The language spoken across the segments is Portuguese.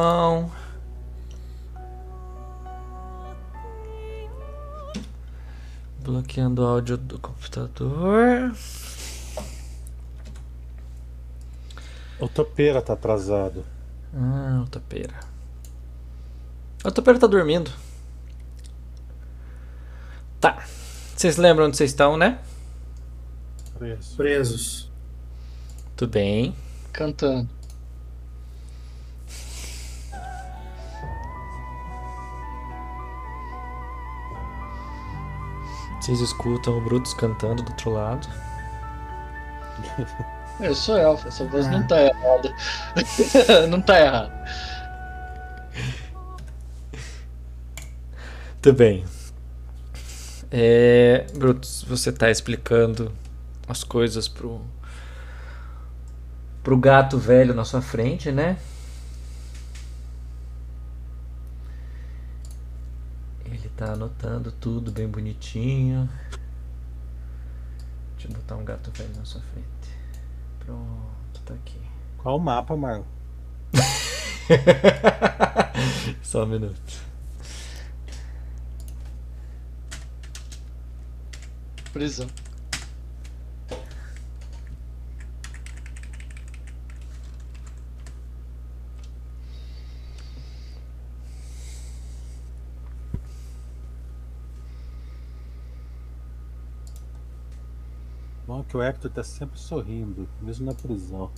Não. Bloqueando o áudio do computador. O topeira tá atrasado. Ah, o topeira. O topeira tá dormindo. Tá. Vocês lembram onde vocês estão, né? Preso. Presos. Tudo bem. Cantando. Vocês escutam o Brutus cantando do outro lado. Eu sou elfo, essa voz Ah. não tá errada. não tá errada. Tudo bem. É, Brutus, você tá explicando as coisas pro pro gato velho na sua frente, né? Ele tá anotando tudo bem bonitinho. Deixa eu botar um gato velho na sua frente. Pronto, tá aqui. Qual o mapa, Marlon? Só um minuto. Prisão. Que o Hector tá sempre sorrindo, mesmo na prisão.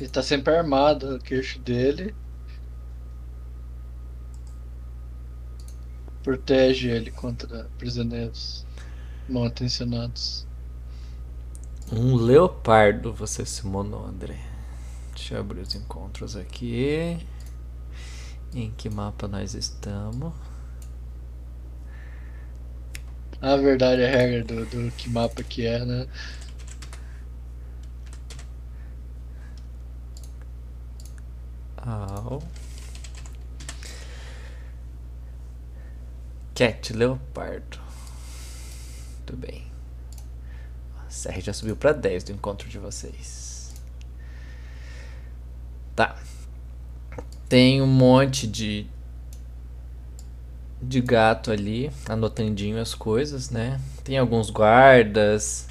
Ele tá sempre armado, o queixo dele. Protege ele contra prisioneiros mal intencionados. Um leopardo você simonou, André. Deixa eu abrir os encontros aqui. Em que mapa nós estamos? A verdade, a regra do, do que mapa que é, né? Au. Cat leopardo. Tudo bem. A CR já subiu pra 10 do encontro de vocês. Tá. Tem um monte de de gato ali, anotandinho as coisas, né? Tem alguns guardas.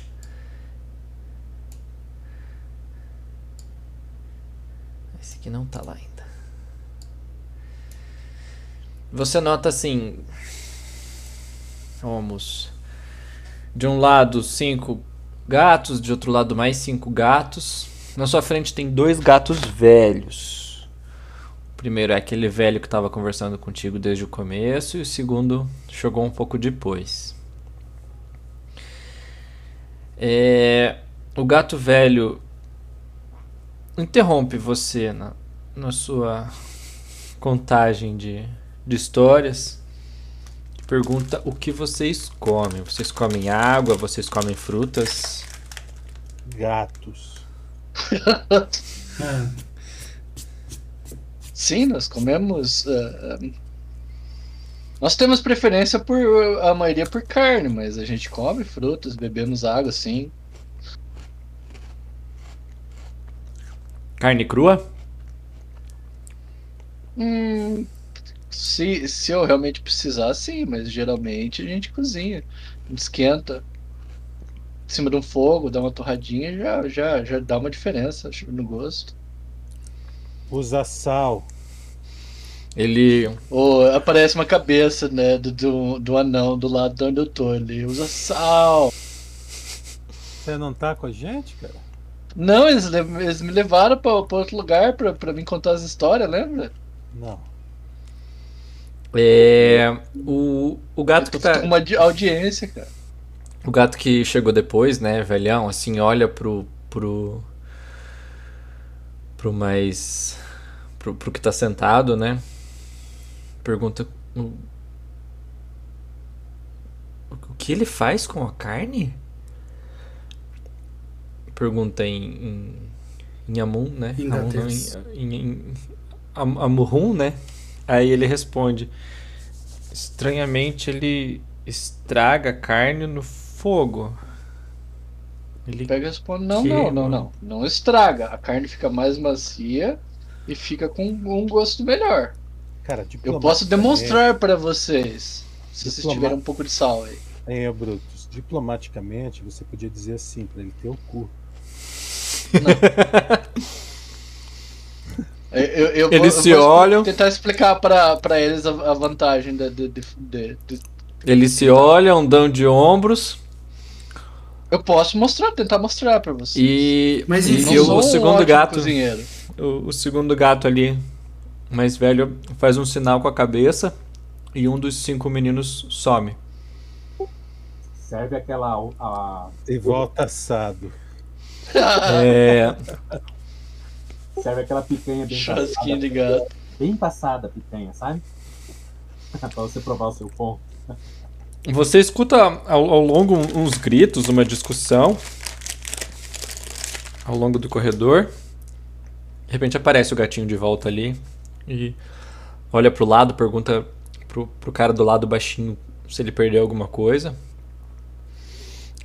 Esse aqui não tá lá ainda. Você nota assim. Vamos. De um lado, cinco gatos, de outro lado, mais cinco gatos. Na sua frente tem dois gatos velhos. Primeiro é aquele velho que estava conversando contigo desde o começo, e o segundo chegou um pouco depois. É, o gato velho interrompe você na, na sua contagem de, de histórias. Pergunta o que vocês comem. Vocês comem água? Vocês comem frutas? Gatos. Sim, nós comemos. ah, nós temos preferência por a maioria por carne, mas a gente come frutas, bebemos água, sim. Carne crua? Hum, se, se eu realmente precisar, sim, mas geralmente a gente cozinha, a gente esquenta em cima de um fogo, dá uma torradinha, já, já, já dá uma diferença acho, no gosto. Usa sal. Ele. Ou aparece uma cabeça, né, do, do, do anão do lado de onde eu tô ali, usa sal. Você não tá com a gente, cara? Não, eles, le- eles me levaram pra, pra outro lugar pra, pra me contar as histórias, lembra? Não. É. O, o gato que tá. uma di- audiência, cara. O gato que chegou depois, né, velhão, assim, olha pro. pro. pro mais. Pro, pro que tá sentado, né? Pergunta. O, o que ele faz com a carne? Pergunta em. em, em Amun, né? Em Amun, não, em, em, em Am- Amurrum, né? Aí ele responde: Estranhamente ele estraga a carne no fogo. Ele Pega e responde: Não, Queima. não, não, não. Não estraga. A carne fica mais macia e fica com um gosto melhor. Cara, Eu posso demonstrar pra vocês. Se vocês Diploma- tiverem um pouco de sal aí. É, é, Brutus, diplomaticamente você podia dizer assim pra ele ter o cu. Eu, eu, eu vou- Eles eu se vou olham. tentar explicar pra, pra eles a, a vantagem de, de- de- de- de- Eles se olham, dão de ombros Eu posso mostrar, tentar mostrar pra vocês. e, Mas e enfim, o, um segundo ótimo gato, cozinheiro. o, o segundo gato ali, mais velho, faz um sinal com a cabeça e um dos cinco meninos some. Serve aquela. A, E volta assado. É, serve aquela picanha bem Churrasquinho de passada. gato. Bem passada a picanha, sabe? pra você provar o seu ponto. Você escuta ao, ao longo uns gritos, uma discussão ao longo do corredor. De repente aparece o gatinho de volta ali e olha pro lado, pergunta pro, pro cara do lado baixinho se ele perdeu alguma coisa.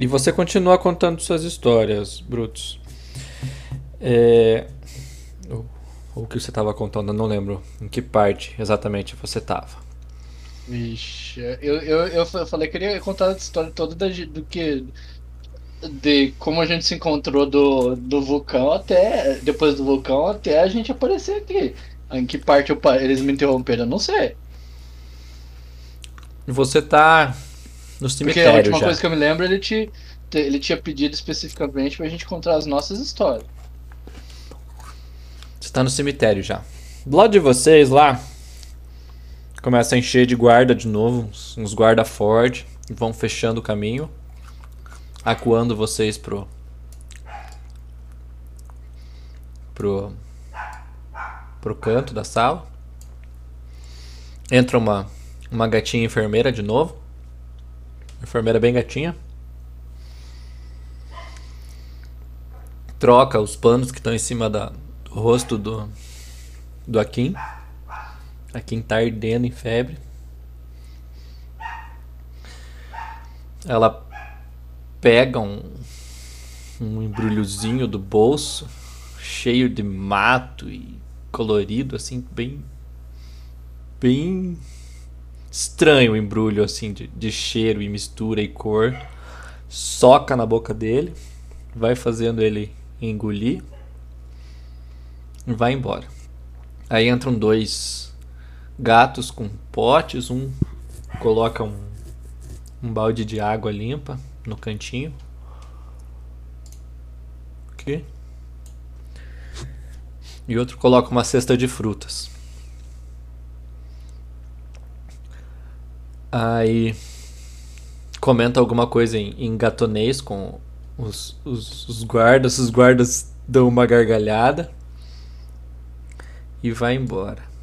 E você continua contando suas histórias, Brutus. É, o, o que você estava contando, eu não lembro em que parte exatamente você estava. Vixe, eu, eu, eu fa- falei que queria contar a história toda da, do que. De como a gente se encontrou do, do vulcão até. Depois do vulcão até a gente aparecer aqui. Em que parte eu eles me interromperam, eu não sei. Você tá no Porque a cemitério última já. coisa que eu me lembro, ele, te, te- ele tinha pedido especificamente pra gente contar as nossas histórias. Você tá no cemitério já. Do lado de vocês lá, começa a encher de guarda de novo, uns, guarda forte, vão fechando o caminho, acuando vocês pro pro pro canto da sala. Entra uma uma gatinha enfermeira de novo. Enfermeira bem gatinha. Troca os panos que estão em cima da, do rosto do, do Akin. Akin tá ardendo em febre. Ela pega um, um embrulhozinho do bolso, cheio de mato e colorido, assim, bem. bem estranho o embrulho, assim, de, de cheiro e mistura e cor. Soca na boca dele, vai fazendo ele engolir e vai embora. Aí entram dois gatos com potes, um coloca um, um balde de água limpa no cantinho. Aqui. E outro coloca uma cesta de frutas. Aí comenta alguma coisa em, em gatonês com os, os, os guardas. Os guardas dão uma gargalhada e vai embora.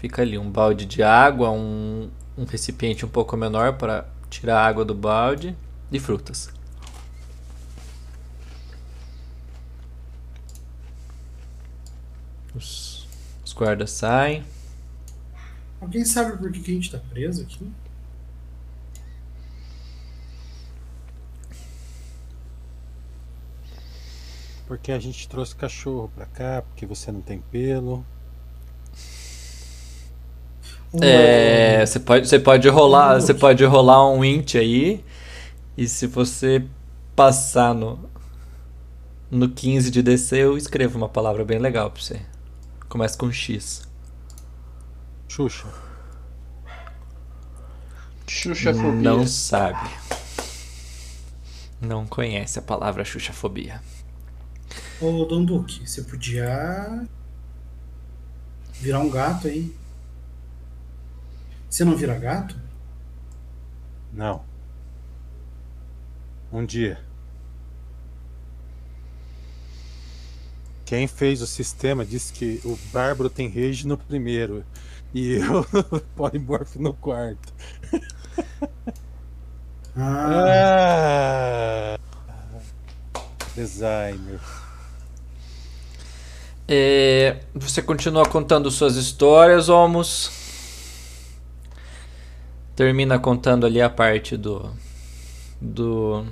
Fica ali um balde de água, um, um recipiente um pouco menor para tirar a água do balde e frutas. Os, os guardas saem. Alguém sabe por que, que a gente tá preso aqui? Porque a gente trouxe cachorro pra cá, porque você não tem pelo. É, você pode, você pode rolar, você pode rolar um int aí e se você passar no no 15 de DC, eu escrevo uma palavra bem legal pra você. Começa com X. Xuxa. Xuxafobia. Não sabe. Não conhece a palavra xuxafobia. Ô, Dom Duque, você podia virar um gato aí. Você não vira gato? Não. Um dia. Quem fez o sistema disse que o Bárbaro tem rage no primeiro e eu polimorfo no quarto. Ah, Ah, designer. É, você continua contando suas histórias, Almos termina contando ali a parte do do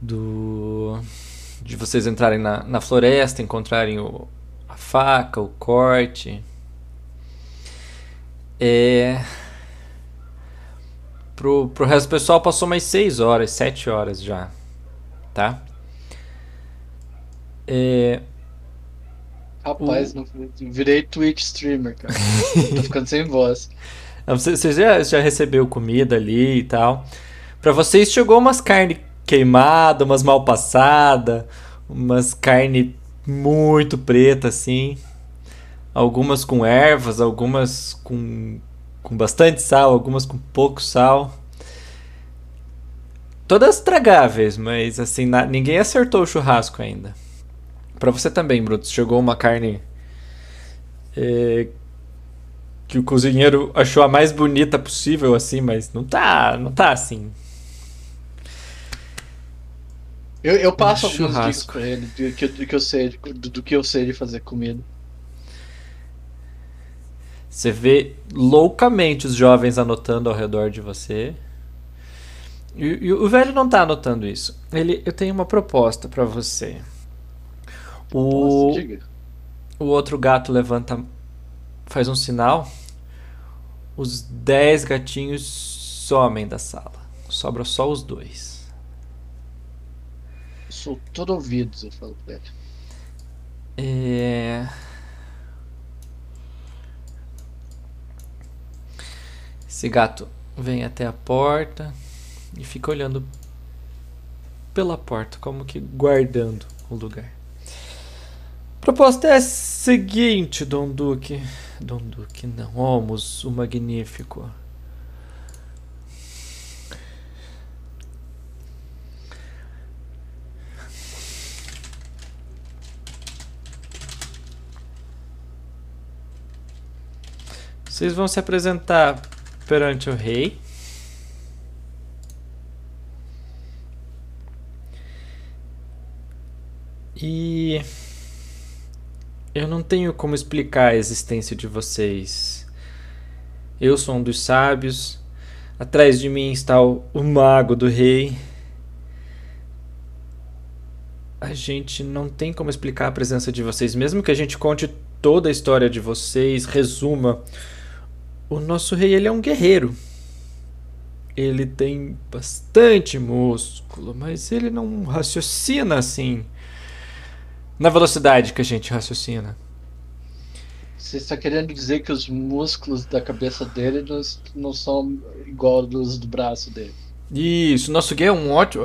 do de vocês entrarem na, na floresta, encontrarem o, a faca, o corte. É pro, pro resto do pessoal passou mais 6 horas, 7 horas já, tá? É, Rapaz, não, virei Twitch streamer, cara. Tô ficando sem voz. Você, você já, já recebeu comida ali e tal. Pra vocês chegou umas carnes queimadas, umas mal passadas, umas carne muito preta assim. Algumas com ervas, algumas com, com bastante sal, algumas com pouco sal. Todas tragáveis, mas assim, na- ninguém acertou o churrasco ainda. Pra você também, Brutus, chegou uma carne é, que o cozinheiro achou a mais bonita possível, assim, mas não tá, não tá assim. Eu, eu passo Um algumas dicas pra ele do que, do que eu sei, do, do que eu sei de fazer comida. Você vê loucamente os jovens anotando ao redor de você. E, e o velho não tá anotando isso. Ele, eu tenho uma proposta pra você. O, Nossa, diga. o outro gato levanta, faz um sinal. Os dez gatinhos somem da sala. Sobra só os dois. Eu sou todo ouvidos, eu falo pra ele. É... Esse gato vem até a porta e fica olhando pela porta, como que guardando o lugar. Proposta é a seguinte, Dom Duque. Dom Duque, não. Olmos, o Magnífico. Vocês vão se apresentar perante o rei. E eu não tenho como explicar a existência de vocês. Eu sou um dos sábios. Atrás de mim está o, o mago do rei. A gente não tem como explicar a presença de vocês, mesmo que a gente conte toda a história de vocês, resuma. O nosso rei, ele é um guerreiro. Ele tem bastante músculo, mas ele não raciocina assim. Na velocidade que a gente raciocina. Você está querendo dizer que os músculos da cabeça dele não, não são igual dos do braço dele? Isso, nosso rei é um ótimo.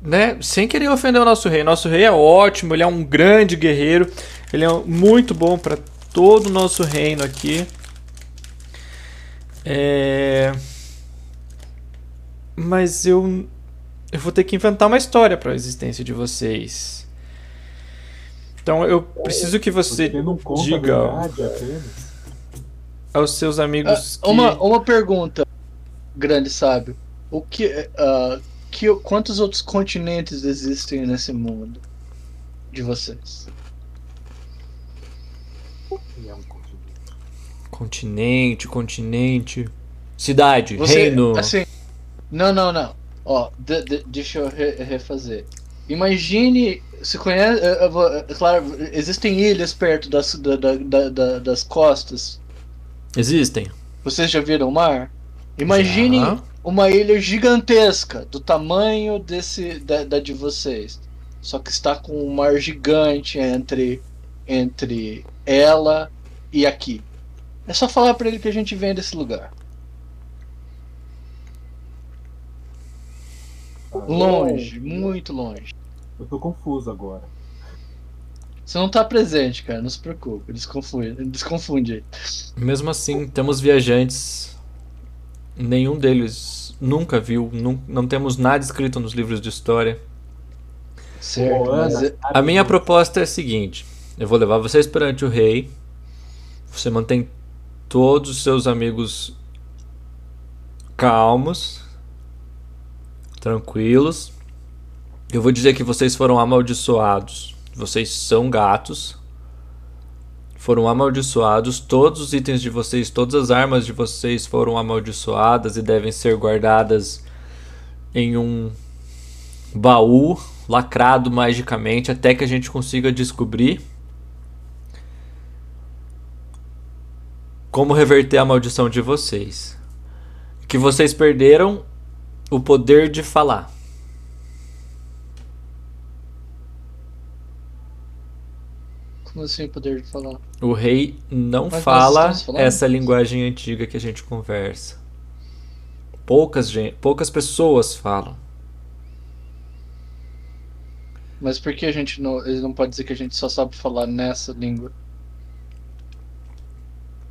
Né? Sem querer ofender o nosso rei. Nosso rei é ótimo, ele é um grande guerreiro. Ele é muito bom para todo o nosso reino aqui. É... Mas eu. Eu vou ter que inventar uma história para a existência de vocês. Então eu preciso que você Você não conta diga aos seus amigos Ah, que. uma, uma pergunta, grande sábio. O que, ah, que, quantos outros continentes existem nesse mundo de vocês? É um continente. Continente, continente. Cidade, Você, reino. assim, não, não, não. Ó, de- de- deixa eu re- refazer. Imagine, se conhece, eu vou- eh, claro, existem ilhas perto das, da- da- da- da- das costas. Existem. Vocês já viram o mar? Imagine Já. uma ilha gigantesca, do tamanho desse da, da de vocês. Só que está com um mar gigante entre entre ela e aqui. É só falar pra ele que a gente vem desse lugar. Tá? Longe, muito longe. Eu tô confuso agora. Você não tá presente, cara, não se preocupe, desconfunde, desconfunde. Mesmo assim, temos viajantes. Nenhum deles nunca viu, nun- não temos nada escrito nos livros de história. Certo, mas A minha proposta é a seguinte: eu vou levar vocês perante o rei. Você mantém todos os seus amigos calmos, tranquilos. Eu vou dizer que vocês foram amaldiçoados. Vocês são gatos. Foram amaldiçoados. Todos os itens de vocês, todas as armas de vocês foram amaldiçoadas e devem ser guardadas em um baú lacrado magicamente até que a gente consiga descobrir como reverter a maldição de vocês. Que vocês perderam o poder de falar. Como assim o poder de falar? O rei não Mas fala essa linguagem antiga que a gente conversa. Poucas, gen- poucas pessoas falam. Mas por que a gente não. Ele não pode dizer que a gente só sabe falar nessa língua?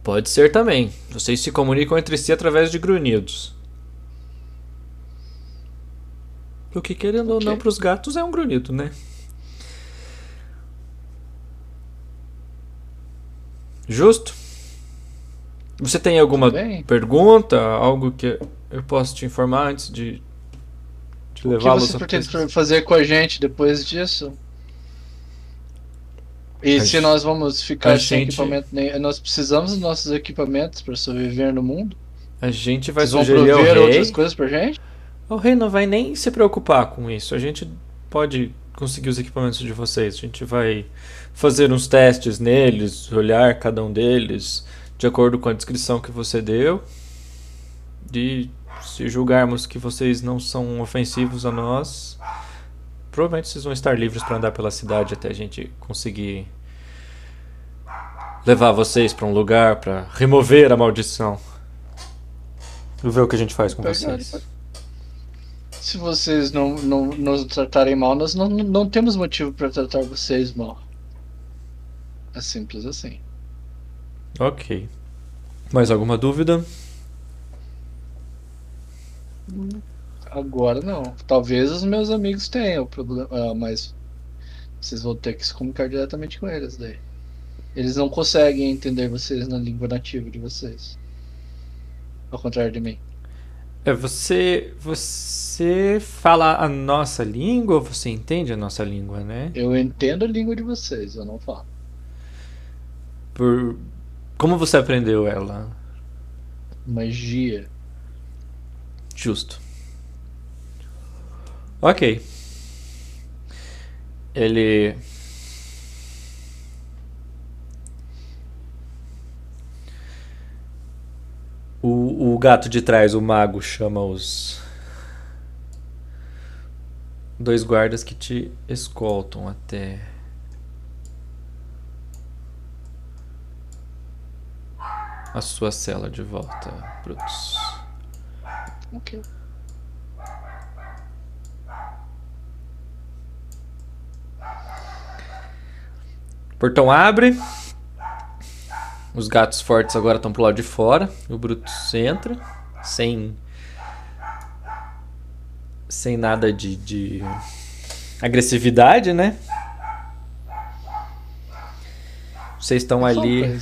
Pode ser também. Vocês se comunicam entre si através de grunhidos. O que, querendo ou Ok. não, para os gatos é um grunhido, né? Justo? Você tem alguma pergunta? Algo que eu posso te informar antes de, de O que levá-los você a pretende pesquisar? fazer com a gente depois disso? E A se gente- nós vamos ficar a sem gente- equipamento nem. Nós precisamos dos nossos equipamentos para sobreviver no mundo? A gente vai Vocês vão sugerir ao prover outras coisas pra gente? O rei não vai nem se preocupar com isso. A gente pode conseguir os equipamentos de vocês. A gente vai fazer uns testes neles, olhar cada um deles de acordo com a descrição que você deu. E se julgarmos que vocês não são ofensivos a nós, provavelmente vocês vão estar livres para andar pela cidade até a gente conseguir levar vocês para um lugar para remover a maldição. E ver o que a gente faz com vocês. Se vocês não, não nos tratarem mal, nós não, não temos motivo para tratar vocês mal. É simples assim. Ok. Mais alguma dúvida? Agora não. Talvez os meus amigos tenham problema, ah, mas vocês vão ter que se comunicar diretamente com eles daí. Eles não conseguem entender vocês na língua nativa de vocês. Ao contrário de mim. É, você. Você fala a nossa língua ou você entende a nossa língua, né? Eu entendo a língua de vocês, eu não falo. Por. Como você aprendeu ela? Magia. Justo. Ok. Ele. O, o gato de trás, o mago, chama os. Dois guardas que te escoltam até. A sua cela de volta, Brutus. Ok. O portão abre. Os gatos fortes agora estão pro lado de fora. O Brutus entra. Sem. Sem nada de, de agressividade, né? Vocês estão ali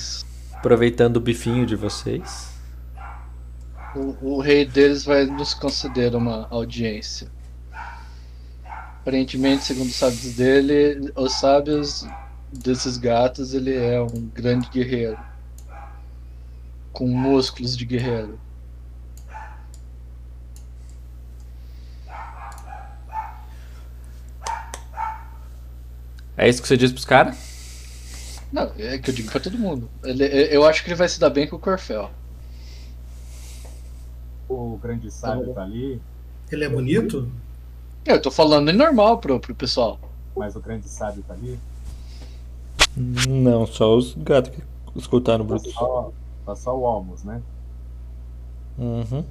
aproveitando o bifinho de vocês. O, o rei deles vai nos conceder uma audiência. Aparentemente, segundo os sábios dele, os sábios desses gatos, ele é um grande guerreiro. Com músculos de guerreiro. É isso que você diz pros caras? Não, é que eu digo pra todo mundo. Ele, eu acho que ele vai se dar bem com o Corfel. O grande sábio tá ali, Ele é bonito? Eu tô falando em normal pro, pro pessoal. mas o grande sábio tá ali. Não, só os gatos que escutaram o Tá só, tá só o Almos, né? Uhum.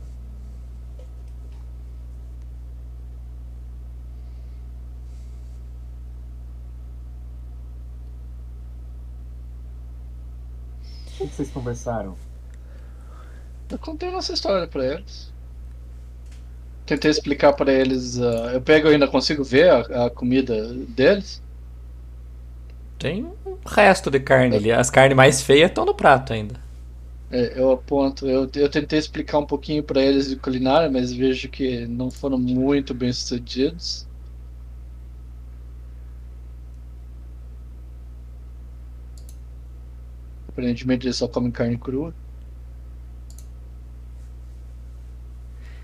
O que vocês conversaram? Eu contei nossa história pra eles. Tentei explicar pra eles. ah, eu pego e ainda consigo ver a, a comida deles. Tem um resto de carne ali. As carnes mais feias estão no prato ainda. É, eu aponto. Eu, eu tentei explicar um pouquinho pra eles de culinária, mas vejo que não foram muito bem sucedidos. Aparentemente eles só comem carne crua.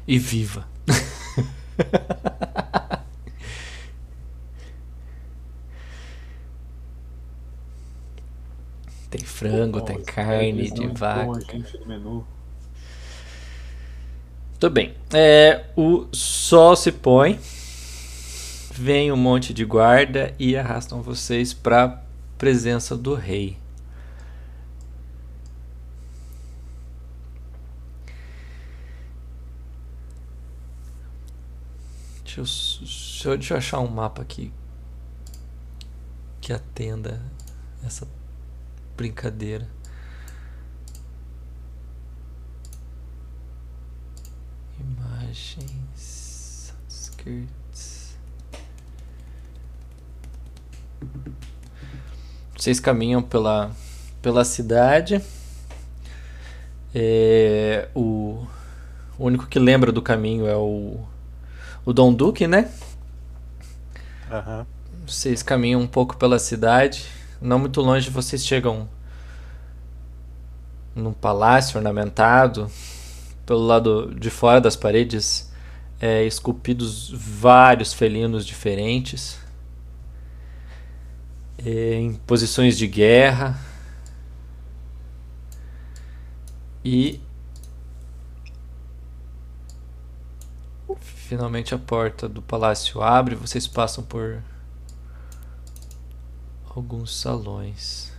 E viva. tem frango, oh, tem carne de vaca. Tudo bem. É, o sol se põe, vem um monte de guarda e arrastam vocês para presença do rei. Deixa eu, deixa eu, deixa eu achar um mapa aqui que atenda essa brincadeira. Imagens, skirts. Vocês caminham pela, pela cidade. É, o, o único que lembra do caminho é o, o Dom Duque, né? Aham. Vocês caminham um pouco pela cidade. Não muito longe, vocês chegam num palácio ornamentado. Pelo lado de fora das paredes, é, esculpidos vários felinos diferentes. é, em posições de guerra. E. Finalmente a porta do palácio abre, vocês passam por alguns salões.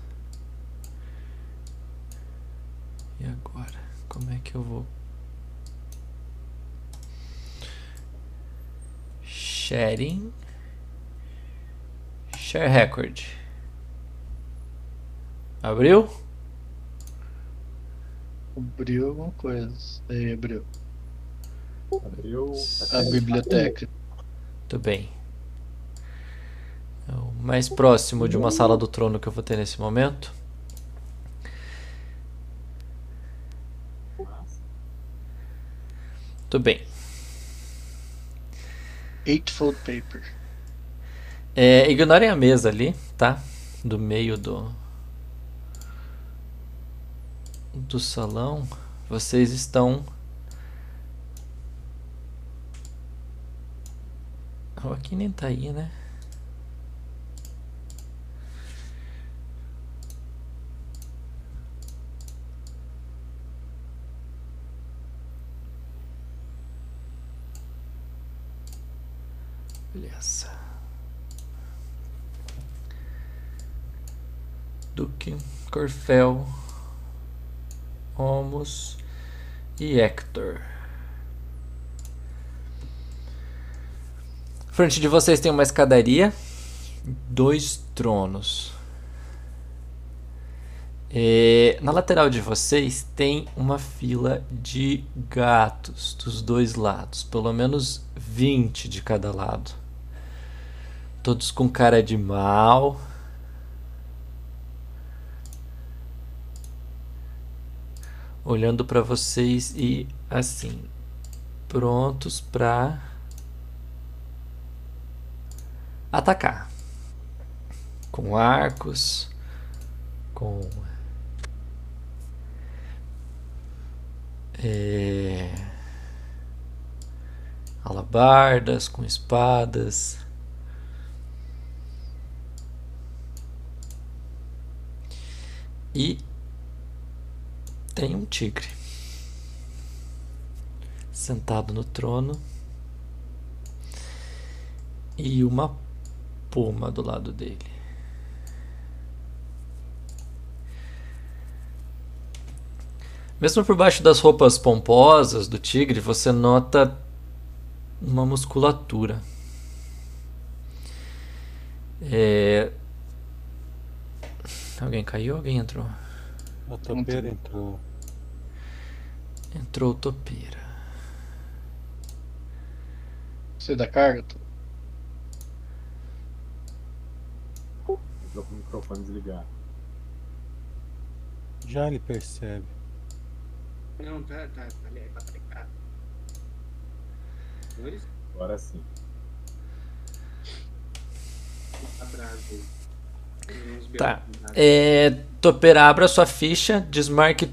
E agora? Como é que eu vou? Sharing. Share record. Abriu? Abriu alguma coisa. Aí abriu. Abriu. A biblioteca. Tudo bem. É o mais próximo de uma sala do trono que eu vou ter nesse momento. Tudo bem. Eightfold Paper. É, ignorem a mesa ali, tá? Do meio do do salão. Vocês estão Oh, aqui nem tá aí, né? Beleza. Duque, Corfel, Homos e Hector. Frente de vocês tem uma escadaria, dois tronos. É, na lateral de vocês tem uma fila de gatos dos dois lados, pelo menos 20 de cada lado. Todos com cara de mal. Olhando para vocês e assim, prontos para atacar. Com arcos, com é, alabardas, com espadas. E tem um tigre sentado no trono e uma puma do lado dele. Mesmo por baixo das roupas pomposas do tigre, você nota uma musculatura. É... Alguém caiu ou alguém entrou? A topeira entrou. Entrou topeira. Você dá carga? Com o microfone desligado. Já ele percebe. Não, tá, tá, tá, ali, tá. Senhores, Agora sim. abraço Tá. É, Topeira, abra sua ficha, desmarque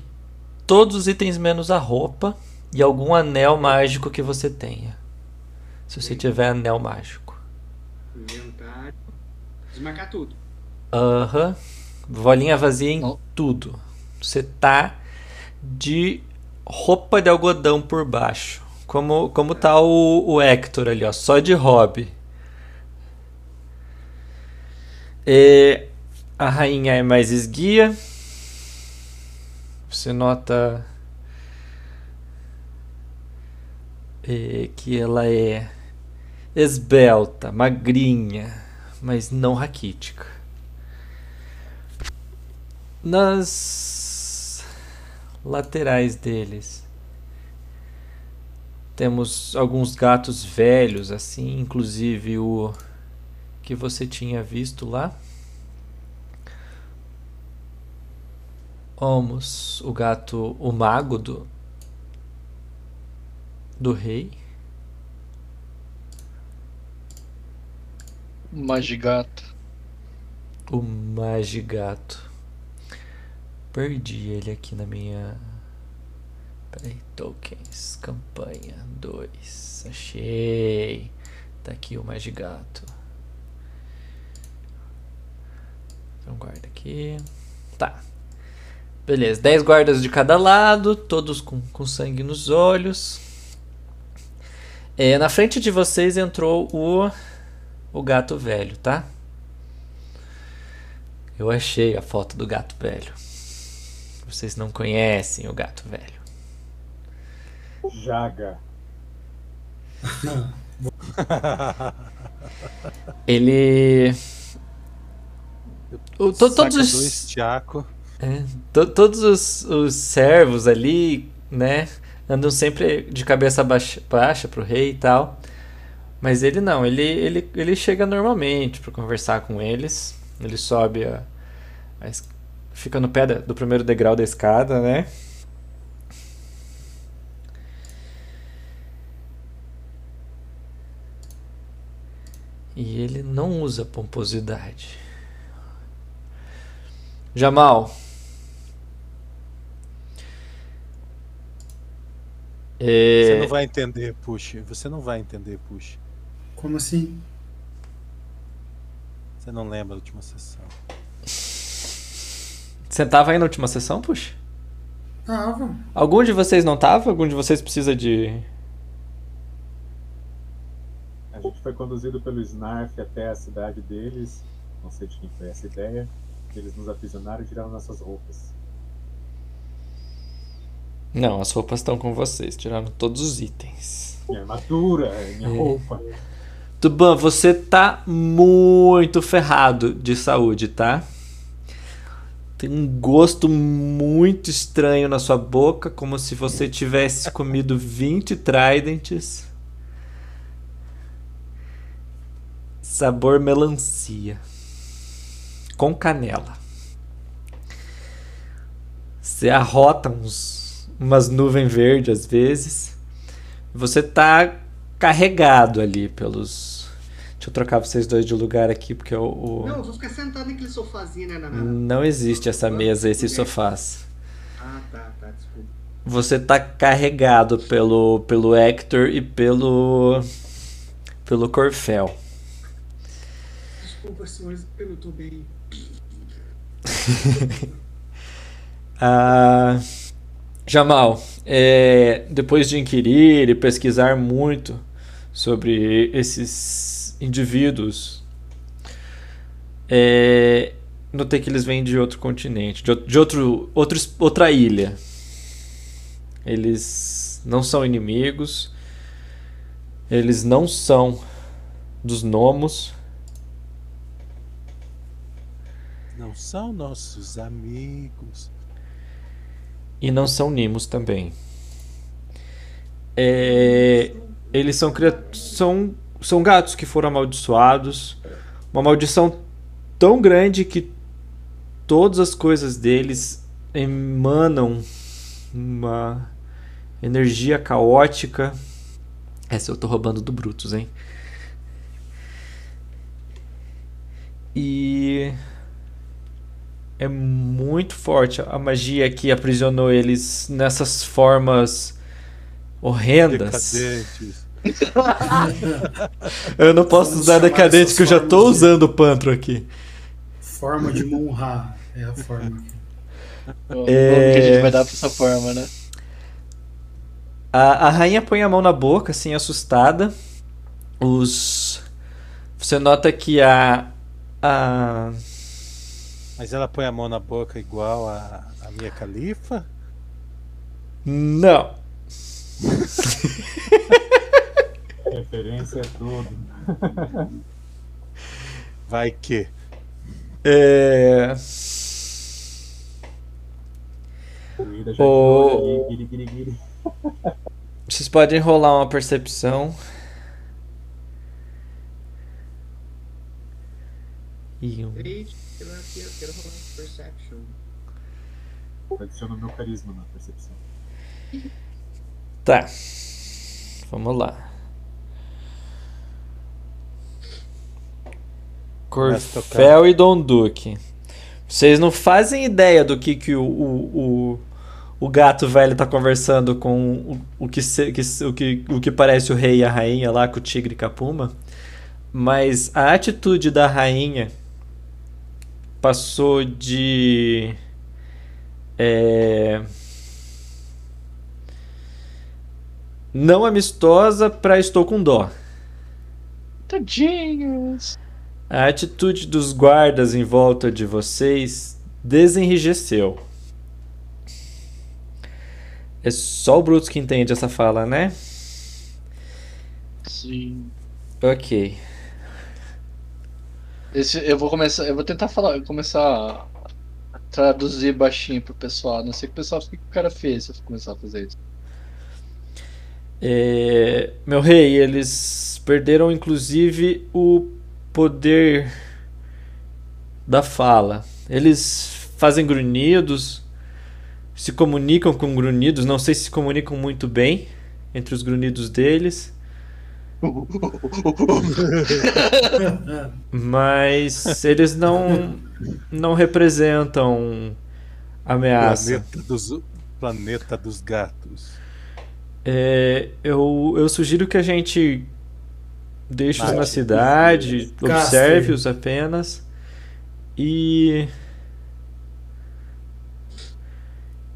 todos os itens menos a roupa e algum anel mágico que você tenha. Se você tiver anel mágico. Inventário. Desmarcar tudo. Aham. Bolinha vazia em Não. tudo. Você tá de roupa de algodão por baixo. Como, como tá o, o Hector ali, ó, só de hobby. E a rainha é mais esguia. Você nota que ela é esbelta, magrinha, mas não raquítica. Nas laterais deles temos alguns gatos velhos, assim, inclusive o que você tinha visto lá. Omos, o gato, o mago do, do rei. Magigato. O Magigato. Perdi ele aqui na minha. Peraí, tokens, campanha 2. Achei. Tá aqui o Magigato. Então guarda aqui. Tá. Beleza, 10 guardas de cada lado, todos com, com sangue nos olhos. É, na frente de vocês entrou o, o gato velho, tá? Eu achei a foto do gato velho. Vocês não conhecem o gato velho. Jaga. Ele. O- to- todos os, é, to- todos os, os servos ali, né? Andam sempre de cabeça baixa, baixa pro rei e tal. Mas ele não, ele, ele, ele chega normalmente pra conversar com eles. Ele sobe a, a fica no pé da- do primeiro degrau da escada, né? E ele não usa pomposidade. Jamal. É, Você não vai entender, Push. Você não vai entender, Push. Como assim? Você não lembra da última sessão. Você tava aí na última sessão, puxa? Tava. Algum de vocês não tava? Algum de vocês precisa de. A gente foi conduzido pelo Snarf até a cidade deles. Não sei de quem foi essa ideia. Eles nos aprisionaram e tiraram nossas roupas. Não, as roupas estão com vocês, tiraram todos os itens. Minha armadura, minha É. roupa. Tuban, você tá muito ferrado de saúde, tá? Tem um gosto muito estranho na sua boca, como se você tivesse comido 20 tridents. Sabor melancia. Com canela. Você arrota uns, umas nuvens verdes às vezes. Você tá carregado ali pelos. Deixa eu trocar vocês dois de lugar aqui, porque o. o- Não, eu vou ficar sentado naquele sofazinho, né? Na, na- Não existe essa mesa, esses sofás. Ah, tá, tá, desculpa. Você tá carregado pelo, pelo Hector e pelo. pelo Corfel. Desculpa, senhores, eu não tô bem. Ah, Jamal, é, depois de inquirir e pesquisar muito sobre esses indivíduos, é, notei que eles vêm de outro continente, de, outro- de outro, outro, outra ilha. Eles não são inimigos, eles não são dos gnomos. Não são nossos amigos. E não são nimos também. É, eles são, são, são gatos que foram amaldiçoados. Uma maldição tão grande que todas as coisas deles emanam uma energia caótica. Essa eu tô roubando do Brutus, hein? E é muito forte a magia que aprisionou eles nessas formas horrendas. Decadentes. Eu não posso usar Vamos chamar decadente que eu já tô usando o pantro aqui. Forma de Monra é a forma. O É. que a gente vai dar pra essa forma, né? A, a rainha põe a mão na boca, assim, assustada. Os. Você nota que a. A. Mas ela põe a mão na boca igual a, a minha califa? Não. Referência é tudo. Vai que. É. O. Vocês podem rolar uma percepção. E um. Eu quero, rolar um Perception. Adiciona meu carisma na percepção. Tá. Vamos lá. Começa a tocar. Corfel e Dom Duque. Vocês não fazem ideia do que, que o, o, o, o gato velho tá conversando com o, o, que, se- que o, que, o que parece o rei e a rainha lá com o tigre e com a puma. Mas a atitude da rainha passou de. É, não amistosa pra estou com dó. Tadinhos. A atitude dos guardas em volta de vocês desenrijeceu. É só o Brutus que entende essa fala, né? Sim. Ok. Esse, eu vou começar. Eu vou tentar falar, começar a traduzir baixinho pro pessoal. Não sei que o pessoal o que o cara fez se eu começar a fazer isso. É, meu rei, eles perderam inclusive o poder da fala. Eles fazem grunhidos, se comunicam com grunhidos, não sei se se comunicam muito bem entre os grunhidos deles. Mas eles não não representam ameaça. Planeta dos, planeta dos gatos. É, eu, eu sugiro que a gente deixe-os na cidade, Castre. observe-os apenas e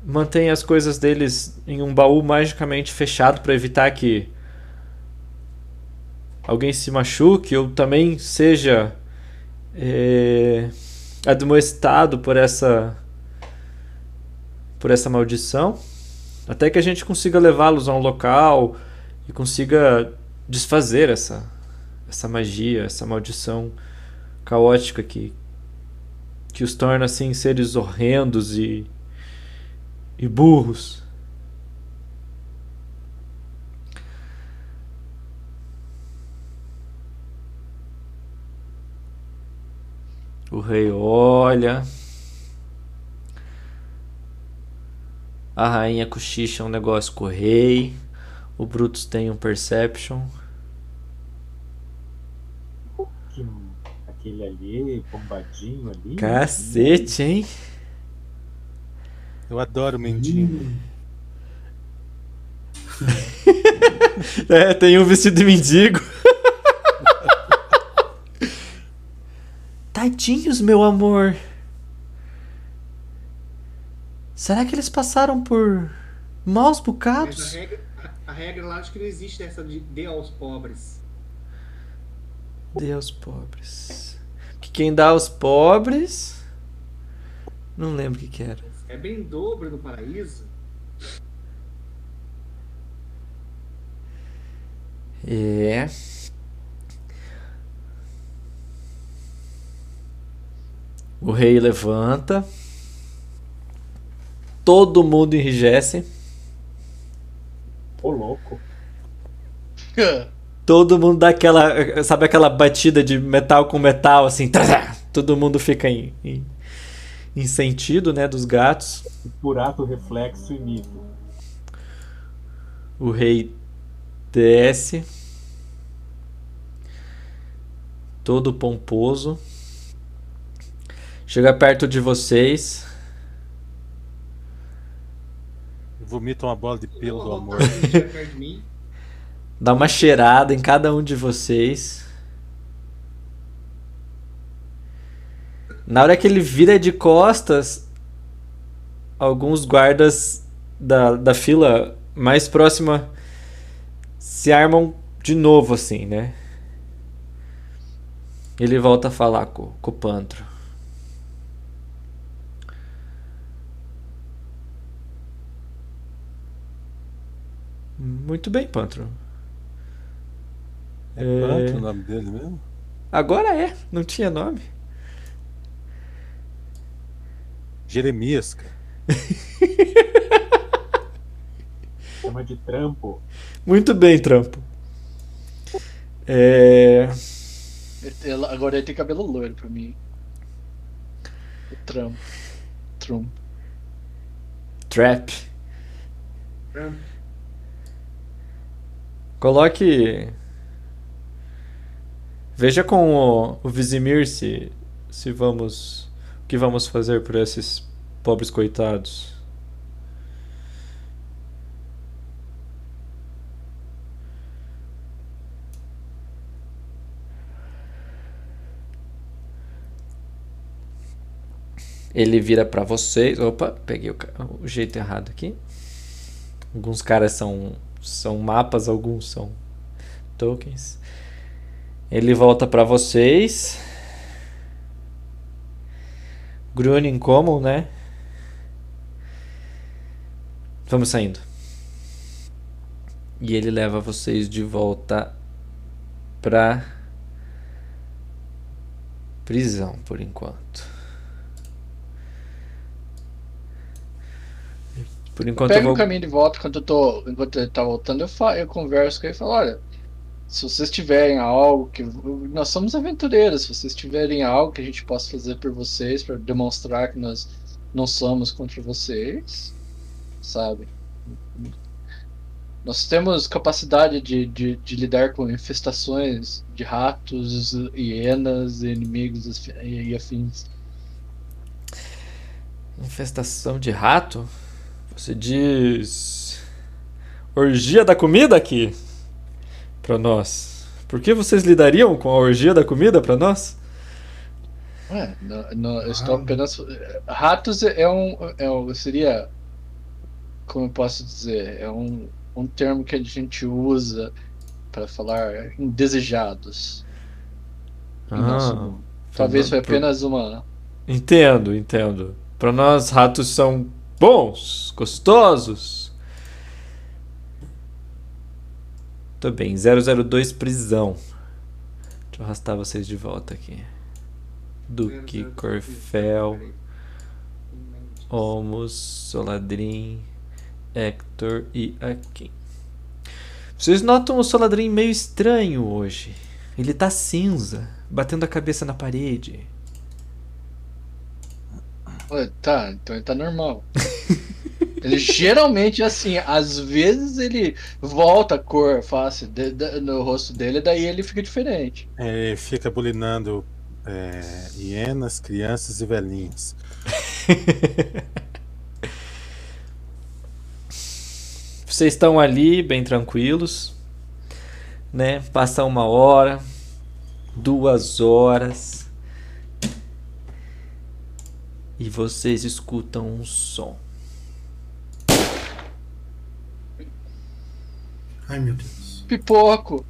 mantenha as coisas deles em um baú magicamente fechado para evitar que alguém se machuque ou também seja é, admoestado por essa por essa maldição até que a gente consiga levá-los a um local e consiga desfazer essa essa magia, essa maldição caótica que que os torna assim seres horrendos e e burros. O rei olha. A rainha cochicha um negócio com o rei. O Brutus tem um perception. Que- Aquele ali, bombadinho ali. Cacete, hein? Eu adoro mendigo. É, tem um vestido de mendigo. Tadinhos, meu amor. Será que eles passaram por maus Mas a bocados? regra, a, a regra lá acho que não existe essa de dê aos pobres. Deus pobres. Que quem dá aos pobres. Não lembro o que, que era. É bem dobro no paraíso. É. O rei levanta. Todo mundo enrijece. Ô, louco. Todo mundo dá aquela. Sabe aquela batida de metal com metal, assim. Todo mundo fica em, em, em sentido, né? Dos gatos. Por ato, reflexo e mito. O rei desce. Todo pomposo. Chega perto de vocês. Vomita uma bola de pelo do amor. Dá uma cheirada em cada um de vocês. Na hora que ele vira de costas, alguns guardas da, da fila mais próxima se armam de novo, assim, né? Ele volta a falar com, com o Pantro. Muito bem, Pantro. É É. Pantro o nome dele mesmo? Agora é, não tinha nome. Jeremias, cara. Chama de trampo. Muito bem, Trampo. É... Agora ele tem cabelo loiro pra mim. O Trump. Trump. Trap. Trump. Coloque. Veja com o, o Vizimir se, se vamos. O que vamos fazer por esses pobres coitados. Ele vira pra vocês. Opa, peguei o, o jeito errado aqui. Alguns caras são, são mapas, alguns são tokens. Ele volta pra vocês. Grunin Common, né? Vamos saindo. E ele leva vocês de volta pra prisão por enquanto. Por enquanto eu Pega vou o caminho de volta quando eu tô. Enquanto ele tá voltando, eu, fa... eu converso com ele e falo, olha, se vocês tiverem algo que. Nós somos aventureiros, se vocês tiverem algo que a gente possa fazer por vocês para demonstrar que nós não somos contra vocês, sabe? Nós temos capacidade de, de, de lidar com infestações de ratos, hienas, inimigos e e afins. Infestação de rato? Você diz. Orgia da comida aqui? Pra nós. Por que vocês lidariam com a orgia da comida pra nós? Ué, não, não, eu estou Ah. apenas. Ratos é um, é um. Seria. Como eu posso dizer? É um, um termo que a gente usa para falar indesejados. em nosso mundo. Talvez foi por- apenas uma. Entendo, entendo. Pra nós, ratos são bons, gostosos. Tô bem, 002 prisão. Deixa eu arrastar vocês de volta aqui. Duque, Corfel, Olmos, Soladrim, Hector e Akin. Vocês notam o Soladrim meio estranho hoje. Ele tá cinza, batendo a cabeça na parede. Ué, tá, então ele tá normal. Ele geralmente, assim, às vezes ele volta a cor face de- de- no rosto dele, daí ele fica diferente. É, fica bulinando é, hienas, crianças e velhinhos. Vocês estão ali bem tranquilos, né? Passa uma hora, duas horas e vocês escutam um som. Ai, meu Deus. Pipoco!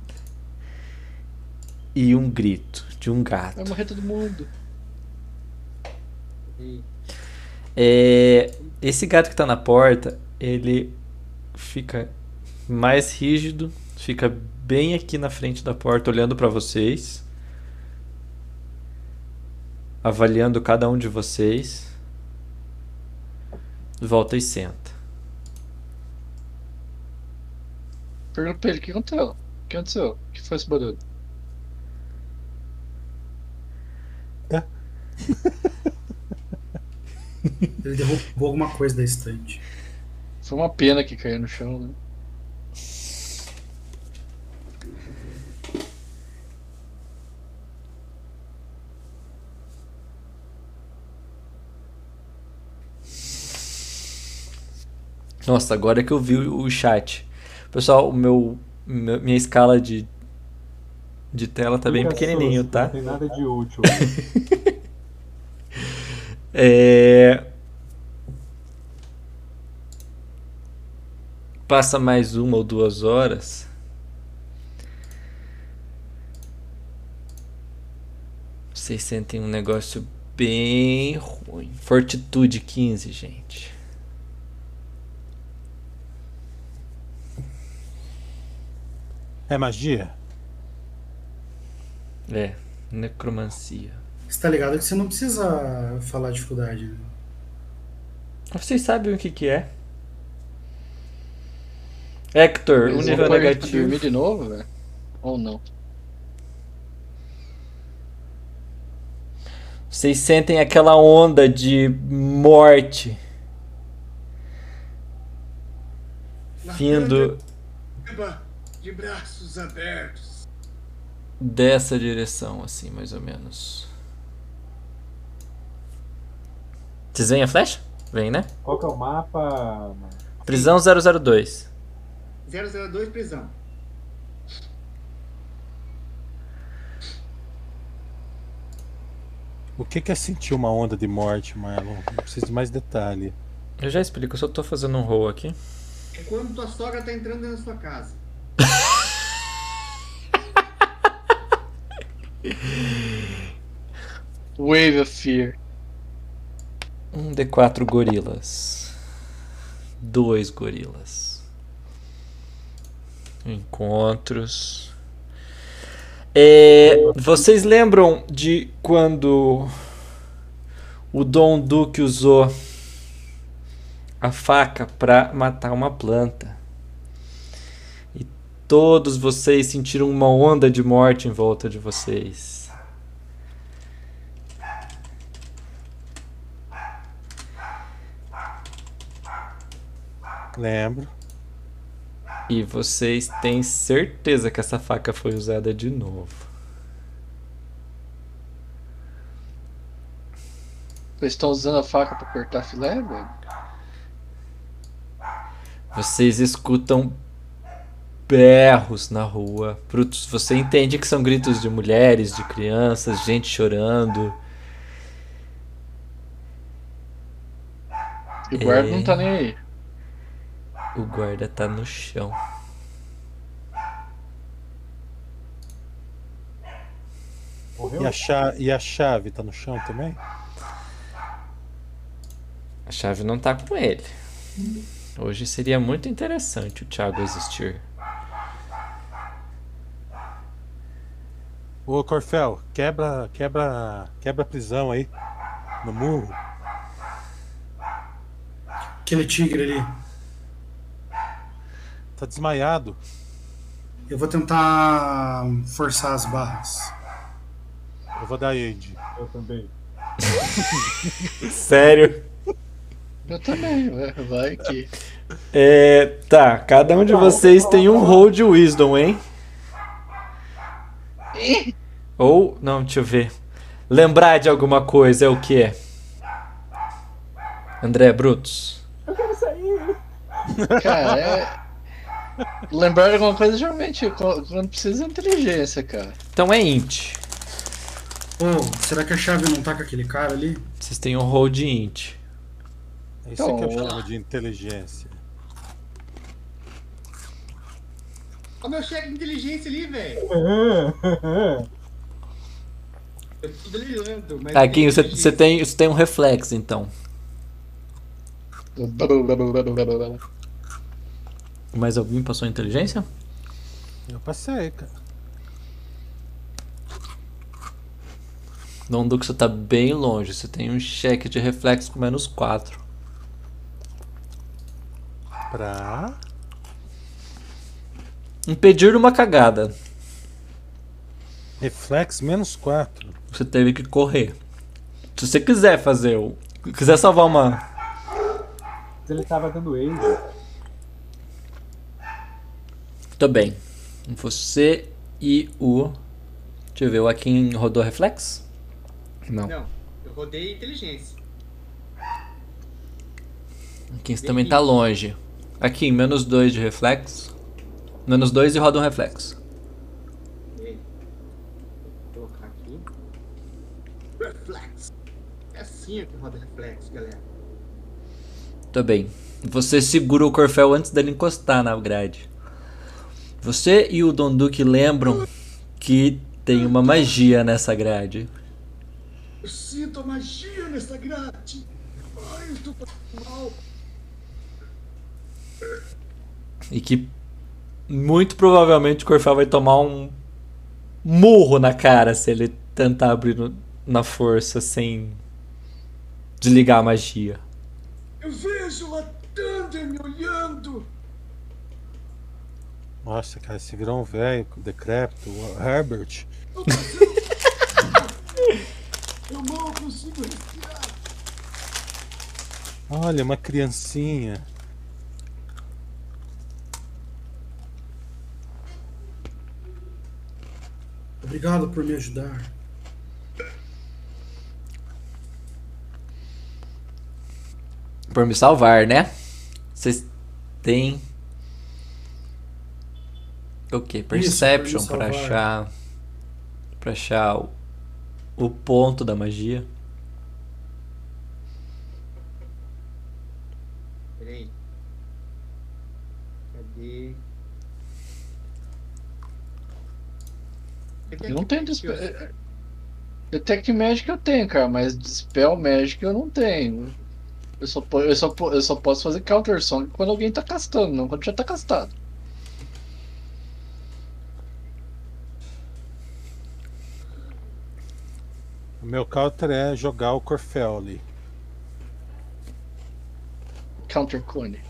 e um grito de um Vai gato. morrer todo mundo. É, esse gato que tá na porta, ele fica mais rígido, fica bem aqui na frente da porta, olhando pra vocês, avaliando cada um de vocês. Volta e senta. Pergunta pra ele o que aconteceu. O que aconteceu? O que foi esse barulho? Ele derrubou alguma coisa da estante. Foi uma pena que caiu no chão, né? Nossa, agora que eu vi o chat. Pessoal, o meu, minha escala de, de tela tá bem pequenininho, tá? Não tem nada de útil. É... Passa mais uma ou duas horas. Vocês sentem um negócio bem ruim. Fortitude 15, gente. É magia? É, necromancia. Você tá ligado que você não precisa falar dificuldade, né? Vocês sabem o que que é? Hector, Eles um nível negativo. dormir de novo, velho? Ou não? Vocês sentem aquela onda de morte vindo de braços abertos. dessa direção, assim, mais ou menos. Vocês veem a flecha? Vem, né? Qual que é o mapa? Prisão 002. 002 prisão. O que que é sentir uma onda de morte, Marlon? Eu preciso de mais detalhe. Eu já explico, eu só tô fazendo um roll aqui. É quando tua sogra tá entrando dentro da sua casa. Wave of Fear. Um D4 gorilas. Dois gorilas. Encontros. É, vocês lembram de quando o Dom Duque usou a faca para matar uma planta? Todos vocês sentiram uma onda de morte em volta de vocês. Lembro. E vocês têm certeza que essa faca foi usada de novo. Eles estão usando a faca pra cortar filé, velho? Vocês escutam berros na rua. Você entende que são gritos de mulheres, de crianças, gente chorando. E o guarda É. não tá nem aí. O guarda tá no chão. Morreu? E a, cha- e a chave tá no chão também? A chave não tá com ele. Hoje seria muito interessante o Thiago existir. Ô Corfel, quebra, quebra, quebra a prisão aí. No murro. Aquele tigre ali. Tá desmaiado. Eu vou tentar forçar as barras. Eu vou dar aid. Eu também. Sério? Eu também, vai, que. É. Tá, cada um de vocês tem um roll de wisdom, hein? Ou. Não, deixa eu ver. Lembrar de alguma coisa é o que é? André Brutus. Cara, é. Lembrar de alguma coisa geralmente qu- quando precisa de inteligência, cara. Então é int. Ô, será que a chave não tá com aquele cara ali? Vocês têm um roll de int. É isso que eu Então, chamo de inteligência. Ó meu cheque de inteligência ali, velho. Eu tô delirando, mas. Aqui, tem você, você tem, você tem um reflexo, então. Mais alguém passou inteligência? Eu passei, cara. Dom Duque, você tá bem longe. Você tem um cheque de reflexo com menos 4. Pra. Impedir uma cagada. Reflex menos 4. Você teve que correr. Se você quiser fazer o. Quiser salvar uma. Mas ele tava dando aid. Tô bem. Você e o. Deixa eu ver, o Akin rodou reflexo? Não. Não, eu rodei inteligência. Akin você também tá longe. Akin, menos 2 de reflexo. Menos 2 e roda um reflexo. Vou colocar aqui. Reflex. É assim. criancinha que roda reflexo, galera. Tá bem. Você segura o Corfel antes dele encostar na grade. Você e o Donduque lembram que tem uma magia nessa grade. Eu sinto a magia nessa grade. Ai, eu passando mal. E que muito provavelmente o Corfel vai tomar um murro na cara se ele tentar abrir no- na força sem desligar a magia. Eu vejo lá Thunder me olhando. Nossa, cara, você virou um velho decrépito, o Herbert. Eu tô sendo- Eu mal consigo respirar. Olha, uma criancinha. Obrigado por me ajudar. Por me salvar, né? Vocês têm. O que? Perception me pra achar. Pra achar o, o ponto da magia. Peraí. Cadê? Eu não tenho Dispel. Detect Magic eu tenho, cara, mas Dispel Magic eu não tenho. Eu só, eu, só, eu só posso fazer Counter Song quando alguém tá castando, não quando já tá castado. O meu counter é jogar o Corfel ali. Counter Cone.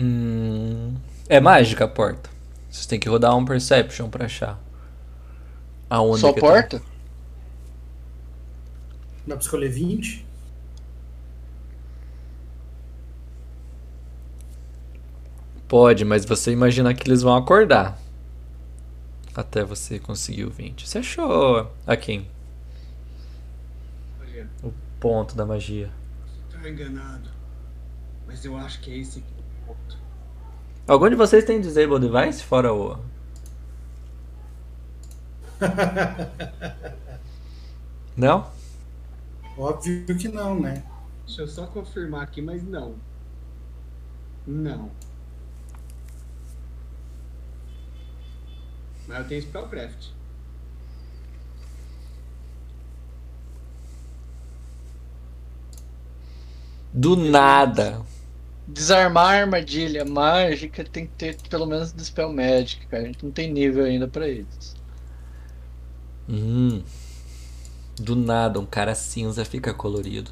Hum, é mágica a porta. Vocês têm que rodar um Perception pra achar. Aonde Só que tá. porta? Dá pra escolher 20? Pode, mas você imagina que eles vão acordar. Até você conseguir o 20. Você achou aqui Olha, o ponto da magia. você tá enganado. Mas eu acho que é esse aqui o ponto. Algum de vocês tem Disable Device fora o. Não? Óbvio que não, né? Deixa eu só confirmar aqui, mas não. Não. Mas eu tenho Spellcraft. Do nada. Desarmar a armadilha mágica tem que ter pelo menos Dispel Magic, cara. A gente não tem nível ainda pra eles. Hum. Do nada, um cara cinza fica colorido.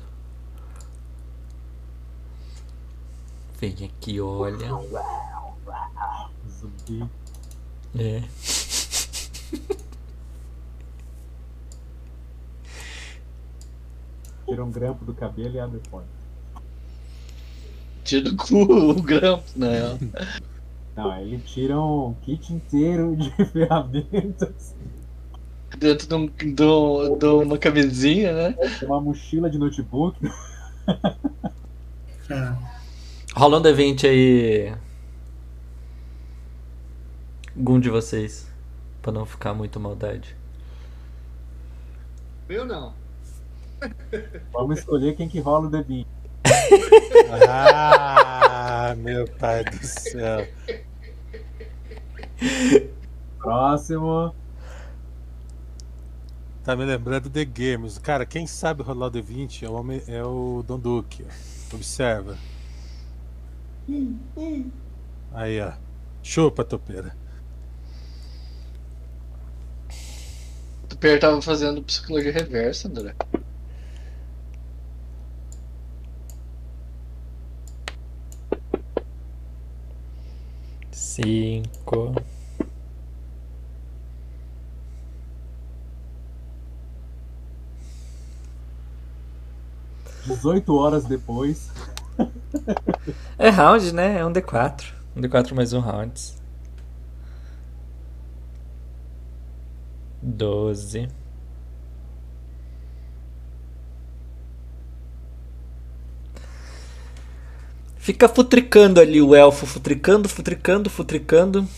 Vem aqui, olha. Zumbi. É. Tira um grampo do cabelo e abre a porta. Tira do cu o grampo, né? Não, aí ele tira um kit inteiro de ferramentas, Dentro de, um, de, um- de uma camisinha, né? uma mochila de notebook. Ah, Rola um D20 aí. Algum de vocês. Pra não ficar muito maldade. Eu não. Vamos escolher quem que rola o D20. Ah, meu pai do céu. Próximo. Tá me lembrando de Games. Cara, quem sabe rolar o D20 é o, homem, é o Don Duque. Observa. Aí, ó. Chupa, topeira. O Pierre tava fazendo psicologia reversa, André. Cinco. 18 horas depois. É round, né? É um D4. Um D4 mais um rounds. Doze. Fica futricando ali o elfo, futricando, futricando, futricando.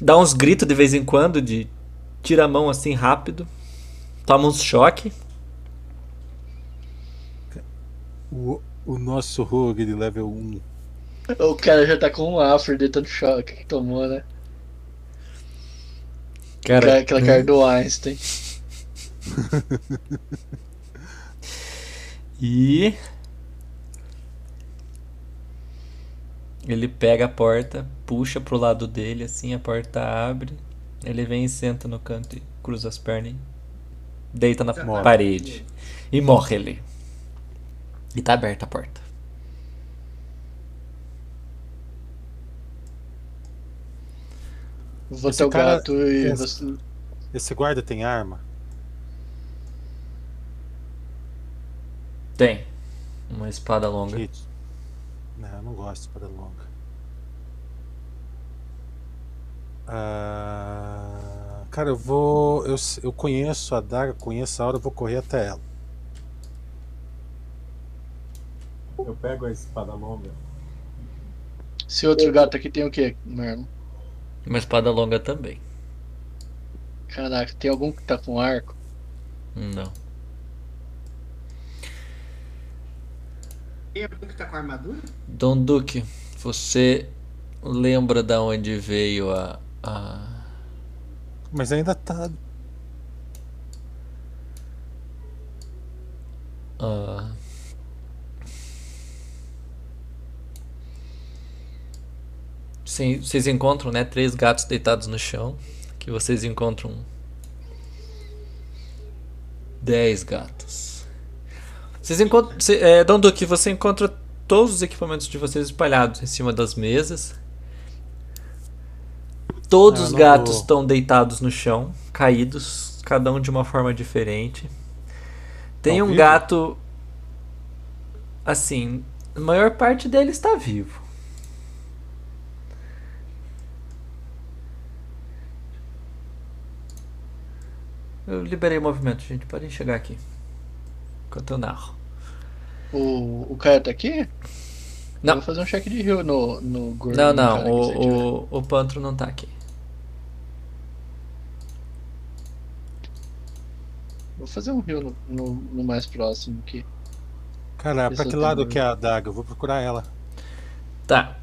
dá uns gritos de vez em quando, de tira a mão assim rápido, toma uns choque. O, o nosso rogue de level 1. O cara já tá com um afro de tanto choque que tomou, né? Cara, Aquela cara do Einstein. E ele pega a porta, puxa pro lado dele, assim, a porta abre. Ele vem e senta no canto e cruza as pernas e deita na Morre. parede. E morre ele. E tá aberta a porta. Vou Esse até o cara- gato e esse- você. Esse guarda tem arma? Tem uma espada longa. Que- Não, eu não gosto de espada longa. Ah, cara, eu vou. Eu, eu conheço a daga, conheço a hora, eu vou correr até ela. Eu pego a espada longa. Esse outro gato aqui tem o quê, Mermo? Uma espada longa também. Caraca, tem algum que tá com arco? Não. Tem algum que tá com armadura? Dom Duque, você lembra da onde veio a. a... Mas ainda tá. a... Sim, vocês encontram, né, três gatos deitados no chão, que vocês encontram dez gatos. Vocês encontram, cê, é, Dom Duque, você encontra todos os equipamentos de vocês espalhados em cima das mesas. Todos Ah, os gatos vou- estão deitados no chão, caídos, cada um de uma forma diferente. Tem Tão um vivo? gato assim, a maior parte dele está vivo. Eu liberei o movimento, gente. Podem chegar aqui. Enquanto eu narro. O, o cara tá aqui? Não. Eu vou fazer um check de rio no, no gordo. Não, não. O, o, o Pantro não tá aqui. Vou fazer um rio no, no, no mais próximo aqui. Cara, pra que lado que é a daga? Eu vou procurar ela. Tá.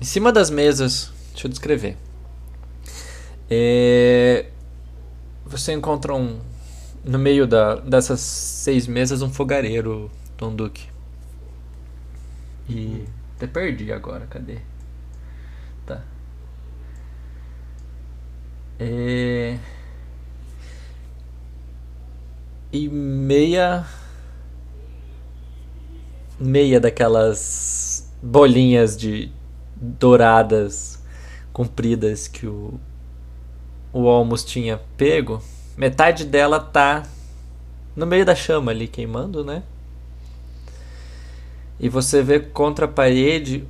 Em cima das mesas. Deixa eu descrever. É, Você encontra um. No meio da, dessas seis mesas, um fogareiro, Tom Duque. E. Até perdi agora, cadê? Tá. É... E meia. Meia daquelas bolinhas de douradas compridas que o o Almos tinha pego, metade dela tá no meio da chama ali queimando, né? E você vê contra a parede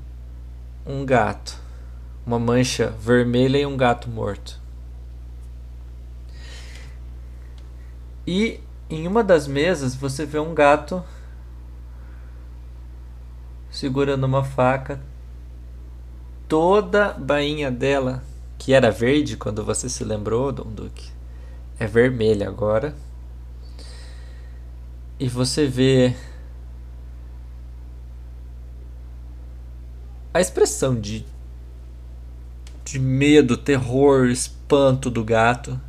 um gato, uma mancha vermelha e um gato morto. E em uma das mesas você vê um gato segurando uma faca. Toda a bainha dela, que era verde quando você se lembrou, Dom Duque, é vermelha agora. E você vê a expressão de de medo, terror, espanto do gato.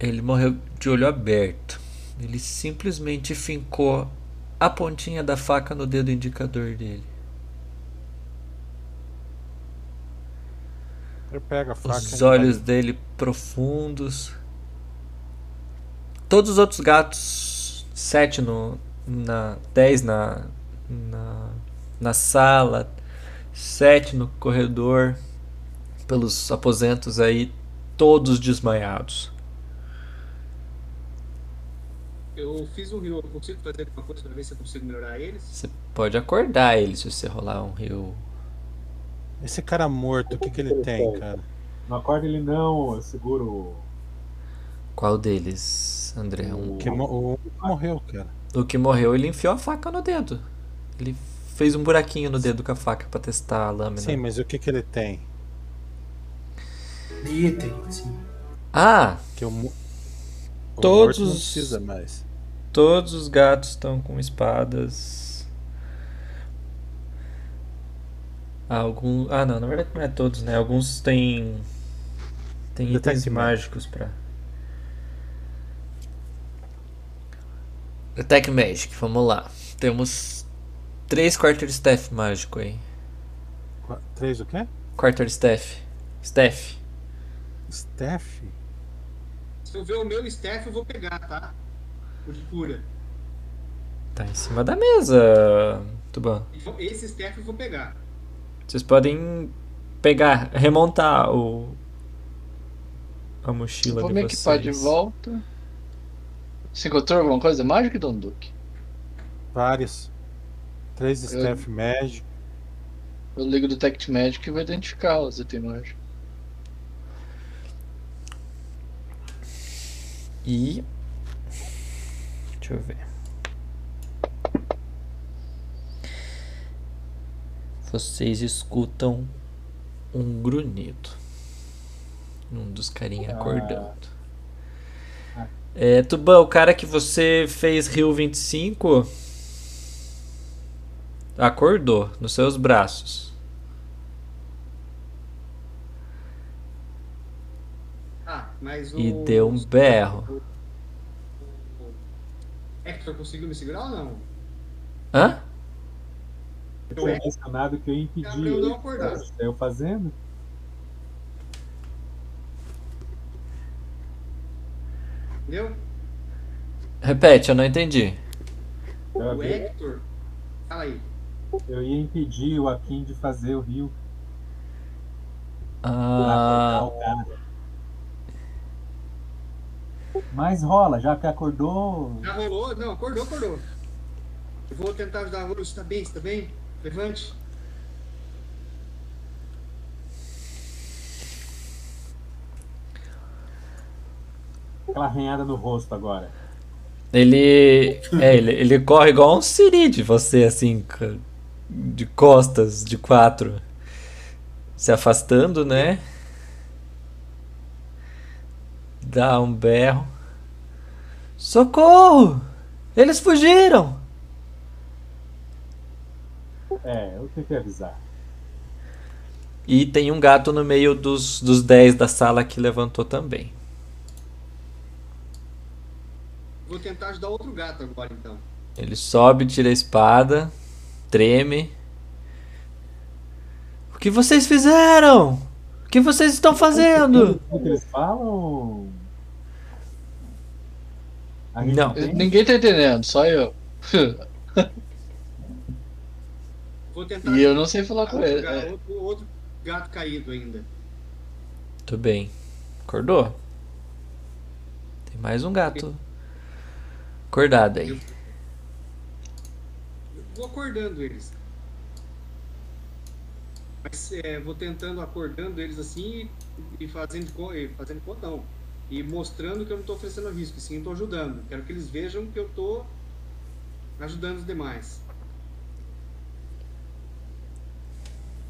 Ele morreu de olho aberto. Ele simplesmente fincou a pontinha da faca no dedo indicador dele. Faca. Os olhos dele profundos. Todos os outros gatos, sete no, na dez na, na na sala, sete no corredor, pelos aposentos aí, todos desmaiados. Eu fiz um rio, eu consigo fazer alguma coisa pra ver se eu consigo melhorar eles? Você pode acordar ele se você rolar um rio. Esse cara morto, o que, que ele tem, cara? Não acorda ele não, eu seguro. Qual deles, André? Um, Que mo- o que morreu, cara. o que morreu, ele enfiou a faca no dedo. Ele fez um buraquinho no dedo com a faca pra testar a lâmina. Sim, mas o que, que ele tem? Sim. Ah, Que o, Todos não os- precisa mais. todos os gatos estão com espadas. Algum, ah, não, na verdade não é todos, né? Alguns têm tem itens mágicos pra. Attack Magic, vamos lá. Temos três Quarterstaff mágico aí. Qua- Três o quê? Quarterstaff. Staff. Steph? Se eu ver o meu staff, eu vou pegar, tá? O de cura. Tá em cima da mesa, Tuban. Esse staff eu vou pegar. Vocês podem pegar, remontar o a mochila Vou de me vocês. equipar de volta. Você encontrou alguma coisa mágica, Don Duque? Vários. Três Steph Magic. Eu ligo o Detect Magic e vou identificar os itens mágicos. E deixa eu ver. Vocês escutam um grunhido. Um dos carinha Ah. acordando. Ah. É, Tuban, o cara que você fez Rio 25 acordou nos seus braços. Ah, mas o. E deu um berro. Hector conseguiu me segurar ou não? Hã? Eu tinha mencionado que eu ia impedir Gabriel não acordar. Saiu fazendo? Entendeu? Repete, eu não entendi. Eu, O havia- Hector. Fala aí. Eu ia impedir o Akin de fazer o rio. Ah, acordar o cara. Mas rola, já que acordou. Já rolou? Não, acordou, acordou. Eu vou tentar ajudar a Horus. Tá bem, está bem? Levante. Aquela arranhada no rosto agora. ele, é, ele, ele corre igual um siri de você, assim, de costas, de quatro, se afastando, né? Dá um berro. Socorro! Eles fugiram! É, eu tenho que avisar. E tem um gato no meio dos, dos 10 da sala que levantou também. Vou tentar ajudar outro gato agora, então. Ele sobe, tira a espada, treme. O que vocês fizeram? O que vocês estão fazendo? O que eles falam? Não. tem- Ninguém tá entendendo, só eu. Vou tentar e eu não sei falar com ele. ga- É, outro, outro gato caído ainda. Tudo bem. Acordou? Tem mais um gato acordado aí. Vou acordando eles. Mas é, vou tentando acordando eles assim e, e fazendo co- e fazendo conta não. E mostrando que eu não estou oferecendo risco, sim, estou ajudando. Quero que eles vejam que eu estou ajudando os demais.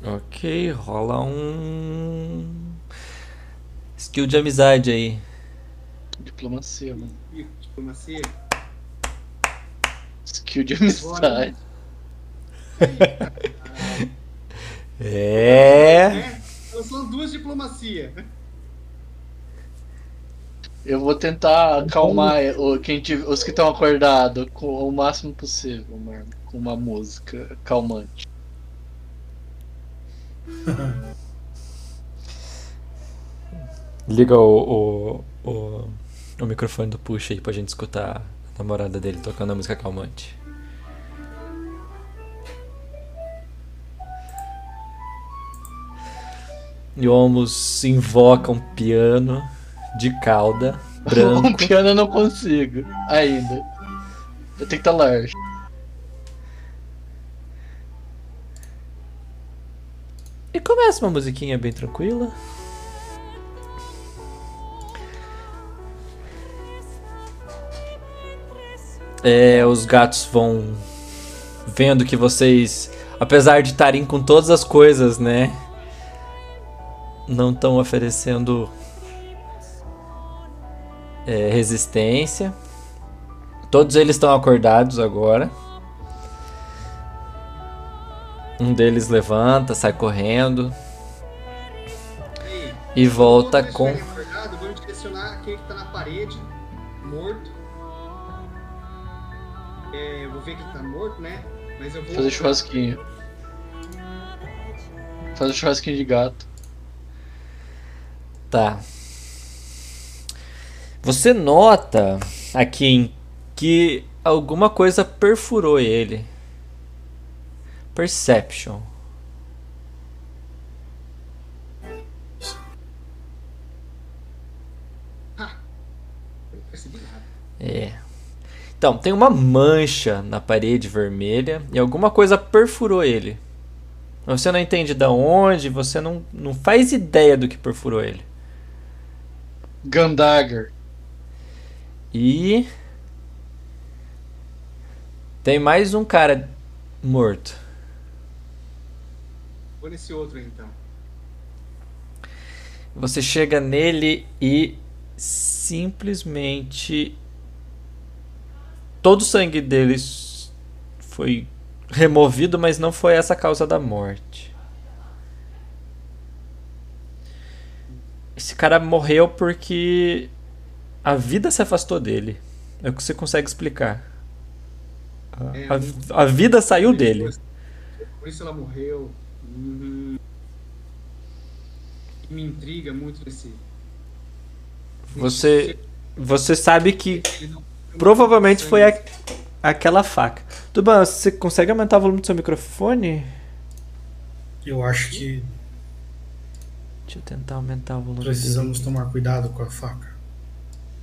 Ok, rola um. Skill de amizade aí. diplomacia, mano. Diplomacia. Skill de amizade. É, então são duas diplomacia. Eu vou tentar acalmar o, quem tive- os que estão acordados com o máximo possível, mano. Com uma música calmante. Liga o, o, o, o microfone do Puxa aí pra gente escutar a namorada dele tocando a música calmante. E o Olmos invoca um piano de cauda Um branco. piano eu não consigo. Ainda. Eu tenho que estar large. E começa uma musiquinha bem tranquila. É, os gatos vão vendo que vocês, apesar de estarem com todas as coisas, né? Não estão oferecendo é, resistência. Todos eles estão acordados agora. Um deles levanta, sai correndo e volta com. Vamos direcionar aquele que tá na parede, morto. É, eu vou ver que tá morto, né? Mas eu vou. Fazer churrasquinho. Fazer churrasquinho de gato. Tá. Você nota aqui que alguma coisa perfurou ele. Perception. É. Então, tem uma mancha na parede vermelha e alguma coisa perfurou ele. Você não entende de onde, você não, não faz ideia do que perfurou ele. Gandagger. E. Tem mais um cara morto. Vou nesse outro então. Você chega nele e simplesmente todo o sangue deles foi removido, mas não foi essa a causa da morte. Esse cara morreu porque a vida se afastou dele. É o que você consegue explicar. A, É, a- a vida saiu dele. Por isso ela morreu. Uhum. Me intriga muito nesse. Você, você sabe que Provavelmente foi a- aquela faca. Tuban, você consegue aumentar o volume do seu microfone? Eu acho que Deixa eu tentar aumentar o volume. precisamos tomar cuidado com a faca.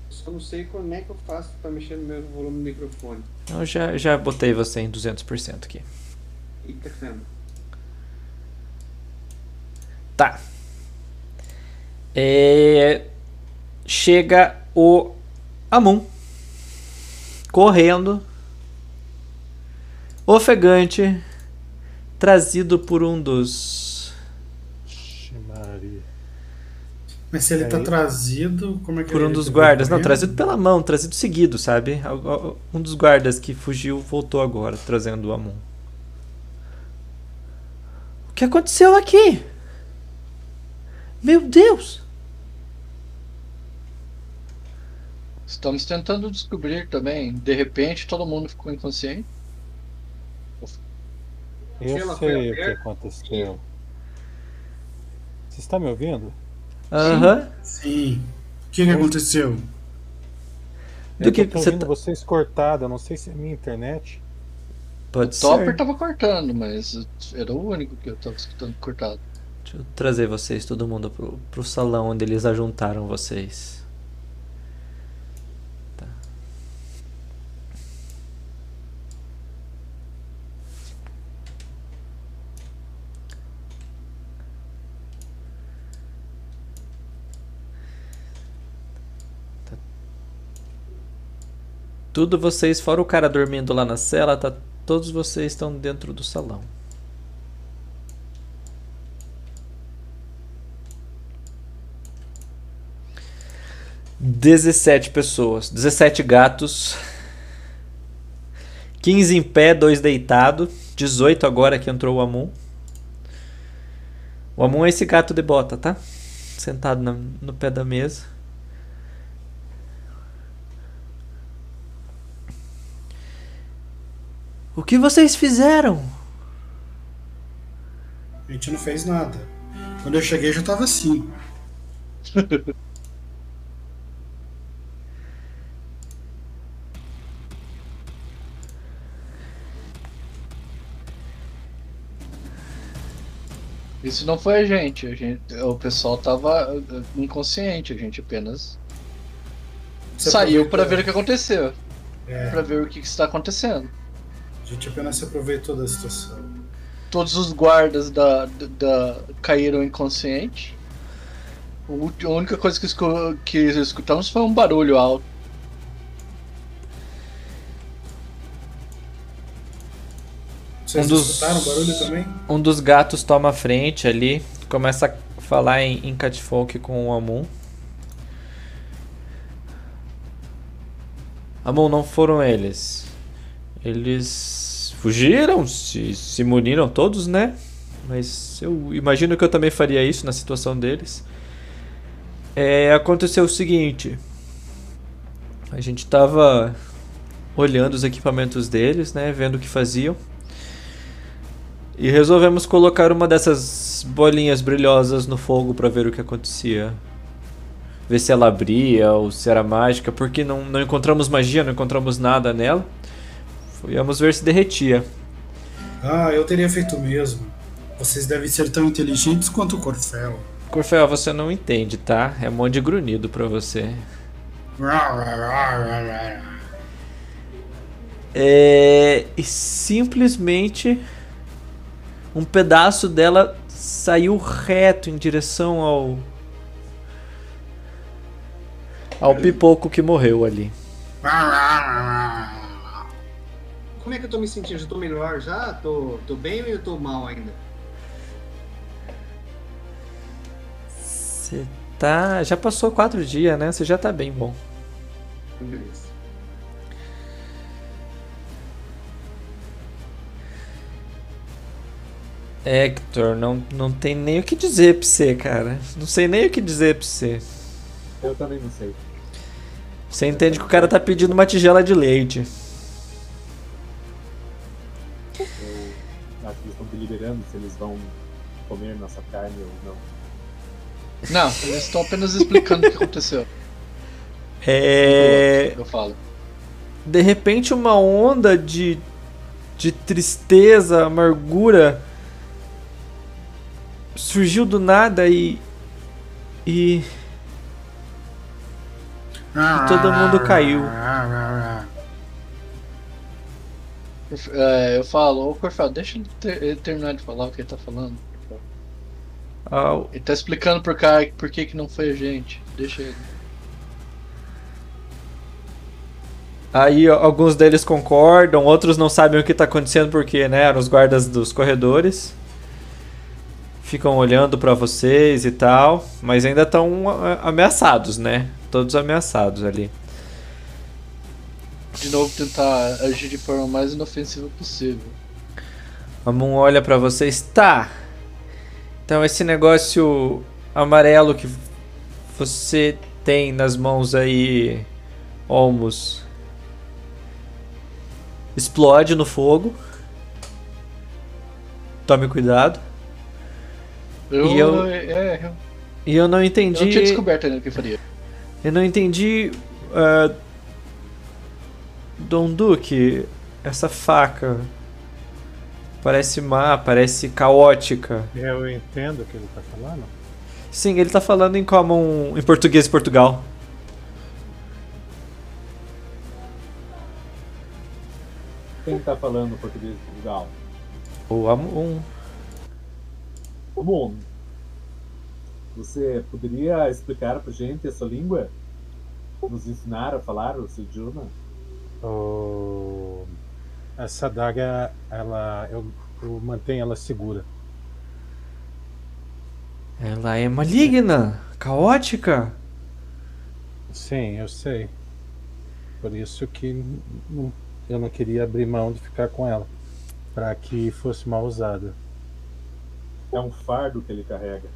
Só não sei como é que eu faço pra mexer no meu volume do microfone. Eu já, já botei você em 200% aqui. Eita caramba. Tá. É, Chega o Amun. Correndo. Ofegante. Trazido por um dos. Ixi, Maria. Mas se ele tá Aí. trazido, como é que Por um dos guardas. Não, trazido pela mão, trazido seguido, sabe? Um dos guardas que fugiu voltou agora, trazendo o Amun. O que aconteceu aqui? Meu Deus! Estamos tentando descobrir também. De repente todo mundo ficou inconsciente. Eu sei o que aconteceu. Você está me ouvindo? Aham. Sim. O que, que aconteceu? Do eu que tô você ouvindo tá- vocês cortados, eu não sei se é minha internet. Pode O Topper ser. tava cortando, mas era o único que eu tava escutando cortado. Deixa eu trazer vocês, todo mundo, pro, pro salão onde eles ajuntaram vocês. Tudo vocês, fora o cara dormindo lá na cela, tá, todos vocês estão dentro do salão. Dezessete pessoas, 17 gatos, 15 em pé, 2 deitado, 18 agora que entrou o Amun. O Amun é esse gato de bota, tá? Sentado no pé da mesa. O que vocês fizeram? A gente não fez nada. Quando eu cheguei já tava assim. Isso não foi a gente, a gente o pessoal tava uh, inconsciente, a gente apenas Você saiu pra ver o que aconteceu, É, Pra ver o que, que está acontecendo. A gente apenas se aproveitou da situação. Todos os guardas da, da, da- caíram. O ulti- A única coisa que, escu- que escutamos foi um barulho alto. Vocês Um dos- escutaram o barulho também? Um dos gatos toma a frente ali, começa a falar em, em Catfolk com o Amon. Amon, não foram eles. Eles fugiram, se, se muniram todos, né? Mas eu imagino que eu também faria isso na situação deles. É, aconteceu o seguinte. A gente tava olhando os equipamentos deles, né? Vendo o que faziam. E resolvemos colocar uma dessas bolinhas brilhosas no fogo para ver o que acontecia. Ver se ela abria ou se era mágica, porque não, não encontramos magia, não encontramos nada nela. Íamos ver se derretia. Ah, eu teria feito o mesmo. Vocês devem ser tão inteligentes quanto o Corfel. Corfel, você não entende, tá? É um monte de grunhido pra você. É, e simplesmente um pedaço dela saiu reto em direção ao ao pipoco que morreu ali. Como é que eu tô me sentindo? Já tô melhor já? Tô, tô bem ou eu tô mal ainda? Você tá. Já passou quatro dias, né? Você já tá bem bom. Beleza. Hector, não, não tem nem o que dizer pra você, cara. Não sei nem o que dizer pra você. Eu também não sei. Você entende que o cara tá pedindo uma tigela de leite. Deliberando se eles vão comer nossa carne ou não. Não, eles estão apenas explicando o que aconteceu. É. Eu falo. De repente, uma onda de, de tristeza, amargura surgiu do nada e. E. E todo mundo caiu. É, eu falo, ô Corfel, deixa ele, ter- ele terminar de falar o que ele tá falando. Ah, Ele tá explicando por, cá, por que, que não foi a gente. Deixa ele. Aí alguns deles concordam, outros não sabem o que tá acontecendo porque, né, eram os guardas dos corredores. Ficam olhando pra vocês e tal, mas ainda estão ameaçados, né? Todos ameaçados ali. De novo tentar agir de forma mais inofensiva possível. A Moon olha pra vocês, tá. Então esse negócio amarelo que você tem nas mãos aí, Olmos, explode no fogo. Tome cuidado. Eu, E eu- é, eu, E eu não eu entendi. não tinha descoberto ainda o que eu faria. Eu não entendi. ah, Dom Duque, essa faca. Parece má, parece caótica. Eu entendo o que ele tá falando. Sim, ele tá falando em common. em português de Portugal. Quem tá falando português de Portugal? O Amon. Bom, você poderia explicar pra gente essa língua? Nos ensinar a falar o seu idioma? O- Essa adaga, ela, eu, eu mantenho ela segura. Ela é maligna, caótica. Sim, eu sei. Por isso que não- eu não queria abrir mão de ficar com ela, para que fosse mal usada. É um fardo que ele carrega.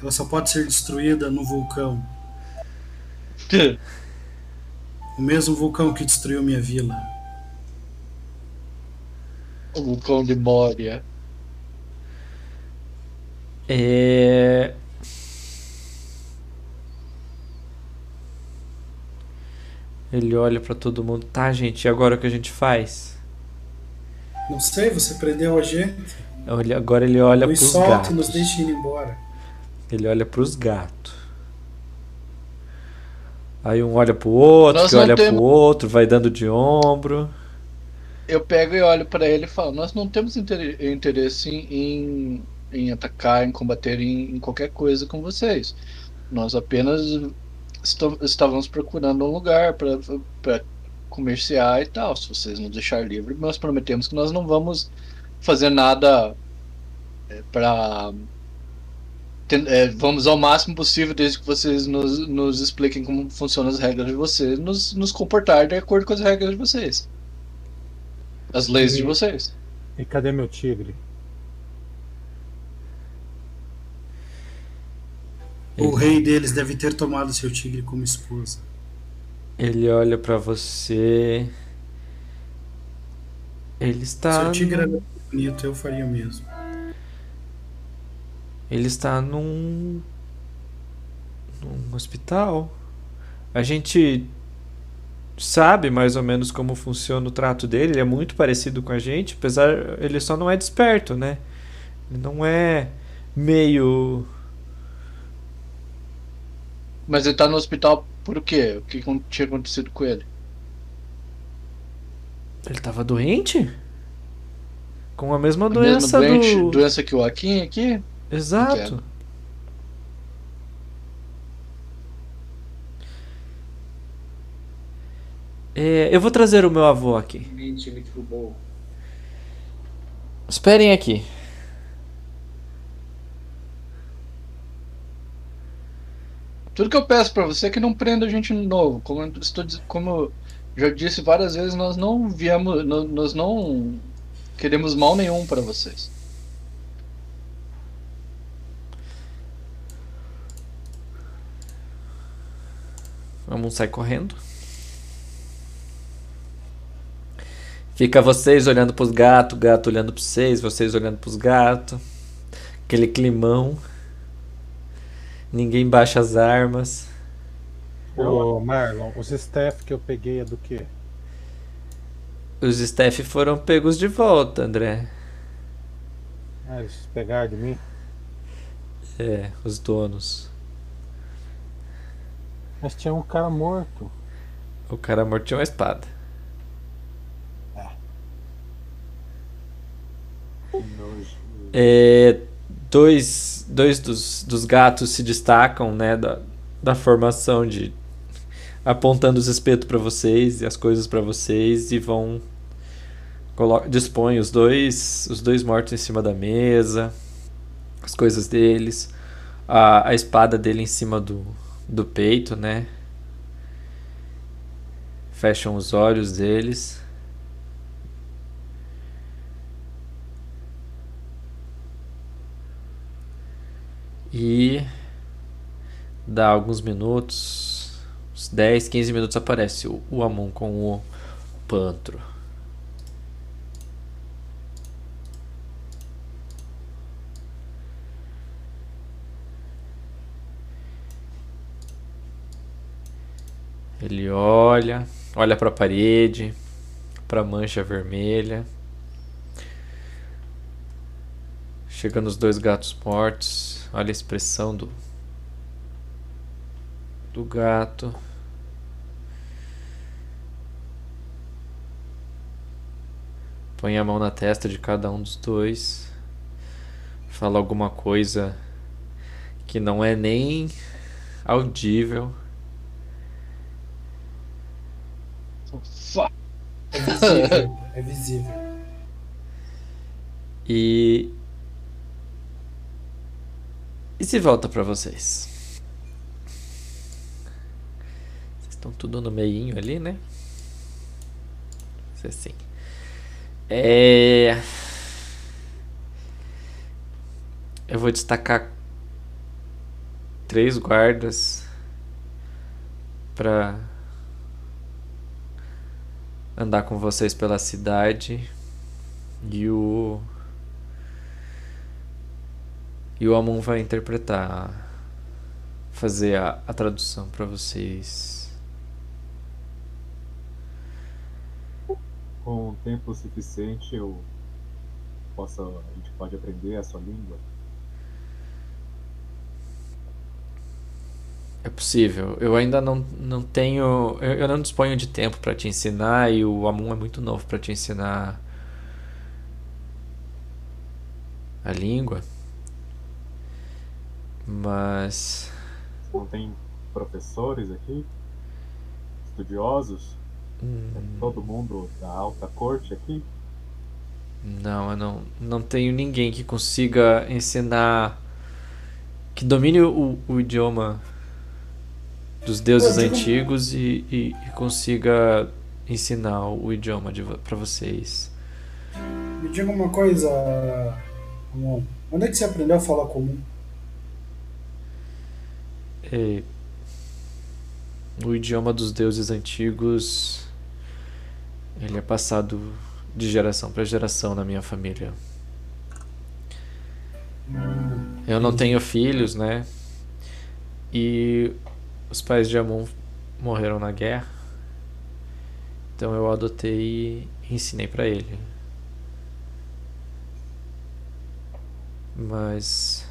Ela só pode ser destruída no vulcão. O mesmo vulcão que destruiu minha vila. O vulcão de Moria. É. Ele olha pra todo mundo. Tá, gente, e agora o que a gente faz? Não sei, você prendeu a gente. Olha- Agora ele olha nos pros gatos. e nos deixe ir embora. Ele olha pros gatos. Aí um olha pro outro, Nós que olha temos- pro outro, vai dando de ombro. Eu pego e olho pra ele e falo: Nós não temos inter- interesse em, em atacar, em combater em, em qualquer coisa com vocês. Nós apenas estávamos procurando um lugar para comerciar e tal. Se vocês nos deixar livre, nós prometemos que nós não vamos fazer nada para ten- é, vamos ao máximo possível, desde que vocês nos, nos expliquem como funcionam as regras de vocês, nos, nos comportar de acordo com as regras de vocês. As leis de E- vocês. E cadê meu tigre? O rei deles deve ter tomado seu tigre como esposa. Ele olha pra você. Ele está. Se o tigre era bonito, eu faria o mesmo. Ele está num. num hospital. A gente sabe mais ou menos como funciona o trato dele. Ele é muito parecido com a gente, apesar. Ele só não é desperto, né? Ele não é meio. Mas ele tá no hospital por quê? O que tinha acontecido com ele? Ele tava doente? Com a mesma A doença mesma doente, do. doença que o Akin aqui? Exato. É, eu vou trazer o meu avô aqui. Esperem aqui. Tudo que eu peço pra você é que não prenda gente novo. Como eu estou como eu já disse várias vezes, nós não viemos, nó- nós não queremos mal nenhum pra vocês. Vamos sair correndo. Fica vocês olhando pros gatos, gato olhando pra vocês, vocês olhando pros gatos. Aquele climão. Ninguém baixa as armas. Ô, Marlon, os staff que eu peguei é do quê? Os staff foram pegos de volta, André. Ah, eles pegaram de mim? É, os donos. Mas tinha um cara morto. O cara morto tinha uma espada. Nojo. É, dois dois dos, dos gatos se destacam, né, da, da formação de apontando os espetos para vocês e as coisas para vocês e vão dispõe os dois os dois mortos em cima da mesa, as coisas deles, a, a espada dele em cima do, do peito, né? Fecham os olhos deles. E dá alguns minutos, uns 10, 15 minutos aparece o, o Amon com o Pantro. Ele olha, olha para a parede, para a mancha vermelha. Chega nos dois gatos mortos. Olha a expressão do do gato. Põe a mão na testa de cada um dos dois. Fala alguma coisa que não é nem audível. É visível. é visível. E. E se volta pra vocês? Vocês estão tudo no meinho ali, né? Assim. É. Eu vou destacar três guardas pra andar com vocês pela cidade e o e o Amon vai interpretar fazer a, a tradução pra vocês Com tempo suficiente eu posso, a gente pode aprender a sua língua. É possível. Eu ainda não, não tenho. Eu, eu não disponho de tempo pra te ensinar e o Amon é muito novo pra te ensinar a língua. Mas. Não tem professores aqui? Estudiosos? hum, É todo mundo da alta corte aqui? Não, eu não, não tenho ninguém que consiga ensinar que domine o, o idioma dos deuses Eu digo- antigos e, e- e consiga ensinar o idioma pra vocês. Me diga uma coisa, Ramon. Onde é que você aprendeu a falar comum? E o idioma dos deuses antigos ele é passado de geração para geração na minha família. Eu não tenho filhos, né? E os pais de Amon morreram na guerra. Então eu adotei e ensinei para ele. Mas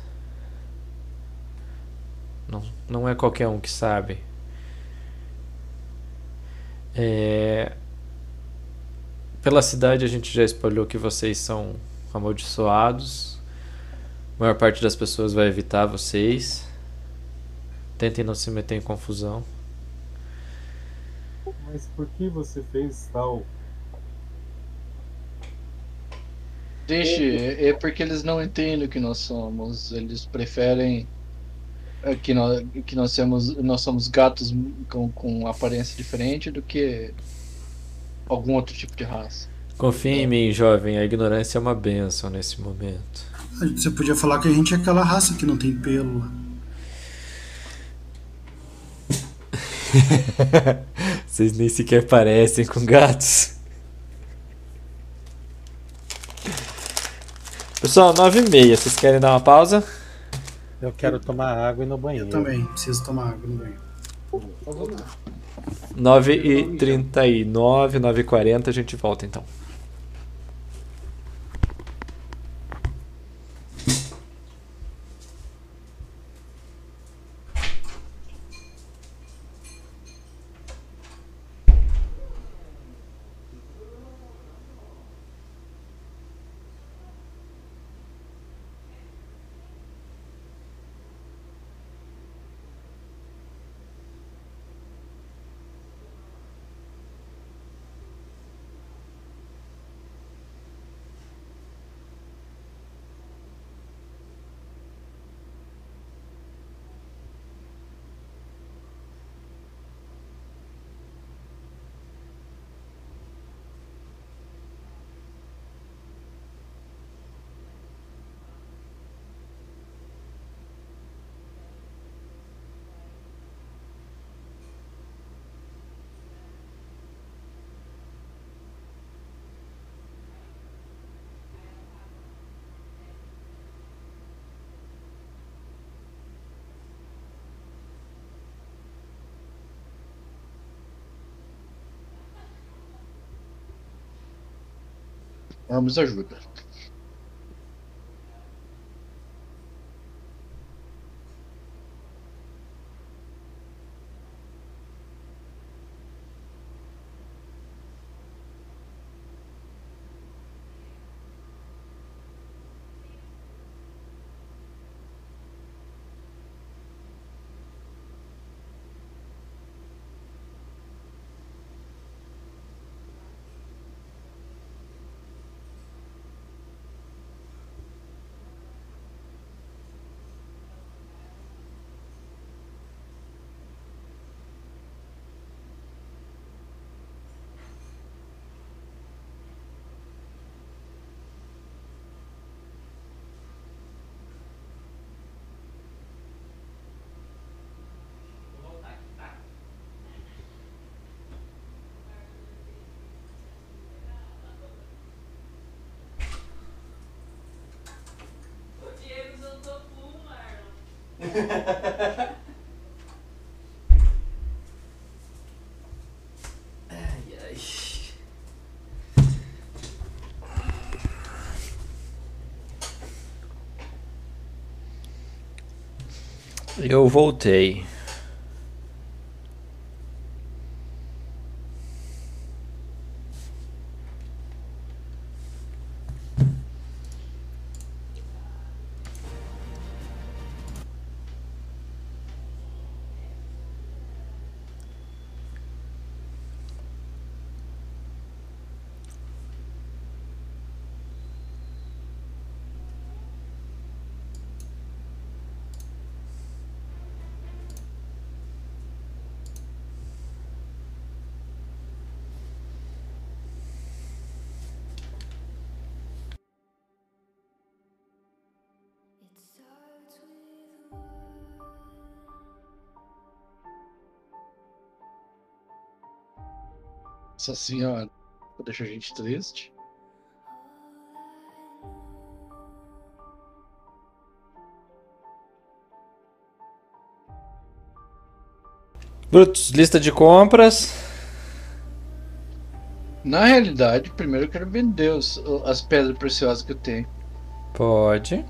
não, não é qualquer um que sabe. É, Pela cidade a gente já espalhou que vocês são amaldiçoados. A maior parte das pessoas vai evitar vocês. Tentem não se meter em confusão. Mas por que você fez tal? Deixe, é porque eles não entendem o que nós somos. Eles preferem é, que nós, que nós, somos, nós somos gatos com, com aparência diferente do que algum outro tipo de raça. Confie em mim, jovem. A ignorância é uma benção nesse momento. Você podia falar que a gente é aquela raça que não tem pelo. Vocês nem sequer parecem com gatos. Pessoal, 9 e meia. Vocês querem dar uma pausa? Eu quero tomar água e ir no banheiro. Eu também preciso tomar água no banheiro. Então vamos lá. 9 e 39, 9 e 40 a gente volta então. Vamos ajuda. Eu voltei. Nossa senhora. Deixa a gente triste. Brutus, lista de compras. Na realidade, primeiro eu quero vender os- as pedras preciosas que eu tenho. Pode.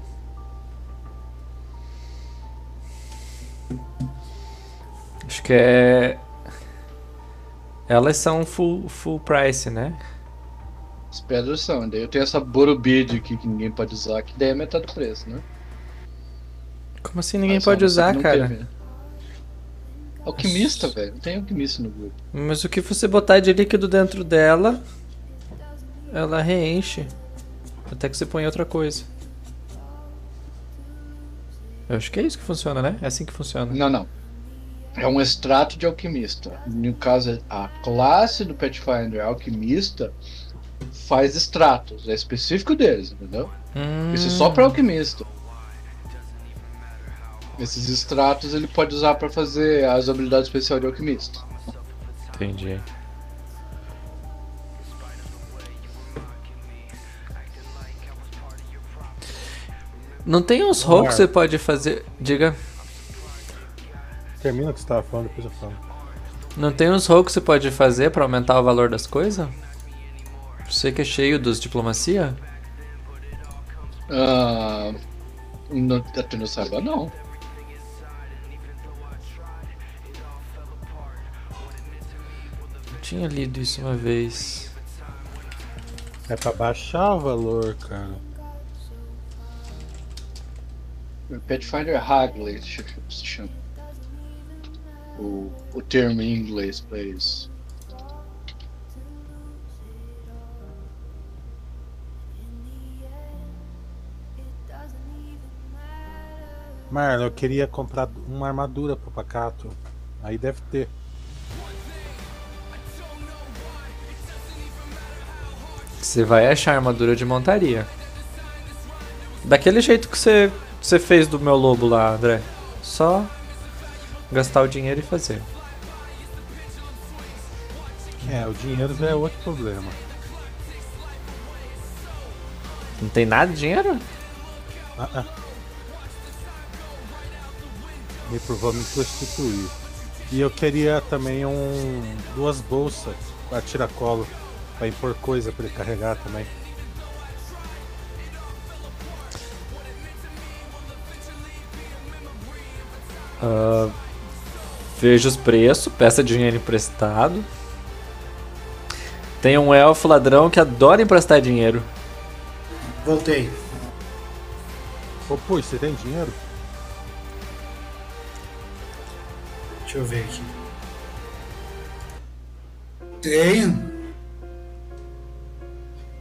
Acho que é. Elas são full, full price, né? As pedras são. Daí eu tenho essa Borobid aqui que ninguém pode usar, que daí é metade do preço, né? Como assim ninguém Ah, só pode usar, cara? ver. Alquimista, velho. Não tem alquimista no grupo. Mas o que você botar de líquido dentro dela, ela reenche. Até que você põe outra coisa. Eu acho que é isso que funciona, né? É assim que funciona. Não, não. É um extrato de alquimista. No caso, a classe do Pathfinder alquimista faz extratos. É específico deles, entendeu? Hum, Isso é só para alquimista. Esses extratos ele pode usar para fazer as habilidades especiais de alquimista. Entendi. Não tem uns roll que você pode fazer. Diga. Termina o que você estava falando, depois eu falo. Não tem uns roll que você pode fazer pra aumentar o valor das coisas? Você que é cheio dos diplomacia? Ah, não, até não saiba, não. Eu tinha lido isso uma vez. É pra baixar o valor, cara. Pathfinder Hagley se se chama. O, o termo em inglês para isso. Marlon, eu queria comprar uma armadura pro Pacato. Aí deve ter. Você vai achar armadura de montaria. Daquele jeito que você, você fez do meu lobo lá, André. Só gastar o dinheiro e fazer. É, o dinheiro já é outro problema. Não tem nada de dinheiro? Ah, ah. Me vou me prostituir. E eu queria também um duas bolsas a tiracolo pra impor coisa pra ele carregar também. Ah, veja os preços, peça dinheiro emprestado. Tem um elfo ladrão que adora emprestar dinheiro. Voltei. Ô, pô, você tem dinheiro? Deixa eu ver aqui. Tenho.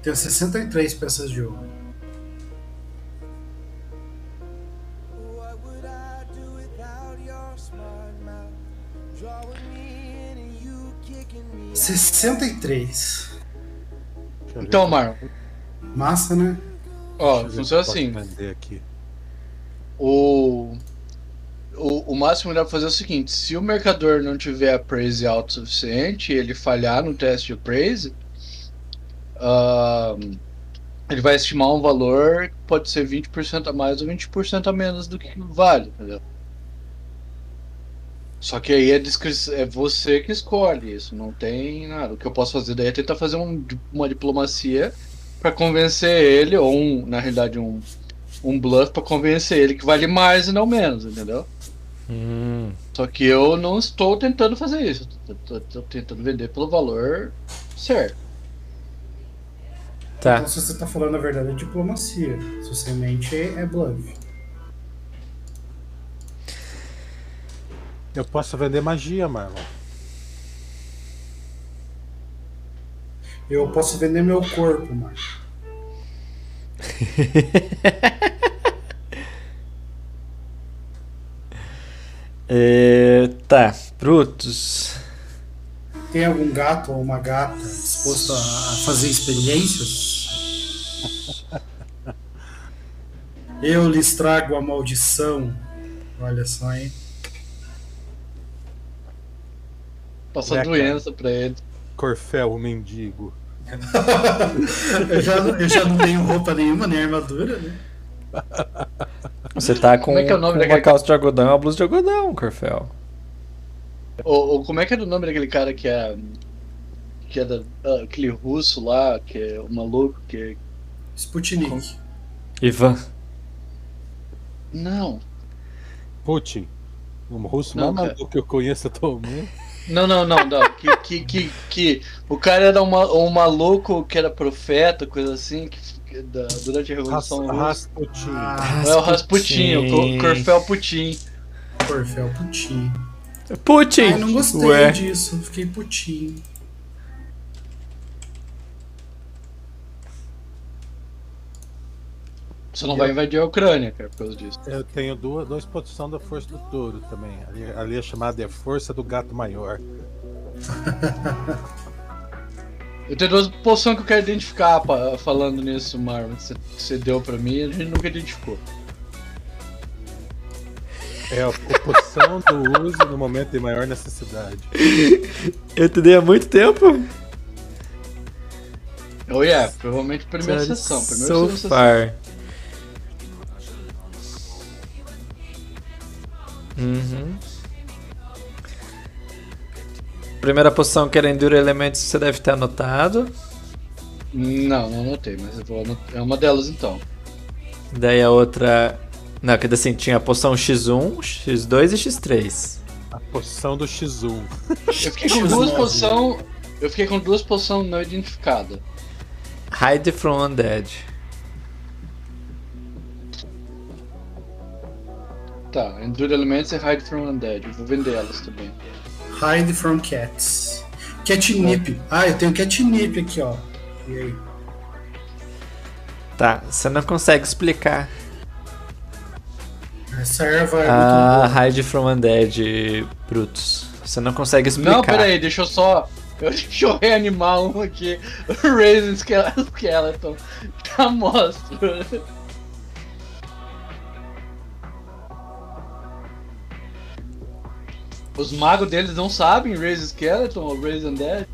Tenho 63 peças de ouro. 63. Deixa eu ver Então, Marlon, Massa, né? ó, funciona assim. aqui. O, o, o máximo dá pra fazer é o seguinte: se o mercador não tiver appraise alto o suficiente e ele falhar no teste de appraise, ahn, ele vai estimar um valor que pode ser 20% a mais ou 20% a menos do que vale, entendeu? Só que aí é, é você que escolhe isso, não tem nada. O que eu posso fazer daí é tentar fazer um- uma diplomacia pra convencer ele, ou um, na realidade um, um bluff pra convencer ele que vale mais e não menos, entendeu? Hum, Só que eu não estou tentando fazer isso. Tô tentando vender pelo valor certo. tá. Então, se você tá falando a verdade, é diplomacia. Se você mente, é bluff. Eu posso vender magia, Marlon. Eu posso vender meu corpo, mano. É, tá, Brutus. Tem algum gato ou uma gata disposto a fazer experiências? Eu lhes trago a maldição. Olha só, hein? Passa É, cara. doença pra ele. Corfel, o mendigo. eu, já, eu já não tenho roupa nenhuma, nem armadura, né? Você tá com, Como é que é o nome com uma calça de algodão e uma blusa de algodão, Corfel. Ou, ou como é que era o nome daquele cara que é. Que é da, ah, aquele russo lá, que é o maluco que. Sputnik. Ivan. Não. Putin. Um russo Não, mais cara. maluco que eu conheço atualmente. Não, não, não, não. Que, que, que, que o cara era uma, um maluco que era profeta, coisa assim, que, que da- durante a Revolução Russa. Rasputin. Ah, É o Rasputin, o Cor- Corfel Putin. Corfel Putin. Putin! Ai, não gostei Ué. disso. Fiquei putinho. Você não vai invadir a Ucrânia, cara, por causa disso. Eu tenho duas, duas posições da Força do Touro também. Ali, ali é chamada é Força do Gato Maior. Eu tenho duas posições que eu quero identificar pa- falando nisso, Marlon. que Você, você deu pra mim e a gente nunca identificou. É a posição do uso no momento de maior necessidade. Eu te dei há muito tempo. Oh yeah, provavelmente primeira sessão. Primeira so sessão. far. Uhum. Primeira posição que era Endure Elementos, você deve ter anotado. Não, não anotei, mas eu vou anotar. É uma delas então. Daí a outra. Não, que assim, tinha a poção X1, X2 e X3. A posição do X1. Eu fiquei com duas posições. Eu fiquei com duas posições não identificadas. Hide from Undead. Tá, Endure Elements e Hide from Undead. Eu vou vender elas também. Hide from cats. Catnip. Ah, eu tenho catnip aqui, ó. E aí? Tá, você não consegue explicar. Essa erva é a muito boa. Hide from Undead, Brutus. Você não consegue explicar. Não, peraí, deixa eu só. Deixa eu reanimar um aqui. Raising Skeleton. Já mostro. Os magos deles não sabem Raise Skeleton ou Raise Undead?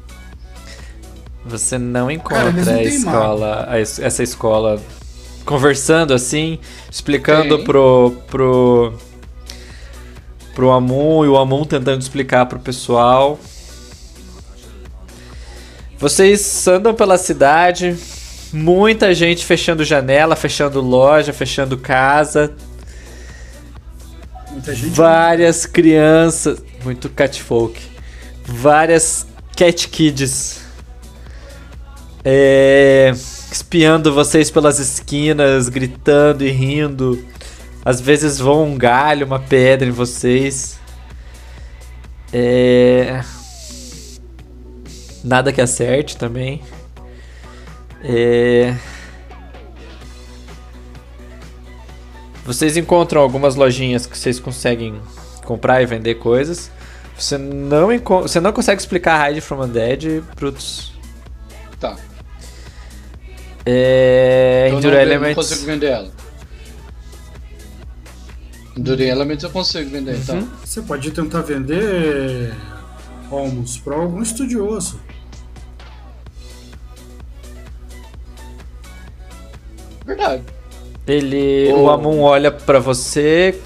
Você não Cara, encontra não a escola, a es- essa escola conversando assim, explicando pro pro pro Amun e o Amun tentando explicar pro pessoal. Vocês andam pela cidade, muita gente fechando janela, fechando loja, fechando casa, Muita gente. várias crianças, muito catfolk, várias cat kids é, espiando vocês pelas esquinas, gritando e rindo. Às vezes voa um galho, uma pedra em vocês. É, Nada que acerte também. É, Vocês encontram algumas lojinhas que vocês conseguem comprar e vender coisas. Você não, você não consegue explicar Hide from Undead, Brutus. Tá. É. Então Endure não, eu não Elements. consigo vender ela. Endure Elements eu consigo vender, então. Uhum. Você pode tentar vender Olmos para algum estudioso. Verdade. Ele. Oh. O Amun olha pra você.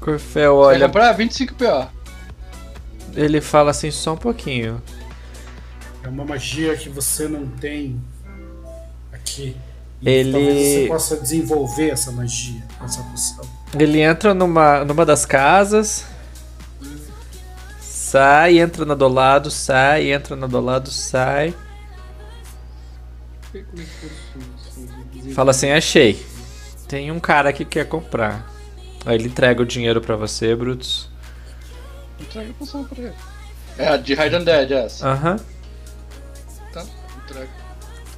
Corfel Você olha. vai comprar 25 PO. Ele fala assim só um pouquinho. É uma magia que você não tem aqui. E Ele- Talvez você possa desenvolver essa magia, essa poção. Ele entra numa, numa das casas. Sai, entra na do lado, sai, entra na do lado, sai. Fala assim, achei. Tem um cara que quer comprar. Aí ele entrega o dinheiro pra você, Brutus. Entrega a poção pra ele. É a de Hide Undead, essa. Aham, Tá, entrega.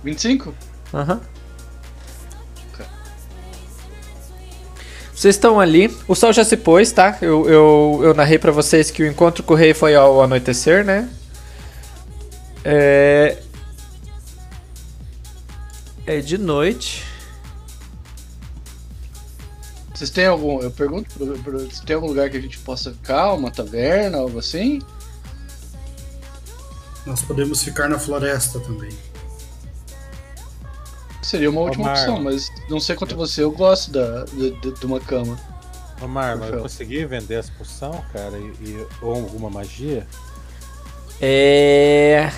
25? aham. Ok. Vocês estão ali. O sol já se pôs, tá? Eu, eu, eu narrei pra vocês que o encontro com o rei foi ao anoitecer, né? É. É de noite. Vocês têm algum. Eu pergunto pro, pro, se tem algum lugar que a gente possa ficar, uma taverna, algo assim? Nós podemos ficar na floresta também. Seria uma última Omar. opção, mas não sei quanto você, eu gosto da, de, de- de uma cama. Omar, mas eu consegui vender as poção, cara, e, e- ou alguma magia? É.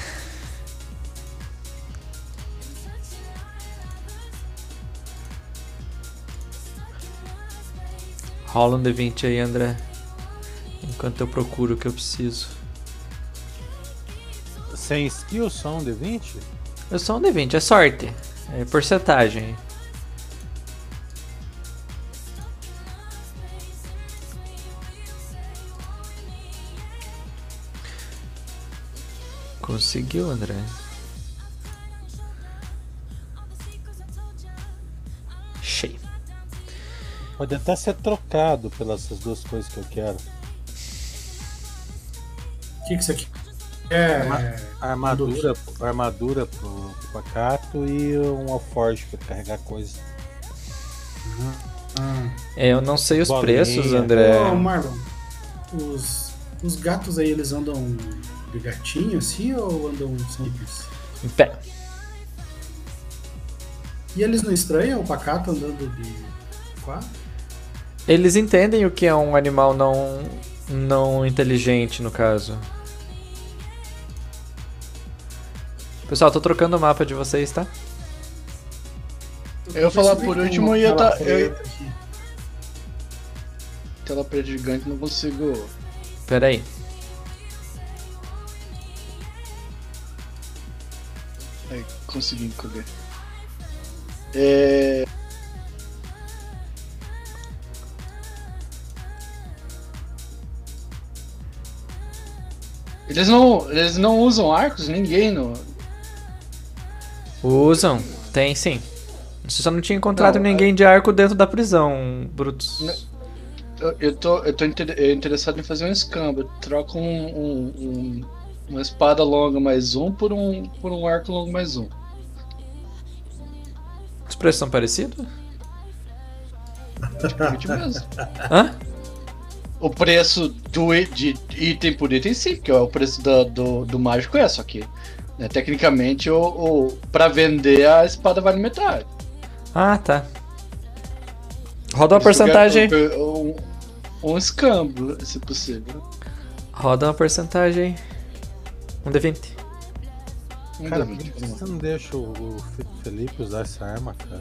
Rola um D20 aí, André. Enquanto eu procuro o que eu preciso. Sem skill, só um D20? É só um D20, é sorte. É porcentagem. Conseguiu, André? Cheio. Pode até ser trocado pelas essas duas coisas que eu quero. O que, que você quer? É, Armadura, armadura pro, pro pacato e um alforge pra carregar coisa. ah. É, eu não sei os Bolinha. preços, André. Ô, Marlon, os, os gatos aí, eles andam de gatinho assim ou andam simples? Em pé. E eles não estranham o pacato andando de quatro? Eles entendem o que é um animal não, não inteligente, no caso. Pessoal, tô trocando o mapa de vocês, tá? Eu ia falar por último, uma ia tá- tela eu- preta aqui. Tela preta gigante, não consigo. Pera aí. Aí, consegui encolher. É. Eles não, eles não usam arcos? Ninguém no. Usam. Tem sim. Você só não tinha encontrado Não, ninguém de arco dentro da prisão, Brutus. Não. Eu, tô, eu tô interessado em fazer um escambo. Eu troco um, um- um- uma espada longa mais um por um, por um arco longo mais um. Os preços são parecidos? Praticamente mesmo. Hã? O preço do, de item por item sim, que é o preço da- do, do mágico é, só que né, tecnicamente o, o, pra vender a espada vale metade. Ah, tá. Roda uma porcentagem. quero Um, um escambo, se possível. Roda uma porcentagem. Um D20. Um Cara, D20, por que você não deixa o, o Fe- Felipe usar essa arma, cara?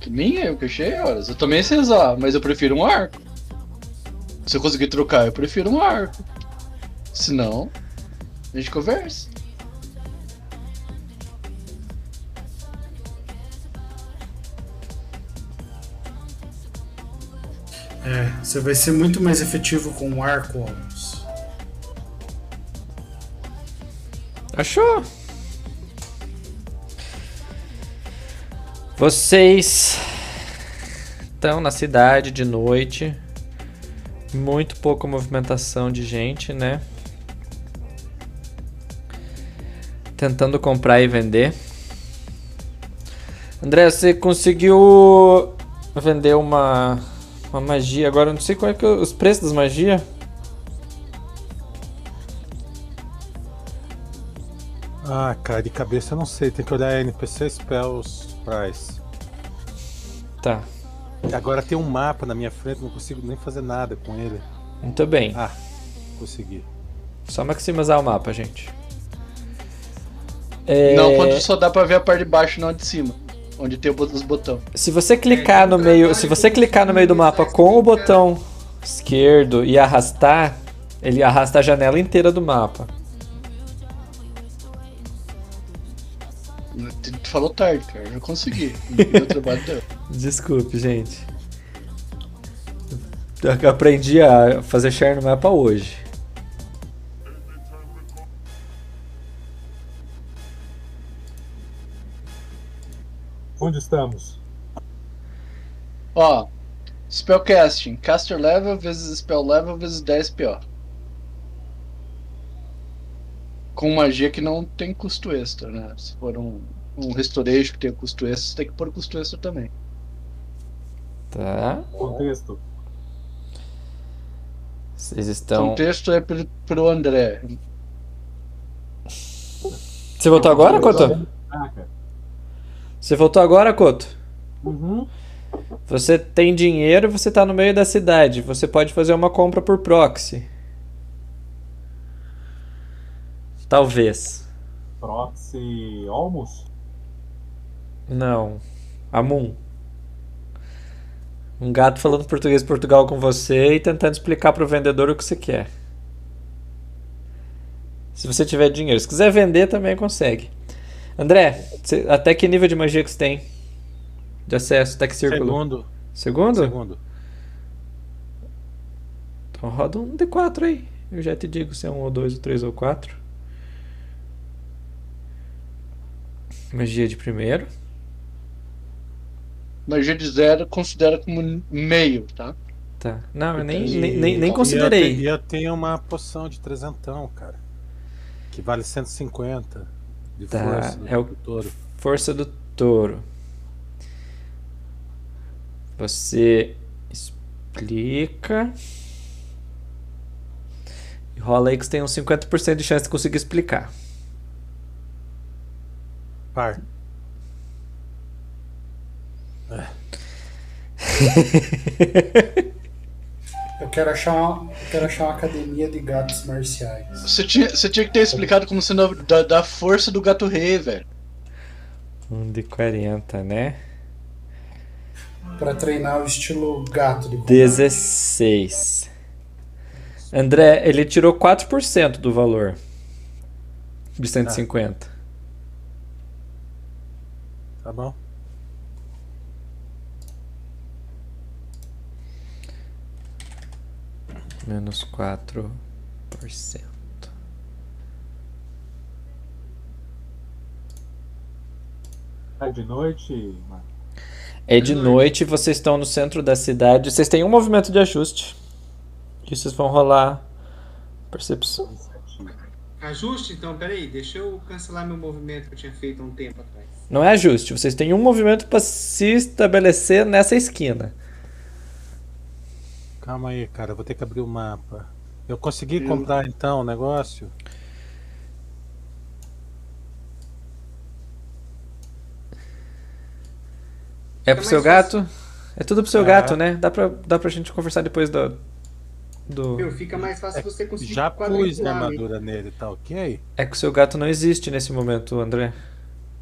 Que minha, eu que achei horas. Eu também sei usar, mas eu prefiro um arco. Se eu conseguir trocar, eu prefiro um arco. Se não, a gente conversa. É, você vai ser muito mais efetivo com o arco, Almus. Achou? Vocês estão na cidade de noite. Muito pouca movimentação de gente, né? Tentando comprar e vender. André, você conseguiu vender uma, uma magia. Agora eu não sei qual é que é os preços das magias. Ah, cara, de cabeça eu não sei, tem que olhar NPC Spells Price. Tá, Agora tem um mapa na minha frente, não consigo nem fazer nada com ele. muito bem. Ah, consegui. Só maximizar o mapa, gente. É, Não, quando só dá pra ver a parte de baixo, não a de cima. Onde tem os botões. Se você clicar no meio, se você clicar no meio do mapa com o botão esquerdo e arrastar, ele arrasta a janela inteira do mapa. Falou tarde, cara. Eu já consegui. Meu trabalho deu. Desculpe, gente. Eu aprendi a fazer share no mapa hoje. Onde estamos? Ó, Spellcasting. Caster level vezes spell level vezes 10 PO. Com magia que não tem custo extra, né? Se for um, um restoration que tem custo extra, você tem que pôr custo extra também. Tá? Contexto. Vocês estão. o texto é pro, pro André. Você voltou agora, Coto? Ah. Você voltou agora, Coto? Uhum. Você tem dinheiro e você tá no meio da cidade. Você pode fazer uma compra por proxy. Talvez. Proxy Olmos? Não. Amun. Um gato falando português de Portugal com você e tentando explicar pro vendedor o que você quer. Se você tiver dinheiro. Se quiser vender, também consegue. André, você- até que nível de magia que você tem? De acesso, até que círculo? Segundo. Segundo? Segundo. Então roda um D4 aí. Eu já te digo se é um ou dois, ou três ou quatro. Magia de primeiro. Magia de zero considera como meio, tá? Tá. Não, eu nem, E- nem, nem, nem E considerei. eu, e eu tenho uma poção de trezentão, cara. Que vale 150 de Tá, força do, é o- do touro. Força do touro. Você explica. E rola aí que você tem uns 50% de chance de conseguir explicar. Par. Eu quero achar uma, eu quero achar uma academia de gatos marciais. Você tinha, você tinha que ter explicado como sendo da, da força do gato rei, velho. Um de 40, né? Pra treinar o estilo gato de combate. 16. André, ele tirou 4% do valor de 150. Tá bom? Menos 4%. Tá de noite, mano. É de noite, vocês estão no centro da cidade. Vocês têm um movimento de ajuste. E vocês vão rolar percepção. Ajuste, então, peraí, deixa eu cancelar meu movimento que eu tinha feito há um tempo atrás. Não é ajuste, vocês têm um movimento para se estabelecer nessa esquina. Calma aí, cara. Vou ter que abrir o mapa. Eu consegui Eu- comprar então o negócio? É pro Fica seu gato? É tudo pro seu É. gato, né? Dá pra, dá pra gente conversar depois do. do... Meu, fica mais fácil você conseguir É, Já pus a né? armadura nele, tá ok? É que o seu gato não existe nesse momento, André.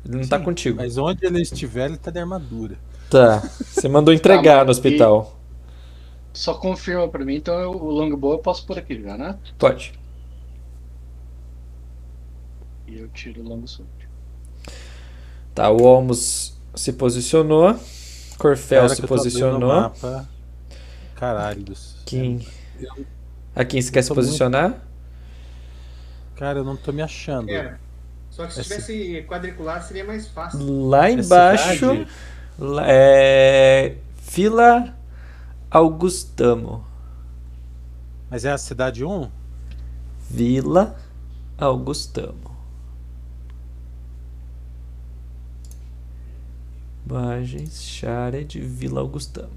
Ele não tá Sim, contigo. Mas onde ele estiver, ele tá de armadura. Tá. Você mandou entregar Tá, no hospital. Só confirma pra mim, então eu- o longbow eu posso por aqui já, né? Pode. E eu tiro o longo sword. Tá, o Olmos se posicionou. Corfel Cara, se posicionou. Mapa. Caralho dos. Kim. A Kim, você quer se tô muito- posicionar? Cara, eu não tô me achando. É. Só que se Essa- tivesse quadriculado seria mais fácil. Lá embaixo. lá- é. Vila Augustamo. Mas é a cidade 1? Vila Augustamo. Imagens, Shared, Vila Augustamo.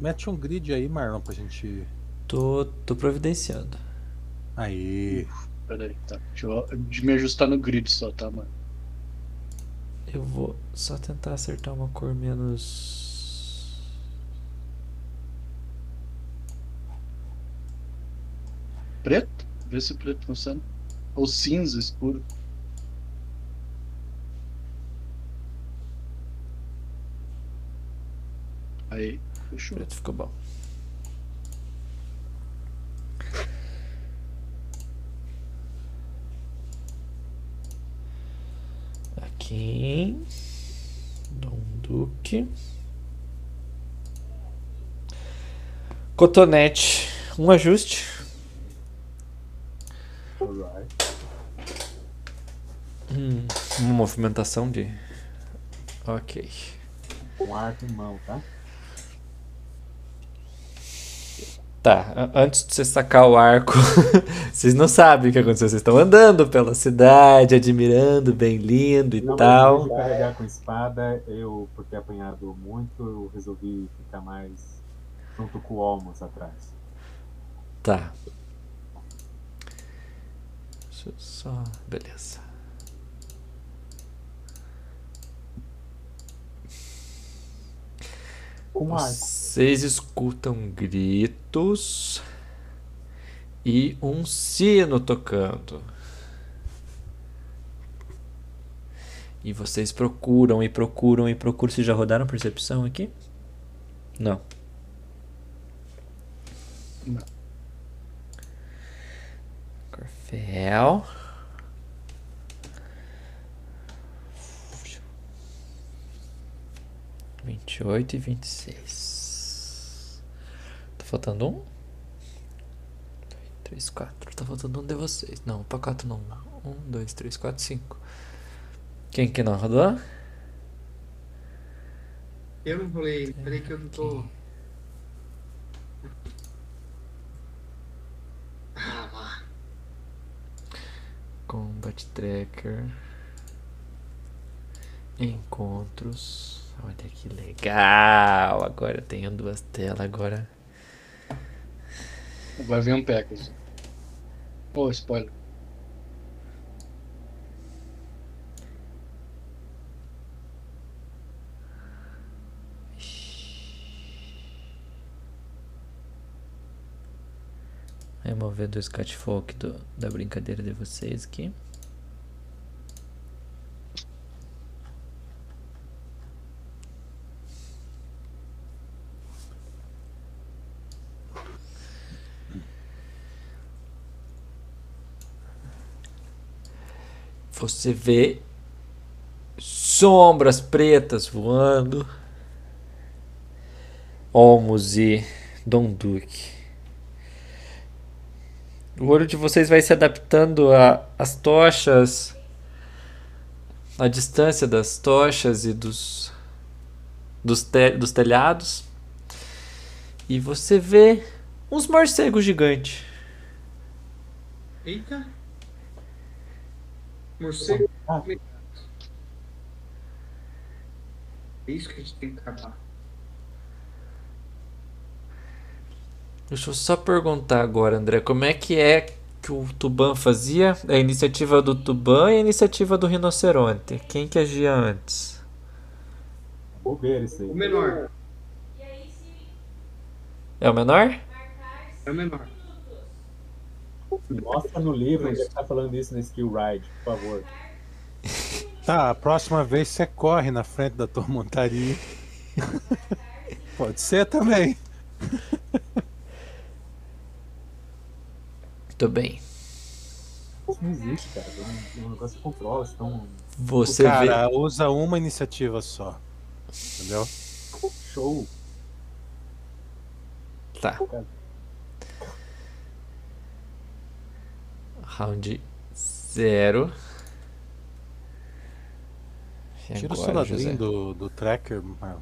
Mete um grid aí, Marlon, pra gente. Tô, tô providenciando. Aí. Pera aí, tá. Deixa eu de me ajustar no grid só, tá, mano? Eu vou só tentar acertar uma cor menos. Preto? Vê se preto funciona. Ou cinza escuro. Aí, fechou. Preto ficou bom. Aqui. Dom Duque. Cotonete. Um ajuste. Hum, uma movimentação de. Ok. Com arco em mão, tá? Tá, antes de você sacar o arco, vocês não sabem o que aconteceu. Vocês estão andando pela cidade, admirando, bem lindo e Não, tal. de carregar com espada, eu, por ter apanhado muito, eu resolvi ficar mais junto com o Olmos atrás. Tá. Deixa eu só. Beleza. Vocês escutam gritos e um sino tocando. E vocês procuram e procuram e procuram. Vocês já rodaram percepção aqui? Não. Não. Corfel. Vinte e oito e vinte e seis. Tá faltando um? Três, quatro. Tá faltando um de vocês. Não, pra quatro não. Um, dois, três, quatro, cinco. Quem que não rodou? Eu não rolei. Peraí que eu não tô. Ah, lá. Combat Tracker. Encontros. Olha que legal! Agora eu tenho duas telas agora. Vai vir um Pegasus. Pô, spoiler. Remover dois catfolk do, da brincadeira de vocês aqui. Você vê sombras pretas voando. Olmos e Dom Duque. O olho de vocês vai se adaptando às tochas, à distância das tochas e dos, dos, te- dos telhados. E você vê uns morcegos gigantes. Eita! Morcego. Ah. É isso que a gente tem que acabar. Deixa eu só perguntar agora, André, como é que é que o Tuban fazia? A iniciativa do Tuban e a iniciativa do Rinoceronte. Quem que agia antes? Bobeira isso aí. O menor. É o menor? É o menor. Mostra no livro é que tá falando isso na Skill Ride, por favor. Tá, a próxima vez você corre na frente da tua montaria. Pode ser também. Muito bem. Isso não existe, cara. É um, um negócio que controla, então. Você o cara vê. usa uma iniciativa só. Entendeu? Show! Tá. Round zero. E Tira o José? do, do tracker, Marlon.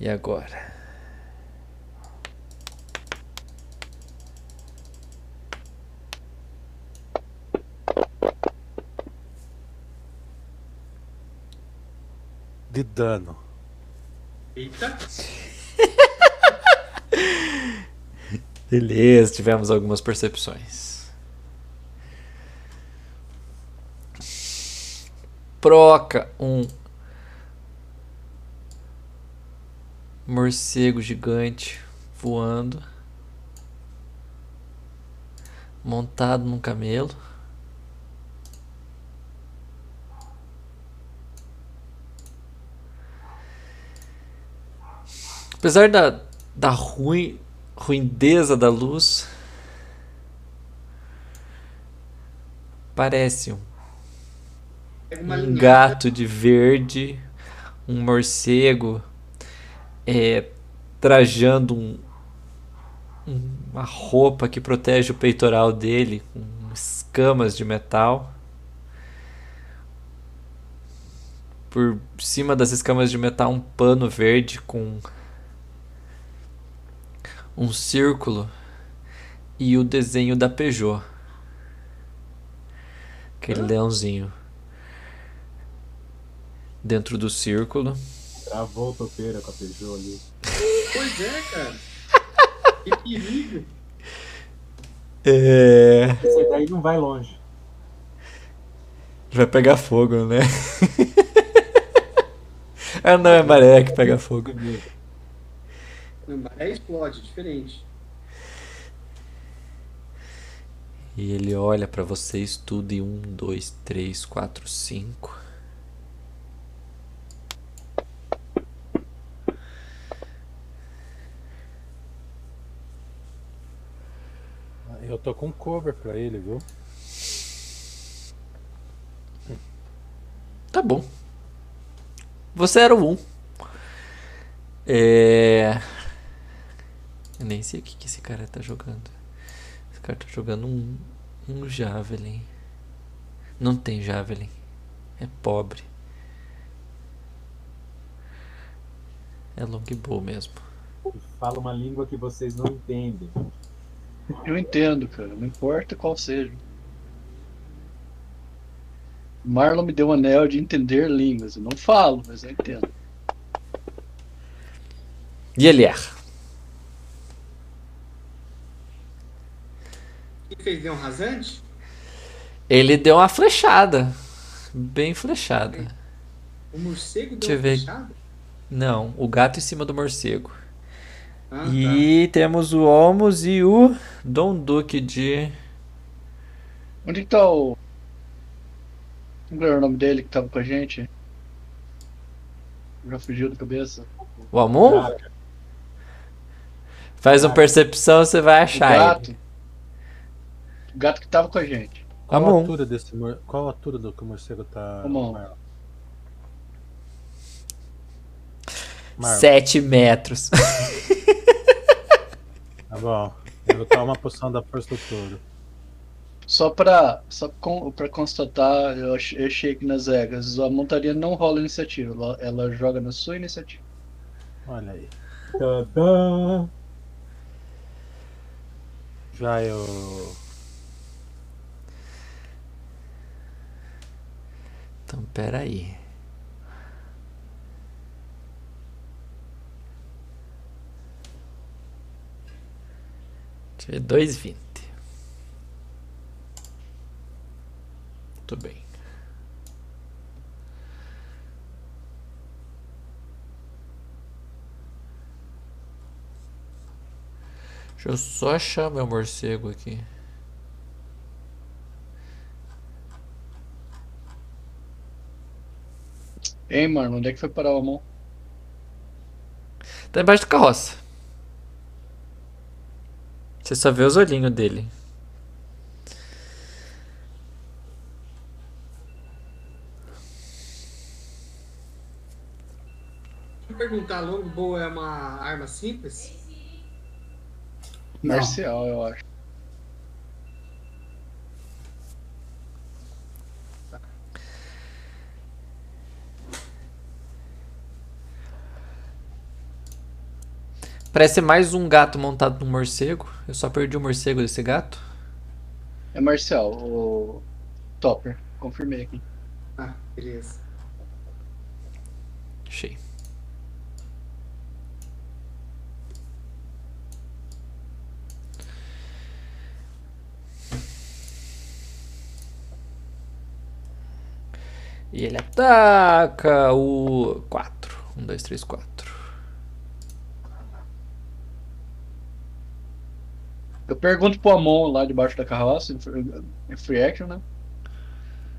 E agora? De dano. Eita! Beleza, tivemos algumas percepções. Proca um morcego gigante voando, montado num camelo. Apesar da, da ruim, ruindeza da luz, parece um, um gato de verde, um morcego é, trajando um- uma roupa que protege o peitoral dele com escamas de metal. Por cima das escamas de metal, um pano verde com um círculo e o desenho da Peugeot. Aquele leãozinho. Dentro do círculo. Travou o topeira com a Peugeot ali. Pois é, cara. Que perigo. É. Esse daí não vai longe. Vai pegar fogo, né? Ah, não, é maré que pega fogo. Maré explode, diferente. E ele olha pra vocês tudo e um, dois, três, quatro, cinco. Eu tô com cover pra ele, viu? Tá bom. Você era o um. É. Eu nem sei o que, que esse cara tá jogando. Esse cara tá jogando um, um Javelin. Não tem Javelin. É pobre. É longbow mesmo. Fala uma língua que vocês não entendem. Eu entendo, cara. Não importa qual seja. Marlon me deu um anel de entender línguas. Eu não falo, mas eu entendo. E ele erra. Que fez? Deu um rasante? Ele deu uma flechada. Bem flechada. O morcego deu eu uma ver. fechada? Não, o gato em cima do morcego. Ah, E temos o Olmos e o Dom Duque de. Onde que tá o. Era o nome dele que tava com a gente? Já fugiu da cabeça. O Amon? Faz uma percepção, você vai O achar gato. ele. O gato que tava com a gente. Qual a Amon. altura desse mor... Qual a altura do que o morcego tá. Amon. Marlon? Marlon, Sete metros. Tá bom. Eu vou tomar uma poção da força do touro. Só pra, só com, pra constatar, eu eu achei que nas regras, a montaria não rola iniciativa, ela, ela joga na sua iniciativa. Olha aí. Tadã! Já eu. Então, peraí. Deixa eu ver, 2,20. Muito bem. Deixa eu só achar meu morcego aqui. Hein, mano, onde é que foi parar o Amon? Tá embaixo da carroça. Você só vê os olhinhos dele. Deixa eu perguntar, longbow é uma arma simples? Não. Marcial, eu acho. Parece mais um gato montado num morcego. Eu só perdi o morcego desse gato. É marcial, o Topper. Confirmei aqui. Ah, beleza. Achei. E ele ataca o 4. 1, 2, 3, 4. Eu pergunto pro Amon lá debaixo da carroça, em free- action, né?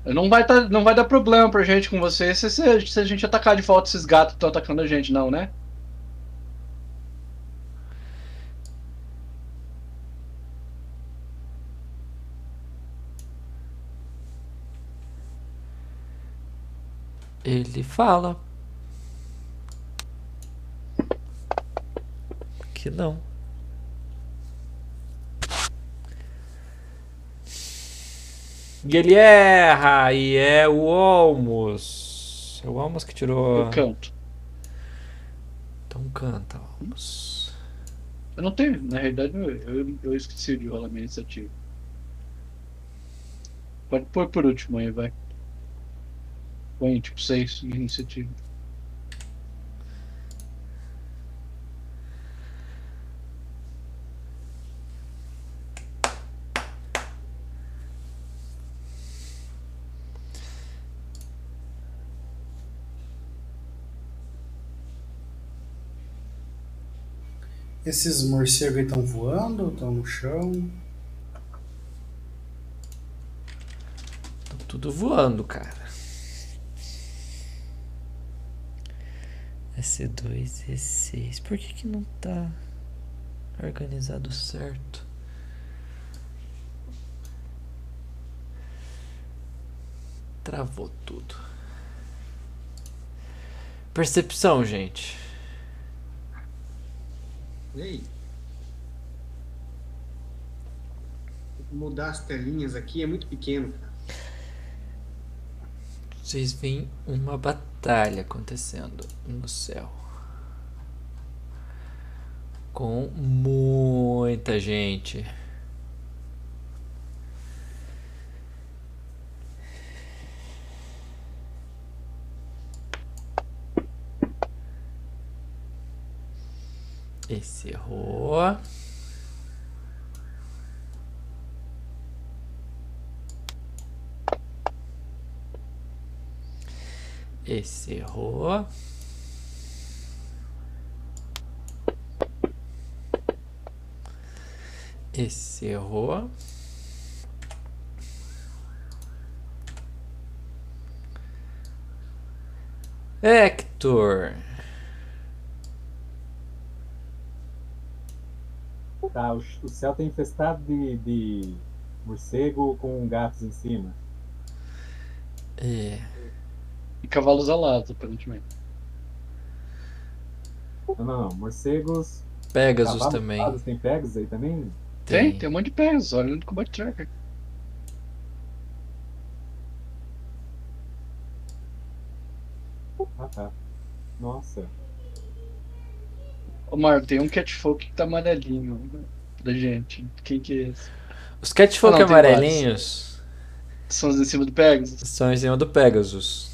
Não vai, tá, não vai dar problema pra gente com você se, se, se a gente atacar de volta esses gatos que estão atacando a gente, não, né? Ele fala que não. E ele erra, e é o Olmos. É o Olmos que tirou. Eu canto. Então canta, Olmos. Eu não tenho, na realidade eu, eu, eu esqueci de rolar minha iniciativa. Pode pôr por último aí, vai. Põe tipo 6 de iniciativa. Esses morcegos estão voando? Estão no chão? Tá tudo voando, cara. S2, E6. Por que que não tá organizado certo? Travou tudo. Percepção, gente. E aí? Mudar as telinhas aqui é muito pequeno. Vocês veem uma batalha acontecendo no céu. Com muita gente. Esse errou. Esse errou. Esse errou. Hector. Tá, o, o céu tá infestado de, de morcego com gatos em cima. É. E cavalos alados, aparentemente. Não, não, não. Morcegos. Pegasus cavalos também. alados, Tem Pegasus aí também? Tem, tem um monte de Pegasus, olha no Combat Tracker. Ah, tá. Nossa. Ô Marco, tem um Catfolk que tá amarelinho né, da gente. Quem que é esse? Os Catfolk Ah, amarelinhos São os em cima do Pegasus? são em cima do Pegasus.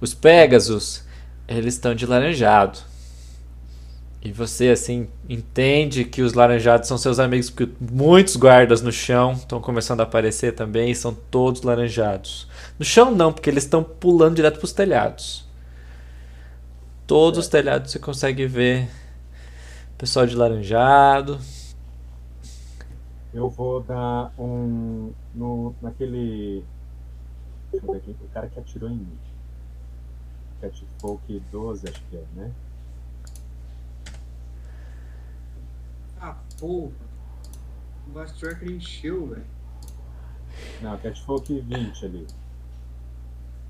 Os Pegasus, eles estão de laranjado. E você, assim, entende que os laranjados são seus amigos, porque muitos guardas no chão estão começando a aparecer também e são todos laranjados. No chão não, porque eles estão pulando direto para os telhados. Todos os telhados você consegue ver pessoal de laranjado. Eu vou dar um. No, naquele. Deixa eu ver aqui. O cara que atirou em mim. Catfolk 12, acho que é, né? Ah, porra. O Combat Tracker encheu, velho. Não, Catfolk 20 ali.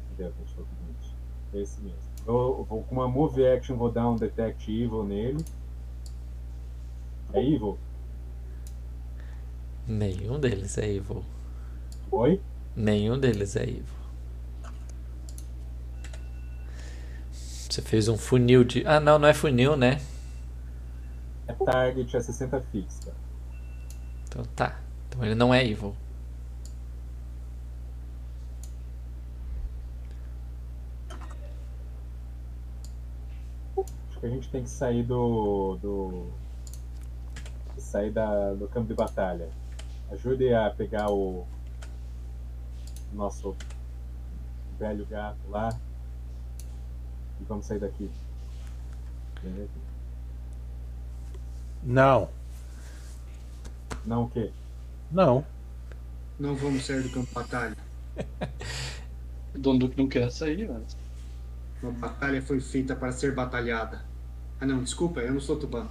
Cadê o Catfolk 20? Esse mesmo. Eu vou com uma move action, vou dar um detect evil nele. É evil? Nenhum deles é evil. Oi? Nenhum deles é evil. Você fez um funil de. Ah, não, não é funil, né? É target a 60 fix, cara. Então tá. Então ele não é evil. Acho que a gente tem que sair do. do sair da, do campo de batalha. Ajude a pegar o nosso velho gato lá. E vamos sair daqui. Beleza? Não, Não o quê? não. Não vamos sair do campo de batalha. O Don Duque não quer sair, mas. Uma batalha foi feita para ser batalhada. Ah não, desculpa, eu não sou Tuban.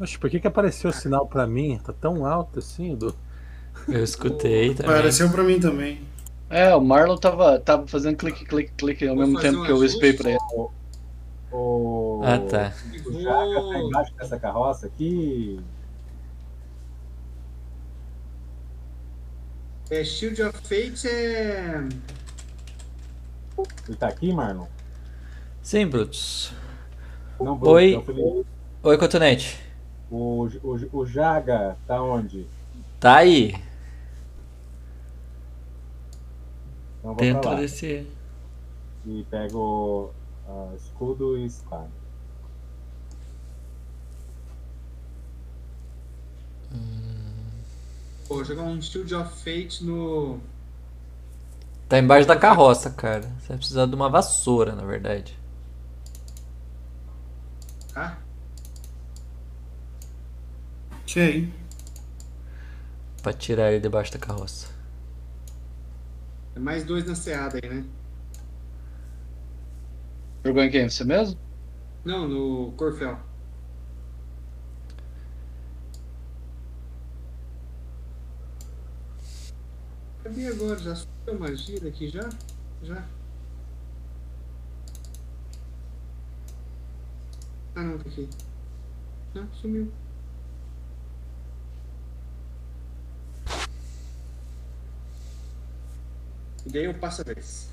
Oxe, por que, que apareceu o sinal pra mim? Tá tão alto assim, do. Eu escutei também. Apareceu pra mim também. É, o Marlon tava, tava fazendo clique, clique, clique ao Vou mesmo tempo um que eu spray pra ele. O. Ah, tá. O Jaca tá embaixo dessa carroça aqui. É, Shield of Fate é. Ele tá aqui, Marlon? Sim, Brutus. Não, Bruno, Oi. não. Oi, Cotonete. O, o, o Jaga tá onde? Tá aí. Então Tenta descer. E pego uh, escudo e espada. Hum. Pô, jogar um Shield of Fate no. Tá embaixo da carroça, cara. Você vai precisar de uma vassoura, na verdade. Ah? Ok. Pra tirar ele debaixo da carroça. É mais dois na seada aí, né? Jogou em quem? Você mesmo? Não, no Corfel. Cadê agora? Já subiu a magia daqui já? Já. Ah não, tá aqui. Não, sumiu. E eu passo a vez.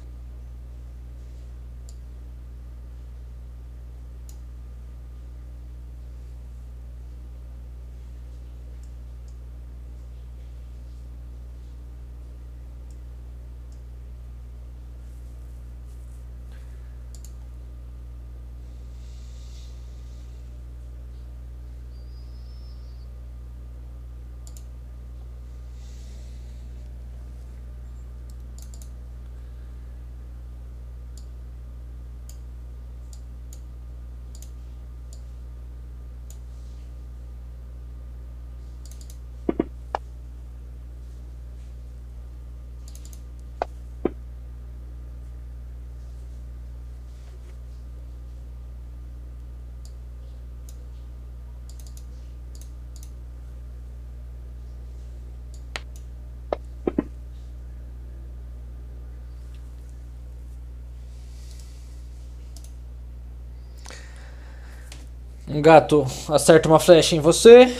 Um gato acerta uma flecha em você.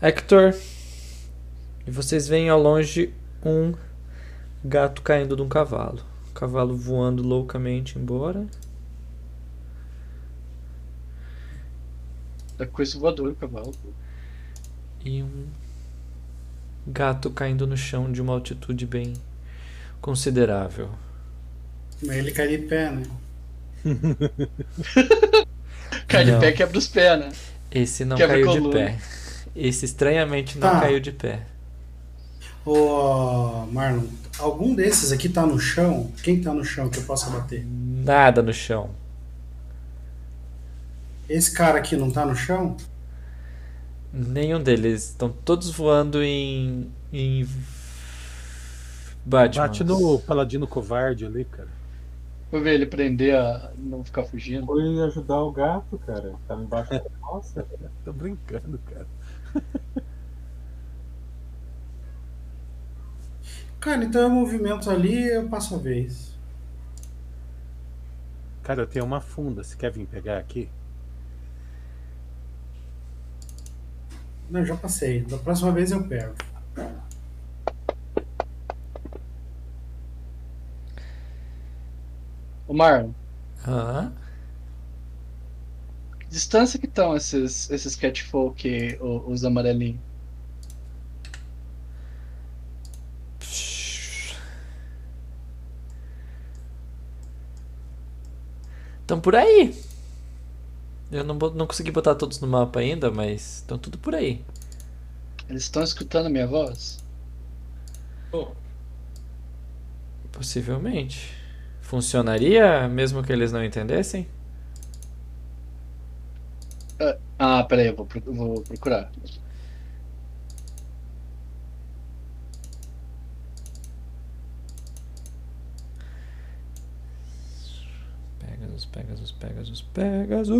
Hector. E vocês veem ao longe um gato caindo de um cavalo. O cavalo voando loucamente embora. É coisa voadora o cavalo. E um gato caindo no chão de uma altitude bem considerável. Mas ele cai de pé, né? Cai Não. de pé quebra os pés, né? Esse não Quebra caiu de pé. Esse estranhamente não Tá. caiu de pé. Ô, Marlon, algum desses aqui tá no chão? Quem tá no chão que eu possa bater? Nada no chão. Esse cara aqui não tá no chão? Nenhum deles. Estão todos voando em. em. Batman. Bate no paladino covarde ali, cara. Vou ver ele prender a não ficar fugindo. Foi ajudar o gato, cara. Tava embaixo da nossa. Tô brincando, cara. Cara, então eu movimento ali eu passo a vez. Cara, eu tenho uma funda. Você quer vir pegar aqui? Não, já passei. Da próxima vez eu pego. Ô Marlon, Hã? que distância que estão esses, esses catfolk, o- os amarelinhos? Estão por aí. Eu não, não consegui botar todos no mapa ainda, mas estão tudo por aí. Eles estão escutando a minha voz? Possivelmente. Funcionaria mesmo que eles não entendessem? Ah, peraí, eu vou, vou procurar. Pegasus, Pegasus, Pegasus, Pegasus.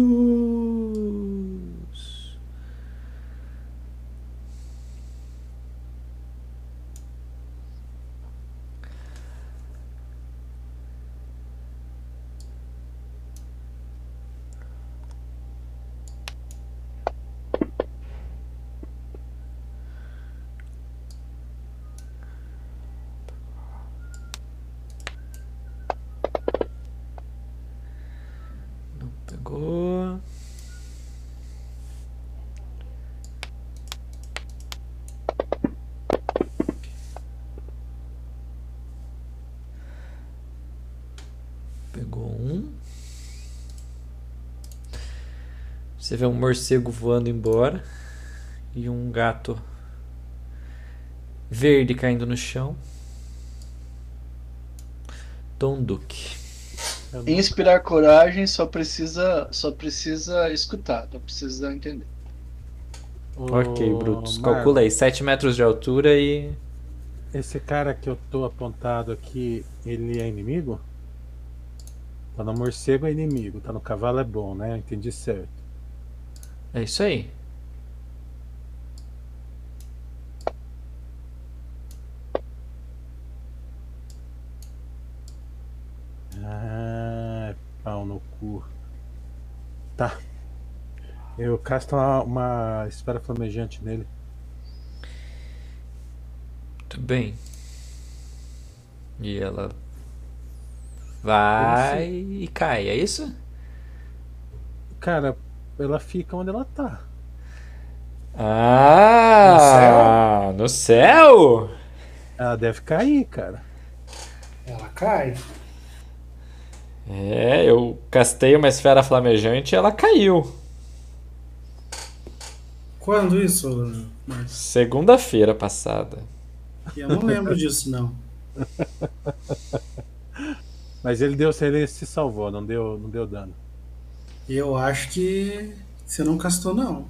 Não pegou. Pegou um. Você vê um morcego voando embora e um gato Verde caindo no chão. Tom Duque. Não- Inspirar coragem só precisa, só precisa escutar, não precisa entender. Ok, Brutus. Marlon, Calcula aí. 7 metros de altura e. Esse cara que eu tô apontado aqui, ele é inimigo? Tá no morcego é inimigo, tá no cavalo é bom, né? Entendi certo. É isso aí. Ah, pau no cu. Tá. Eu casto uma, uma esfera flamejante nele. Muito bem. E ela vai e cai, é isso? Cara, ela fica onde ela tá. Ah! No céu? Ela deve cair, cara. Ela cai. É, eu castei uma esfera flamejante e ela caiu. Quando isso, Marcos? Segunda-feira passada. Eu não lembro disso, não. Mas ele deu, ele se salvou, não deu, não deu dano. Eu acho que você não castou, não.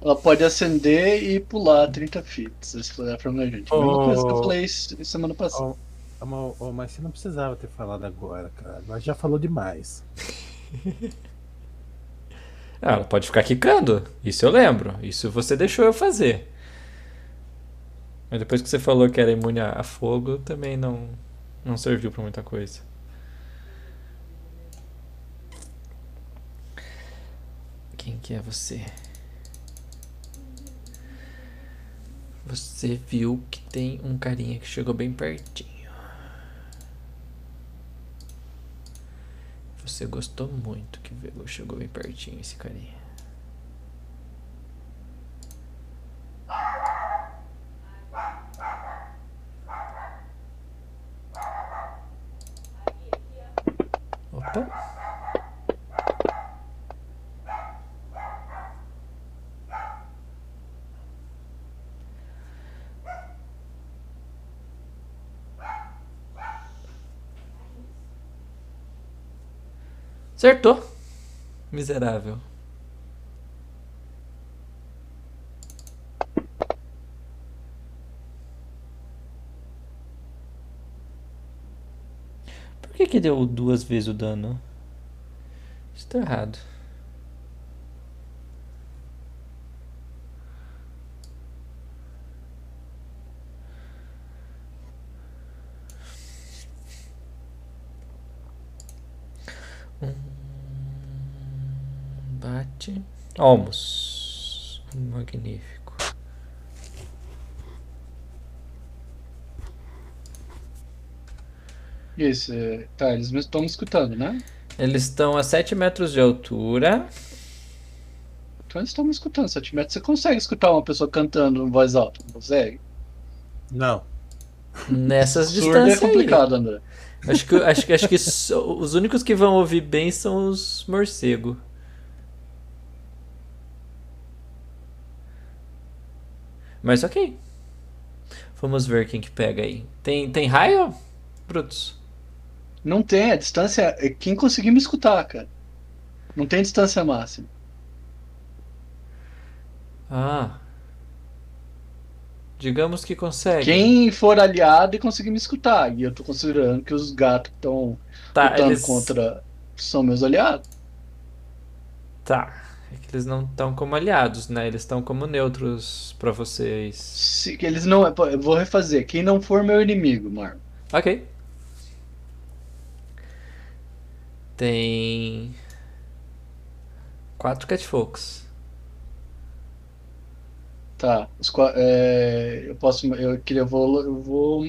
Ela pode acender e pular 30 feet, se explorar pra gente. A mesma coisa que eu Oh. falei semana passada. Ó, ó, mas você não precisava ter falado agora, cara. Mas já falou demais. Ah, ela pode ficar quicando. Isso eu lembro. Isso você deixou eu fazer. Mas depois que você falou que era imune a a fogo, também não, não serviu pra muita coisa. Quem que é você? Você viu que tem um carinha que chegou bem pertinho. Você gostou muito que chegou bem pertinho esse carinha. Opa. Acertou. Miserável. Que deu duas vezes o dano? Isso tá errado. Bate. Almos. Magnífico. Isso, é, tá, eles me estão me escutando, né? Eles estão a 7 metros de altura. Então eles estão me escutando. 7 metros você consegue escutar uma pessoa cantando em voz alta, não consegue? Não. Nessas Surdo é distâncias aí. complicado, André. Acho que, acho, que- acho que os únicos que vão ouvir bem são os morcegos. Mas ok. Vamos ver quem que pega aí. Tem, tem raio, Brutus? Não tem, a distância é quem conseguir me escutar, cara. Não tem distância máxima. Ah. Digamos que consegue. Quem for aliado e conseguir me escutar. E eu tô considerando que os gatos que estão Tá, lutando eles... contra são meus aliados. Tá. É que eles não estão como aliados, né? Eles estão como neutros pra vocês. Se, eles não. Eu vou refazer. Quem não for meu inimigo, Marlon. Ok. Tem. Quatro catfolks. Tá. Os, é, eu posso. Eu queria. Eu vou, eu vou.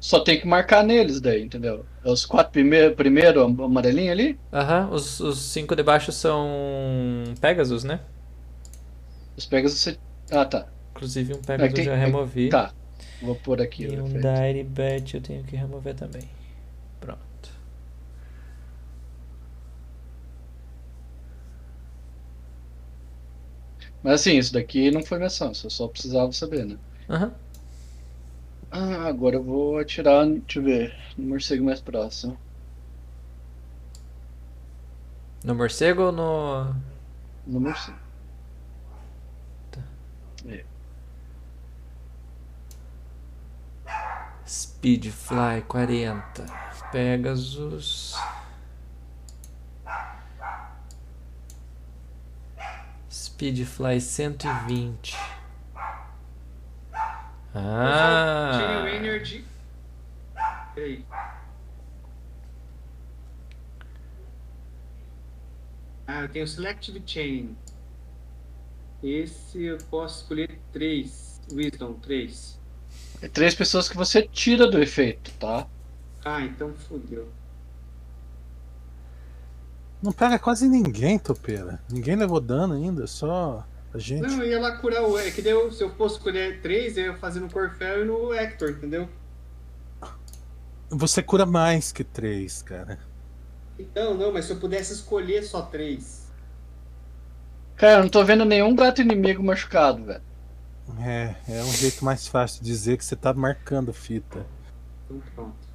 Só tem que marcar neles daí, entendeu? É os quatro primeiro, primeiro amarelinho ali? Aham, os, os cinco de baixo são Pegasus, né? Os Pegasus você. Ah, tá. Inclusive um É, Pegasus tem- eu já é, removi. Tá. Vou pôr aqui. E um Bet eu tenho que remover também. Pronto. Mas assim, isso daqui não foi minha ação, eu só precisava saber, né? Aham. Ah, agora eu vou atirar, deixa eu ver, no morcego mais próximo. No morcego ou no. No morcego. Speedfly 40. Pegasus. Speedfly 120. Ah! Channel Energy. Peraí. Ah, eu tenho Selective Chain. Esse eu posso escolher três. Wisdom, três. É três pessoas que você tira do efeito, tá? Ah, então fodeu. Não pega quase ninguém, topeira. Ninguém levou dano ainda, só a gente. Não, eu ia lá curar o. É que daí eu, se eu fosse escolher três, eu ia fazer no Corfel e no Hector, entendeu? Você cura mais que três, cara. Então, não, mas se eu pudesse escolher só três. Cara, eu não tô vendo nenhum gato inimigo machucado, velho. É, é um jeito mais fácil de dizer que você tá marcando fita. Então pronto.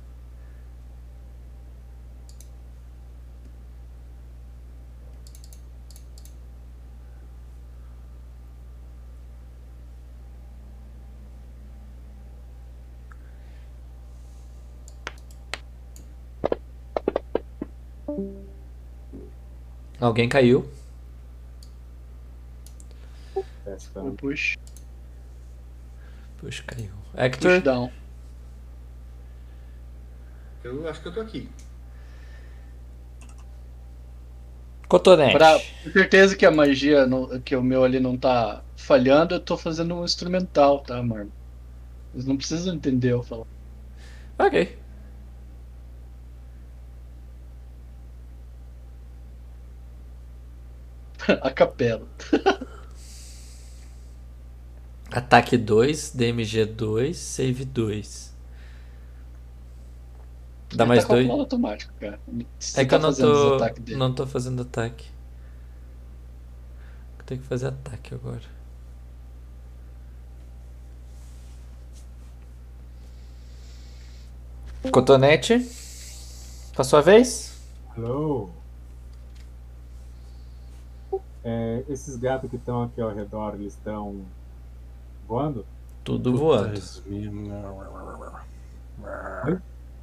Alguém caiu. Testando. Push, Puxa, caiu. push Hector. down. Eu acho que eu tô aqui. Cotonete. Pra ter certeza que a magia, não- que o meu ali não tá falhando, eu tô fazendo um instrumental, tá, mano? Eles não precisam entender eu falar. Ok. A capela. Ataque 2, DMG 2, save 2. Dá Ele mais tá dois. calculado automático, cara. Você É que tá eu não tô. Não tô fazendo ataque. Tem que fazer ataque agora. Cotonete. A vez? Hello. É, esses gatos que estão aqui ao redor, eles estão voando? Tudo voando.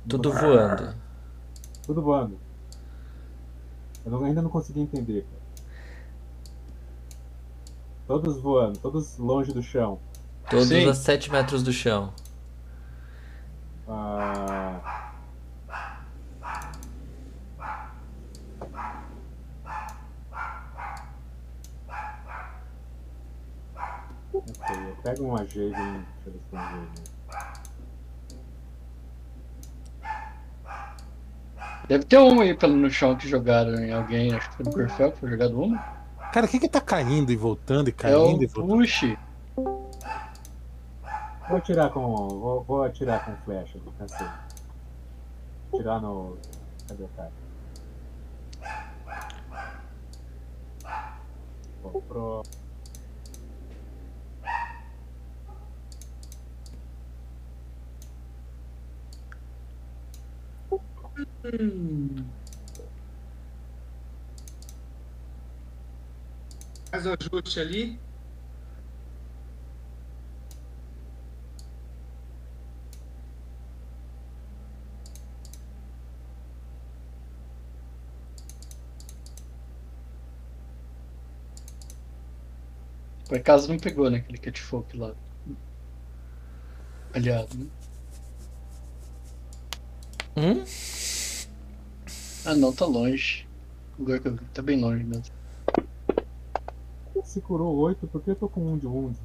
Tudo voando. Tudo voando. Eu não- ainda não consegui entender. Todos voando, todos longe do chão. Todos Sim. a 7 metros do chão. Ah, ok, eu pego uma Javelin, deixa eu ver se tem Javelin. Deve ter um aí pelo no chão que jogaram em alguém, acho que foi no Corfel que foi jogado um. Cara, quem que tá caindo e voltando e É caindo e o voltando? Push. Vou atirar com. Vou, vou atirar com flecha, não cansei. Atirar no. Cadê o cara? Vou pro. Faz o ajuste ali. Por acaso não pegou, né? Aquele catfolk lá. Aliado, né? Hum? Ah não, tá longe. O lugar que eu vi tá bem longe mesmo. Se curou 8, por que eu tô com um de wound?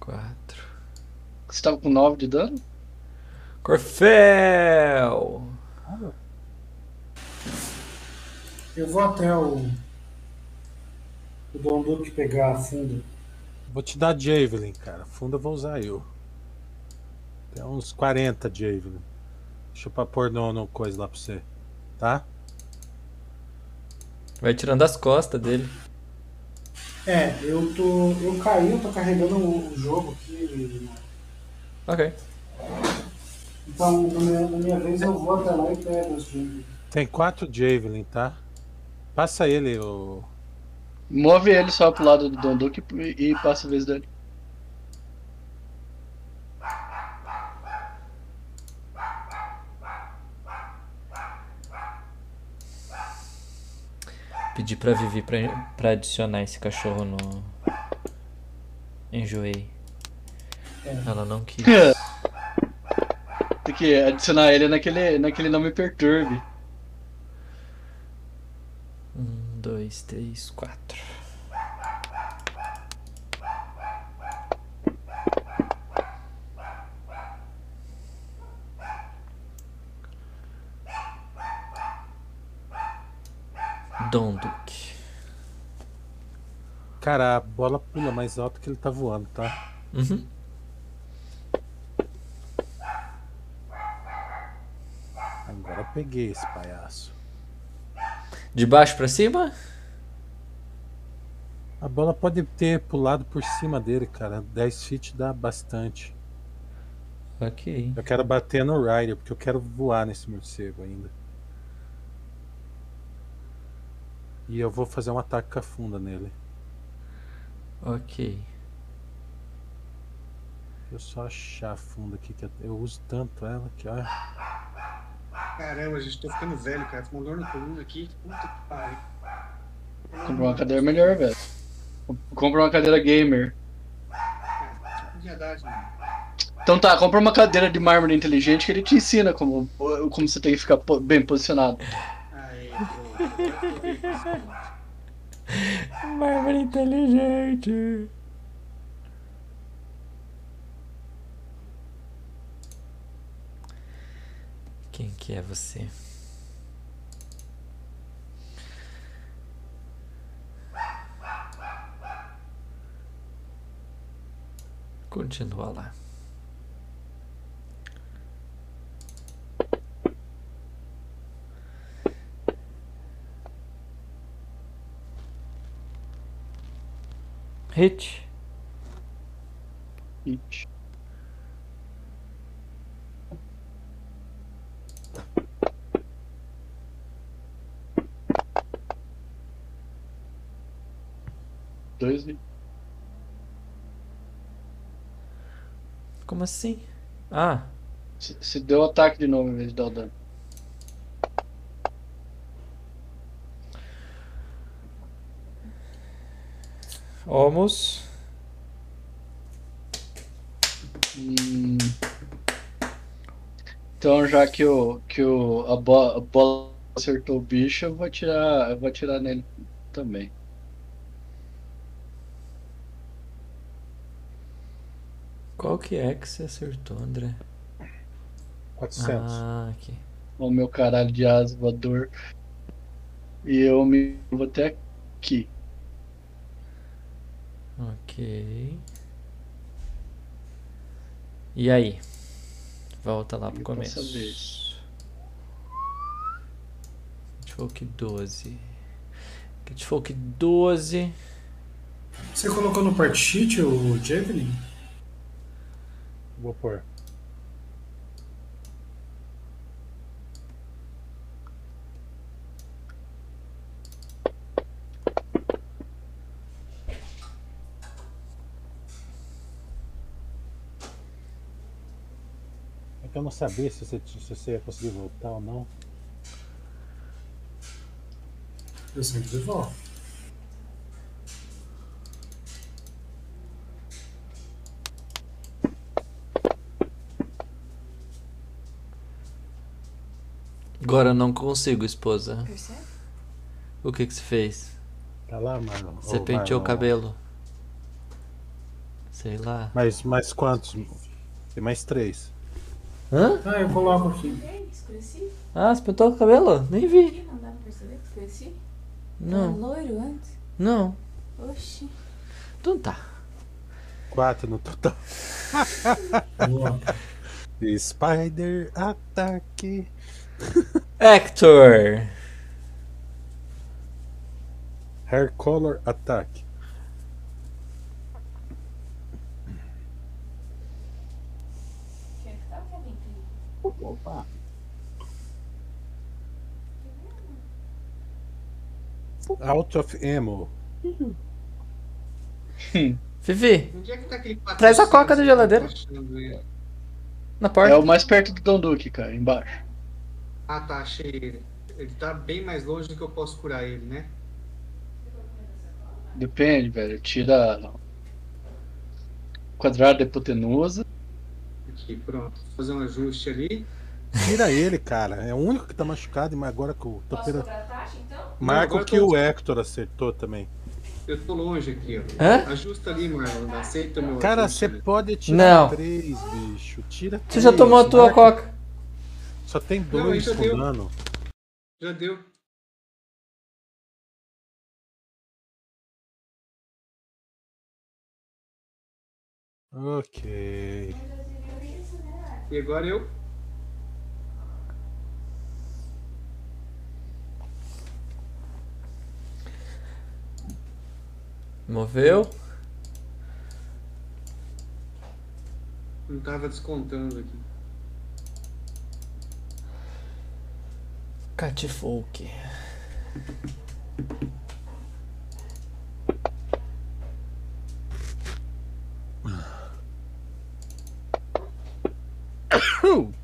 4. Você tava com 9 de dano? Corfel! Eu vou até o. O Dom Duque pegar a funda. Vou te dar Javelin, cara. Funda eu vou usar eu. Tem uns 40 Javelin. Deixa eu pra pôr no, no coisa lá pra você. Tá? Vai tirando as costas dele. É, eu tô. Eu caí, eu tô carregando o jogo aqui. Ok. Então, na minha, na minha vez, eu vou até lá e pego os Javelin. Tem quatro Javelin, tá? Passa ele, o. Move ele só pro lado do Donduque e, e passa a vez dele. Pedi pra Vivi pra, pra adicionar esse cachorro no. Enjoei. Ela não quis. Tem que adicionar ele naquele, naquele nome perturbe. Um, dois, três, quatro. Donduque. Cara, a bola pula mais alto que ele tá voando, tá? Uhum. Agora eu peguei esse palhaço. De baixo pra cima? A bola pode ter pulado por cima dele, cara. 10 feet dá bastante. Ok. Eu quero bater no Rider, porque eu quero voar nesse morcego ainda. E eu vou fazer um ataque com a funda nele. Ok. Deixa eu só achar a funda aqui, que eu- uso tanto ela que, olha. Caramba, gente, tô ficando velho, cara. Tô com dor na coluna aqui. Puta que pariu. Compra uma cadeira melhor, velho. Compra uma cadeira gamer. Verdade, mano. Então tá, compra uma cadeira de mármore inteligente que ele te ensina como, como você tem que ficar bem posicionado. Mármore inteligente. Quem que é você? Continua lá. Hit. Hit. Dois. Como assim? Ah, Se, se deu ataque de novo em vez de dar o dano. Almost. Hum. Então já que o, que o, a, bo- a bola acertou o bicho, eu vou atirar, eu vou atirar nele também. Qual que é que você acertou, André? 400. Ah, aqui. O meu caralho de asa voador. E eu me vou até aqui. Ok. E aí? Volta lá pro E começo. Catfolk 12. Catfolk 12. Você colocou no part sheet o Javelin? Vou pôr. Eu não sabia se você, se você ia conseguir voltar ou não. Eu sempre volto. Agora eu não consigo, esposa. Percebe? O que que você fez? Tá lá, Marlon? Você Ô, penteou o cabelo? Sei lá. Mas, mas quantos? Tem mais três. Hã? Ah, eu coloco aqui. Ah, você pintou o cabelo? Nem vi. Não dá pra perceber que escureci? Era Não, loiro antes? não. Oxi. Então tá. Quatro no total. Spider ataque. Hector! Hair color attack. Opa! Out of ammo. Vivi, Onde é que tá aquele Traz a coca da geladeira. aí? na É porta. o mais perto do Don Duque, cara, embaixo. Ah, tá, achei ele. Ele tá bem mais longe do que eu posso curar ele, né? Depende, velho. Tira quadrado de hipotenusa. Aqui, pronto. Vou fazer um ajuste ali. Tira ele, cara. É o único que tá machucado, mas agora que o topeira. então? Marca agora o que tô- o Hector acertou também. Eu tô longe aqui, ó. Hã? Ajusta ali, Marlon. Aceita meu Cara, você pode tirar Não. três, bicho. Tira Você já três, tomou a tua marca- coca. Só tem Não, dois isso com deu. dano. Já deu. Ok. E agora eu. Moveu. Não tava descontando aqui. Catfolk. Corfel.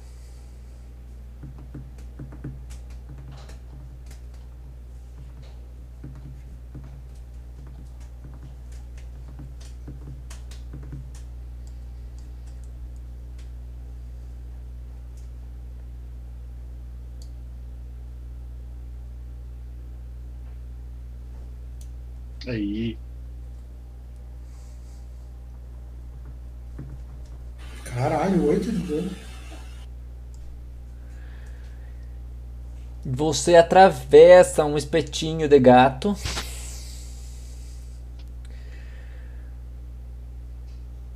Aí. Caralho, 8 de dano. Você atravessa um espetinho de gato.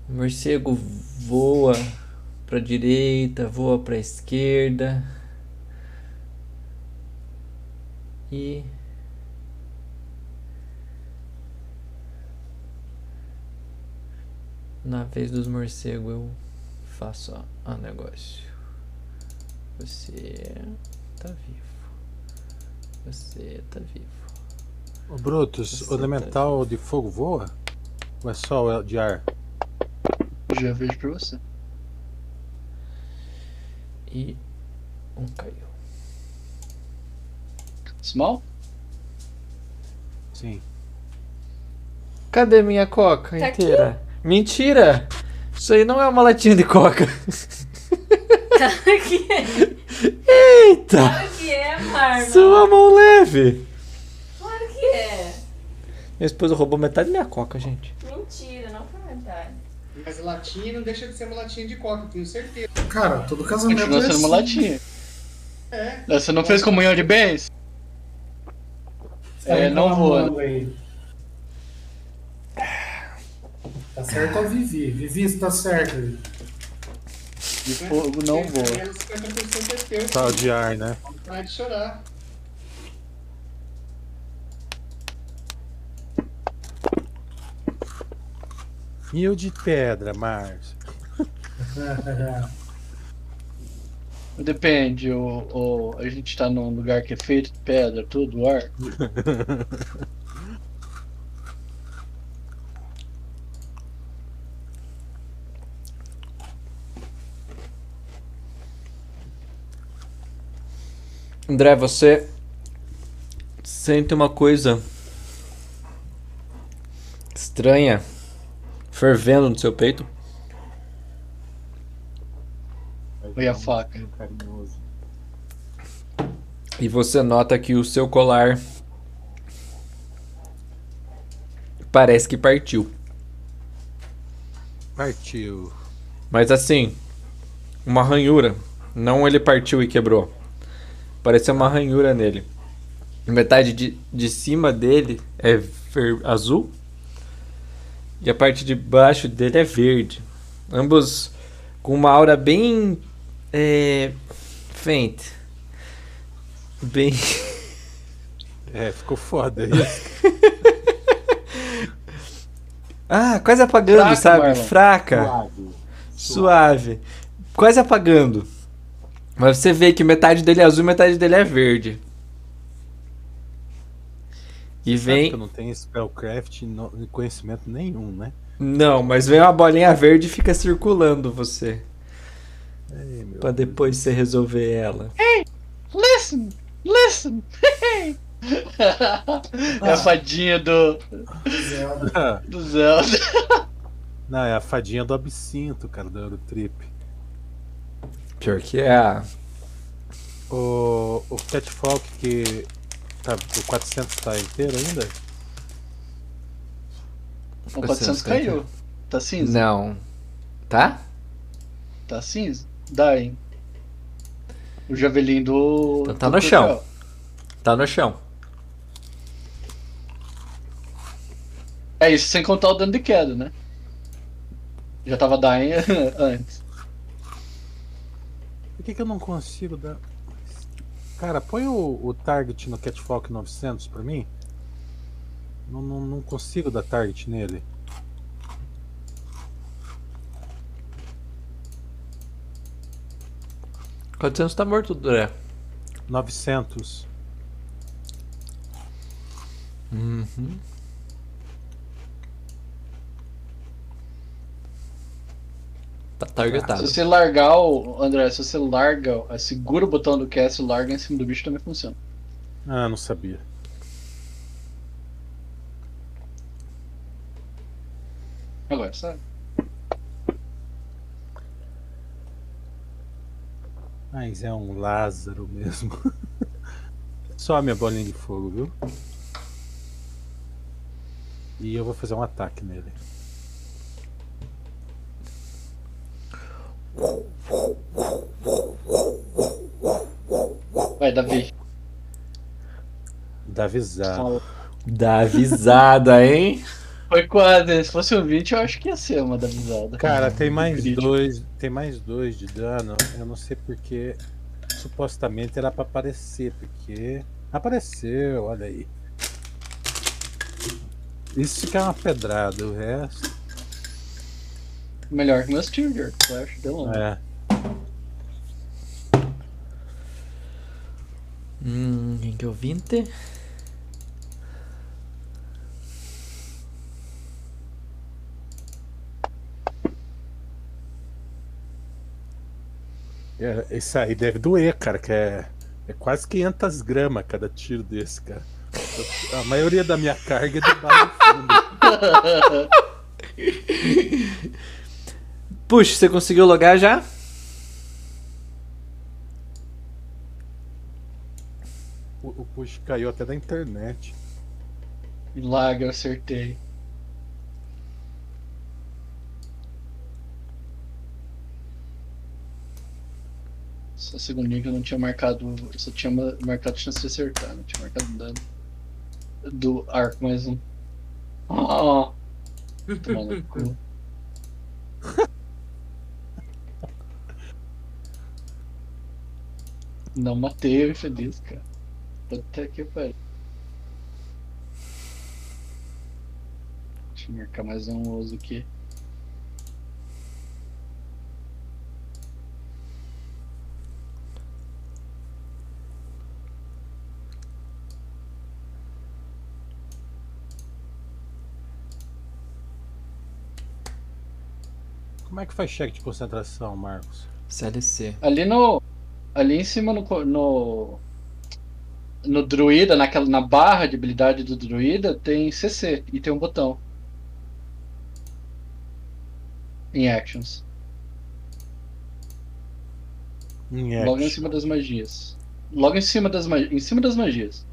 O morcego voa para direita, voa para esquerda. E na vez dos morcegos eu faço a negócio. Você tá vivo. Você tá vivo. Ô, Brutus, Você o tá elemental de fogo voa? Ou é só o de ar? Já vejo pra você. E um caiu. Small? Sim. Cadê minha coca Tá inteira? Mentira! Isso aí não é uma latinha de coca. Claro que é. Eita! Claro que é, Marlon. Sua mão leve! Claro que é. Minha esposa roubou metade da minha coca, gente. Mentira, não foi verdade. Mas latinha não deixa de ser uma latinha de coca, tenho certeza. Cara, todo casamento Continua é sendo uma assim. latinha. É. Você não fez comunhão de bens? É, não vou. Tá certo a Vivi. Vivi, você tá certo. De fogo não vou. Menos 50% é teu. Só o de ar, né? De chorar. E o de pedra, Márcio? Depende, o, o- a gente tá num lugar que é feito de pedra, tudo, ar. André, você sente uma coisa estranha fervendo no seu peito? E a faca? E você nota que o seu colar parece que partiu. Partiu. Mas assim, uma ranhura. Não ele partiu e quebrou. Pareceu uma ranhura nele. Metade de, de cima dele é ver- azul. E a parte de baixo dele é verde. Ambos com uma aura bem é, Faint. Bem. É, ficou foda isso. Ah, quase apagando, Fraca, sabe? Marlon. Fraca. Suave. Suave. Quase apagando. Mas você vê que metade dele é azul e metade dele é verde. E Sabe vem. que eu não tenho spellcraft no- conhecimento nenhum, né? Não, mas vem uma bolinha verde e fica circulando você. Ei, Pra depois você resolver ela. Listen! Listen! é a fadinha do, Zelda. do Zelda. Não, é a fadinha do absinto, cara, do Eurotrip. Pior que é a. O, o Catfolk que. Tá, o 400 tá inteiro ainda? O 400 caiu. Tá cinza? Não. Tá? Tá cinza? Dying. O javelin do. Então tá do no chão. troféu. Tá no chão. É isso, sem contar o dano de queda, né? Já tava dying antes. Por que, que eu não consigo dar. Cara, põe o, o target no Catfolk 900 pra mim. Não, não, não consigo dar target nele. Quantos tá morto, Duré? 900. Uhum. Tá targetado. Se você largar o. André, se você larga, segura o botão do cast e larga em cima do bicho também funciona. Ah, não sabia. Agora, sabe? Mas é um Lázaro mesmo. Só a minha bolinha de fogo, viu? E eu vou fazer um ataque nele. Vai, Davi. Dá avisado. Dá avisada, hein? Foi quase. Se fosse um 20, eu acho que ia ser uma da avisada. Cara, tem mais dois. Tem mais dois de dano. Eu não sei porque. Supostamente era pra aparecer, porque. Apareceu, olha aí. Isso que é uma pedrada, o resto. Melhor que meus Tilger, Flash, deu longe. É. Hum, quem que é o 20? é. Isso aí deve doer, cara, que é. É quase 500 gramas cada tiro desse, cara. A maioria da minha carga é de bala do fundo. Puxa, você conseguiu logar já? O, o push caiu até da internet. Milagre, eu acertei. Só segundinho que eu não tinha marcado. Eu só tinha ma- marcado chance de acertar, não tinha marcado dano. Do arco mais um. Oh, cu. Não matei, eu feliz, cara. Até que pariu. Deixa eu marcar mais um oso aqui. Como é que faz cheque de concentração, Marcos? CLC. Ali no. Ali em cima no. No, no druida, naquela, na barra de habilidade do druida, tem CC e tem um botão. Em actions. Em Logo em cima das magias. Logo em cima das magias. Em cima das magias.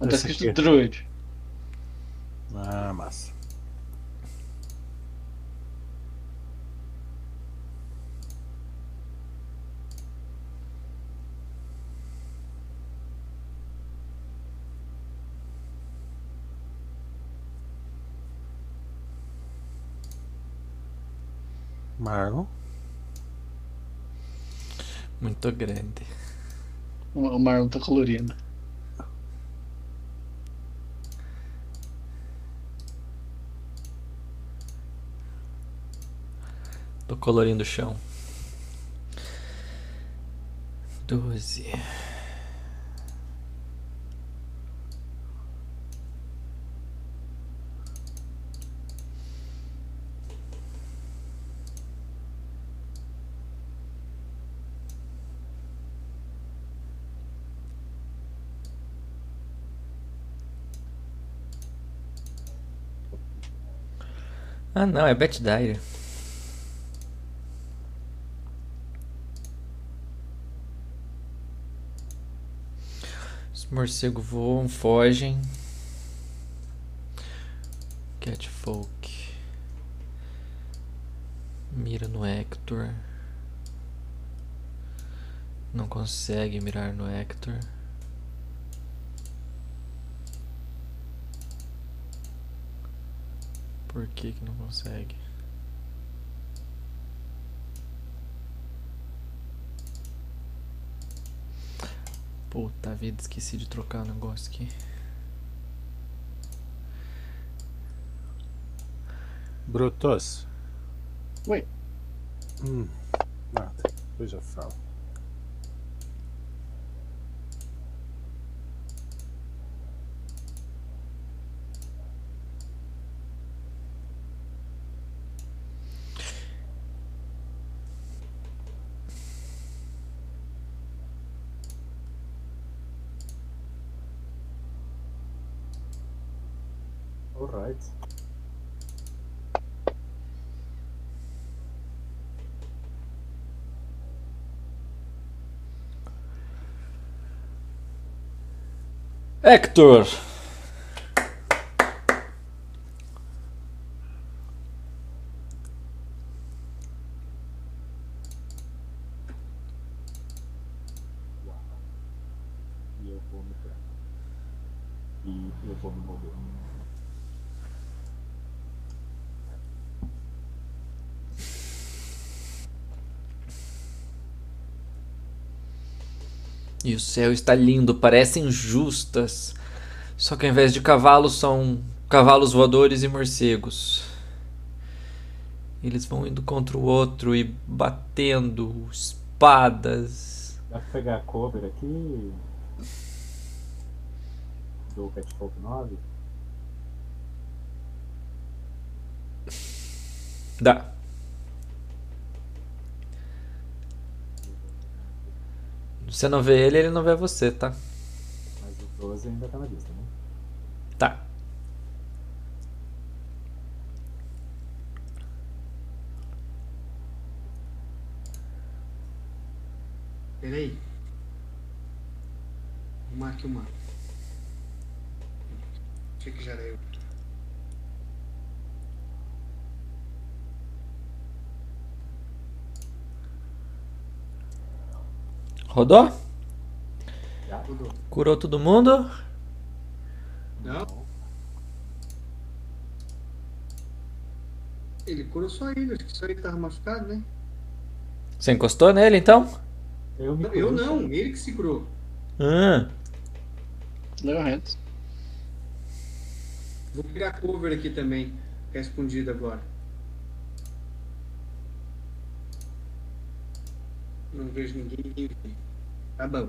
Onde tá escrito aqui. druid. Ah, massa. Marlon? Muito grande. O Marlon tá colorindo. Tô colorindo o chão. Doze. Ah não, é Bet Dyer. Os morcegos voam, fogem. Catfolk. Mira no Hector. Não consegue mirar no Hector. Por que que não consegue? Puta vida, esqueci de trocar o negócio aqui. Brutus. Oi. Hum, nada. Depois eu falo. Alright. Hector! E eu vou me curar. E o céu está lindo, parecem justas. Só que ao invés de cavalos são cavalos voadores e morcegos. Eles vão indo contra o outro e batendo espadas. Dá pra pegar a cover aqui? Do Catfolk 9? Dá. Você não vê ele, ele não vê você, tá? Mas o 12 ainda tá na lista, né? Tá. Peraí. Vou aqui o mapa. Achei que já era eu. Rodou? Tudo. Curou todo mundo? Não? Ele curou só ele, acho que só ele que tava machucado, né? Você encostou nele então? Eu, eu não, ele que se curou. Ah, Leo Hands. Vou pegar cover aqui também, que é escondido agora. Não vejo ninguém. Tá bom.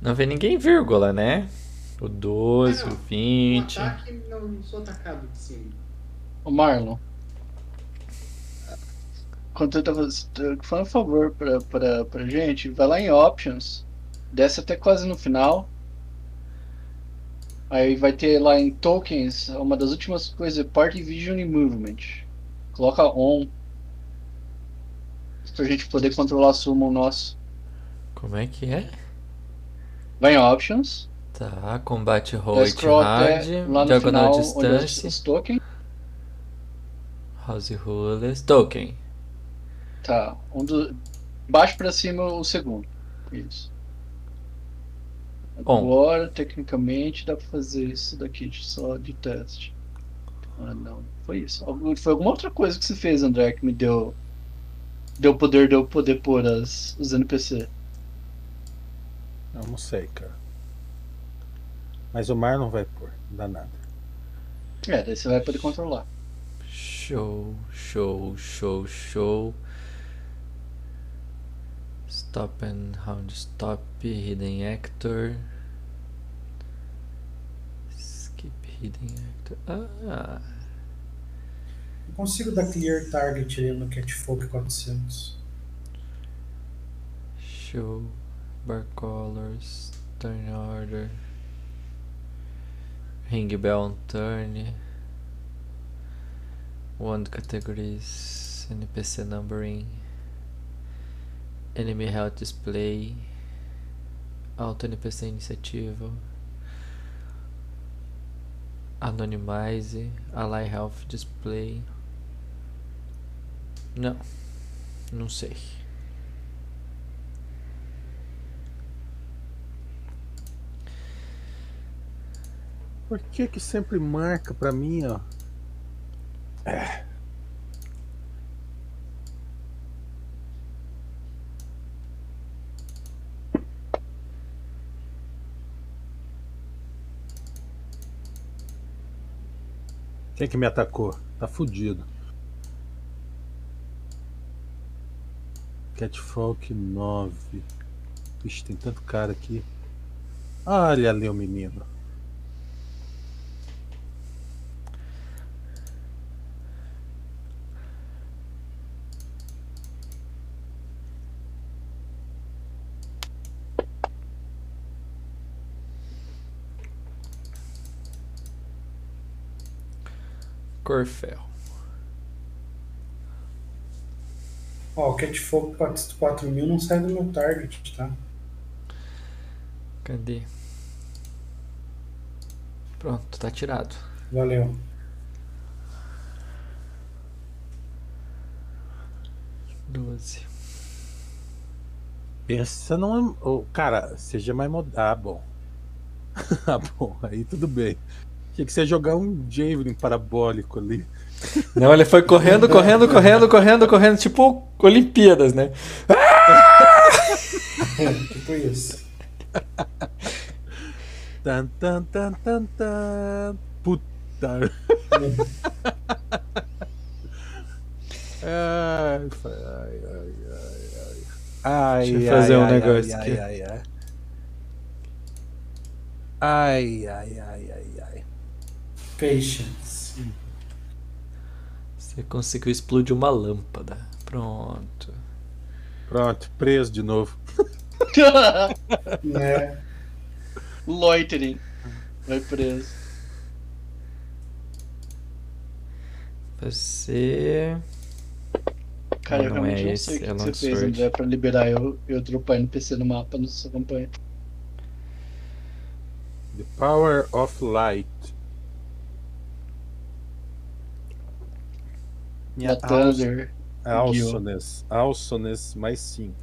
não vê ninguém vírgula, né? O 12, Ah, não. o 20. Um ataque, não, não sou atacado de cima. Ô Marlon. Quando eu tava falando um favor pra, pra, pra gente, vai lá em Options, desce até quase no final. Aí vai ter lá em Tokens, uma das últimas coisas é Party Vision e Movement. Coloca on. Pra gente poder controlar summon nosso. Como é que é? Vai em Options, Tá, combate até Hard, lá no diagonal final, é distância, os tokens. House Rulers, Token. Tá, um do, baixo pra cima o segundo. Isso. On. Agora, tecnicamente, dá pra fazer isso daqui só de teste. Ah, não. Foi isso. Foi alguma outra coisa que você fez, André, que me deu. Deu poder, deu poder por as, os NPC. Eu não sei, cara. Mas o mar não vai pôr, não dá nada. É, daí você vai poder controlar. Show, show, show, show. Stop and round stop, hidden actor. Skip hidden actor. Ah, consigo dar clear target no Catfolk 400. show, bar colors, turn order. Ring bell on turn. Wand categories, NPC numbering. Enemy health display. Auto NPC iniciativa. Anonymize. Ally health display. Não. Não sei. Por que que sempre marca pra mim, ó? Quem que me atacou? Tá fudido. Catfolk 9. Vixe, tem tanto cara aqui. Olha ali o menino. Corfel. Ó, o Catfolk 4000 não sai do meu target, tá? Cadê? Pronto, tá tirado. Valeu. Doze. Pensa não. Oh, cara, seja mais moderno. Ah, bom. ah, bom, aí tudo bem. Tinha que ser jogar um Javelin parabólico ali. Não, ele foi correndo, correndo, correndo, correndo, correndo, tipo Olimpíadas, né? tipo isso. Tan, tan, tan, tan, tan. Puta. ai, ai, ai, ai, ai. Ai, Deixa eu ai, fazer um ai, negócio ai, aqui. Ai, ai, ai. Ai, ai, ai, ai, ai. Patience. Você conseguiu explodir uma lâmpada. Pronto. Pronto, preso de novo. Né? Loitering. Vai preso. Você. Cara, Ah, eu não realmente é não esse, sei o que, é que você fez. André, pra liberar eu, eu dropar NPC no mapa na sua campanha. The Power of Light. Da Thunder. Alsones. Alsones mais 5.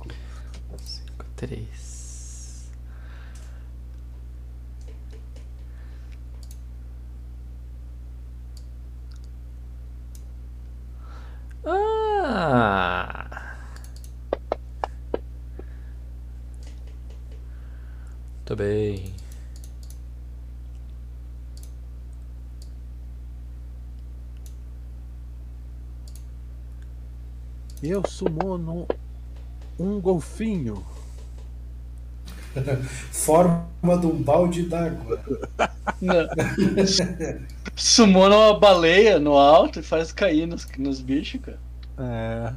5, 3. Ah! Tô bem. Eu sumono um golfinho. Forma de um balde d'água. Não. Sumona uma baleia no alto e faz cair nos, nos bichos, cara. É.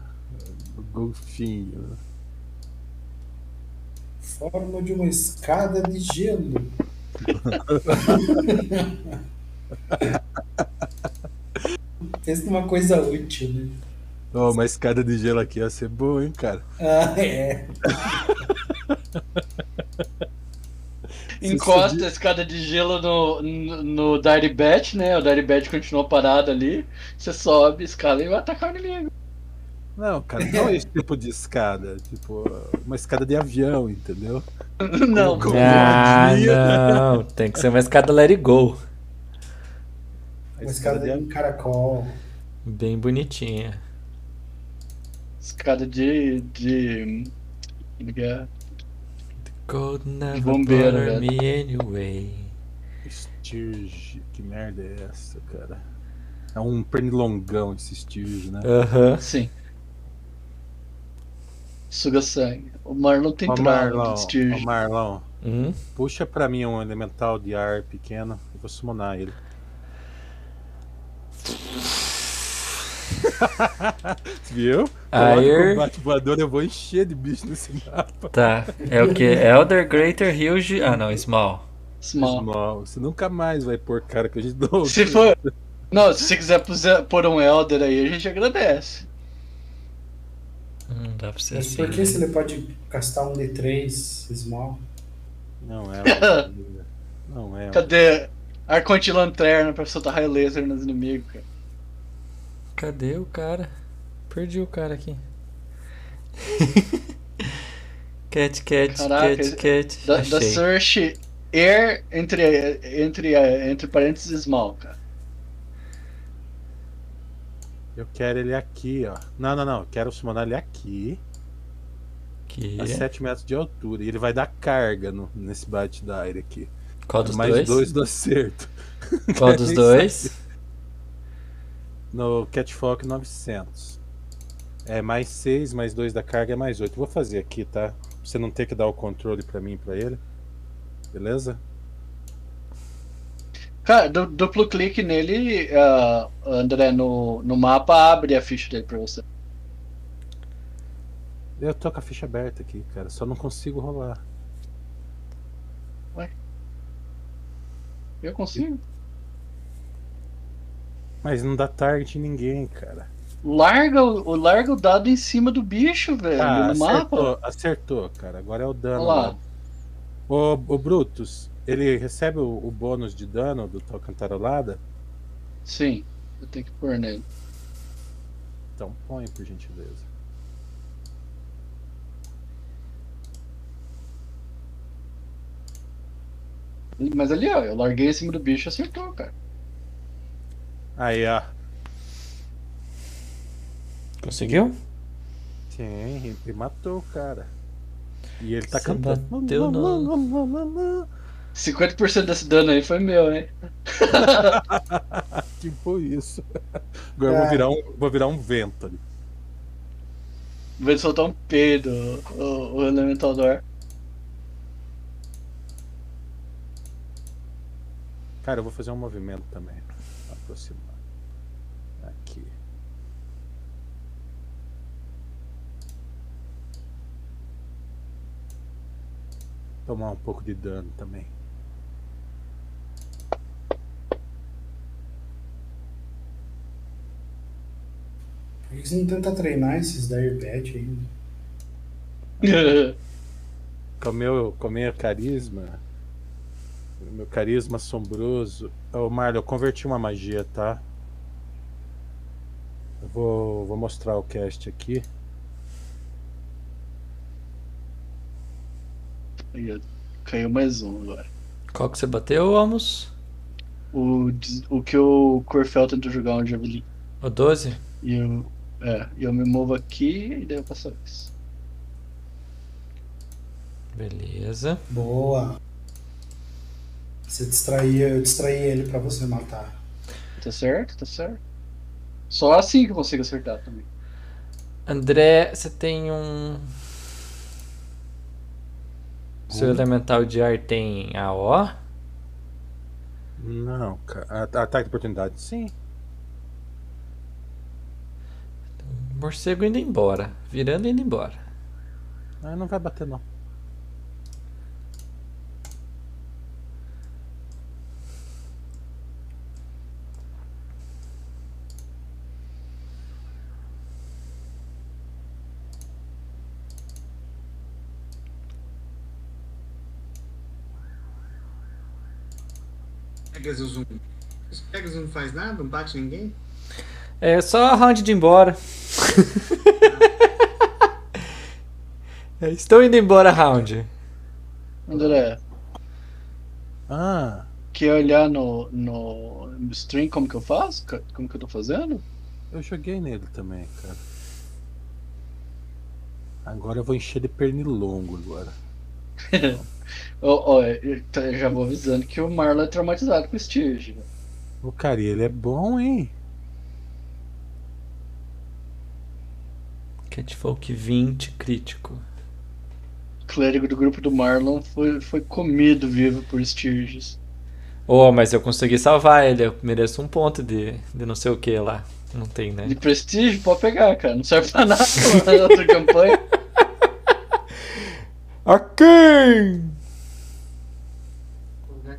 Golfinho. Forma de uma escada de gelo. Pensa numa coisa útil, né? Ó, uma escada de gelo aqui ia ser boa, hein, cara. Ah, é. Encosta a escada de gelo no, no, no Dire né? O Dire Bat continua parado ali. Você sobe, escala e vai atacar o inimigo. Não, cara, não esse tipo de escada. Tipo, uma escada de avião, entendeu? Não, Com- com Ah, não. Tem que ser uma escada let it go. Uma escada de um caracol. Bem bonitinha. Escada de. de. que é? Gold never bombeiro, velho. me anyway. Stirge, que merda é essa, cara? É um pernilongão esse Stirge, né? Aham. Sim. Suga sangue. O Marlon tem trauma Marlon, de Stirge. ô Marlon, Hum? puxa pra mim um elemental de ar pequeno, eu vou summonar ele. Viu? Ayer. Combate voador, eu vou encher de bicho nesse mapa. Tá. É o que? Elder, Greater, Huge. Ah, não, Small. Small. Small. Você nunca mais vai pôr cara que a gente dou. Se for. Não, se você quiser puser- pôr um Elder aí, a gente agradece. Não dá pra ser Mas assim. por que se ele pode castar um D3 small? Não é. Não é. Cadê arco lanterna pra soltar raio laser nos inimigos, cara? Cadê o cara? Perdi o cara aqui. cat, cat, Caraca, cat, cat. Da, da. Search Air entre, entre, entre parênteses small, cara. Eu quero ele aqui, ó. Não, não, não. Eu quero summonar ele aqui. Que... A 7 metros de altura. E ele vai dar carga no, nesse bate da aire aqui. Qual dos Mais dois? dois do acerto. Qual dos dois? No Catfolk 900. É mais 6, mais 2 da carga é mais 8. Vou fazer aqui, tá? Pra você não ter que dar o controle pra mim e pra ele. Beleza? Cara, du- duplo clique nele, ah, André, no, no mapa, abre a ficha dele pra você. Eu tô com a ficha aberta aqui, cara. Só não consigo rolar. Eu consigo. Mas não dá target em ninguém, cara. Larga o, o- larga o dado em cima do bicho, velho, Ah, no mapa. acertou, acertou, cara. Agora é o dano. Olha lá. Ô, ô Brutus, ele recebe o, o bônus de dano do tal cantarolada? Sim, eu tenho que pôr nele. Então põe, por gentileza. Mas ali, ó, eu larguei em cima do bicho e acertou, cara. Aí, ó. Conseguiu? Sim, ele matou o cara. E ele tá Você cantando. bateu no- 50% desse dano aí foi meu, hein? tipo isso. Agora eu vou É. virar um, vou virar um vento ali. Vai soltar um peido, o, o Elemental do ar. Cara, eu vou fazer um movimento também. Aproximar. Aqui. Tomar um pouco de dano também. Por que você não tenta treinar esses Dire Pet aí? Com o meu, com meu carisma. Meu carisma assombroso. Ô Marlon, eu converti uma magia, tá? Eu vou, vou mostrar o cast aqui. Aí, Caiu mais um agora. Qual que você bateu, Amos? O, o que o Corfel tentou jogar um Javelin. O 12? E eu, é, e eu me movo aqui e daí eu passo isso. Beleza. Boa. Você distraía, eu distraí ele pra você matar. Tá certo? Tá certo. Só assim que eu consigo acertar também. André, você tem um. Seu elemental de ar tem AO? Não, cara. Ataque de oportunidade, sim. Morcego indo embora. Virando e indo embora. Ah, não vai bater, não. Pegasus 1. Os Pegasus não faz nada, não bate ninguém? É só round de ir embora. Estou indo embora, round. André, Ah, quer olhar no, no no stream como que eu faço? Co- Como que eu tô fazendo? eu joguei nele também, cara. Agora eu vou encher de pernilongo agora. T- eu já vou avisando que o Marlon é traumatizado com o Stirge. né? O cara, ele é bom, hein? Catfolk 20 crítico. O clérigo do grupo do Marlon foi, foi comido vivo por Stirges. Oh, mas eu consegui salvar ele. Eu mereço um ponto de, de não sei o que lá. Não tem, né? De prestígio, pode pegar, cara. Não serve pra nada na outra campanha. Ok! Onde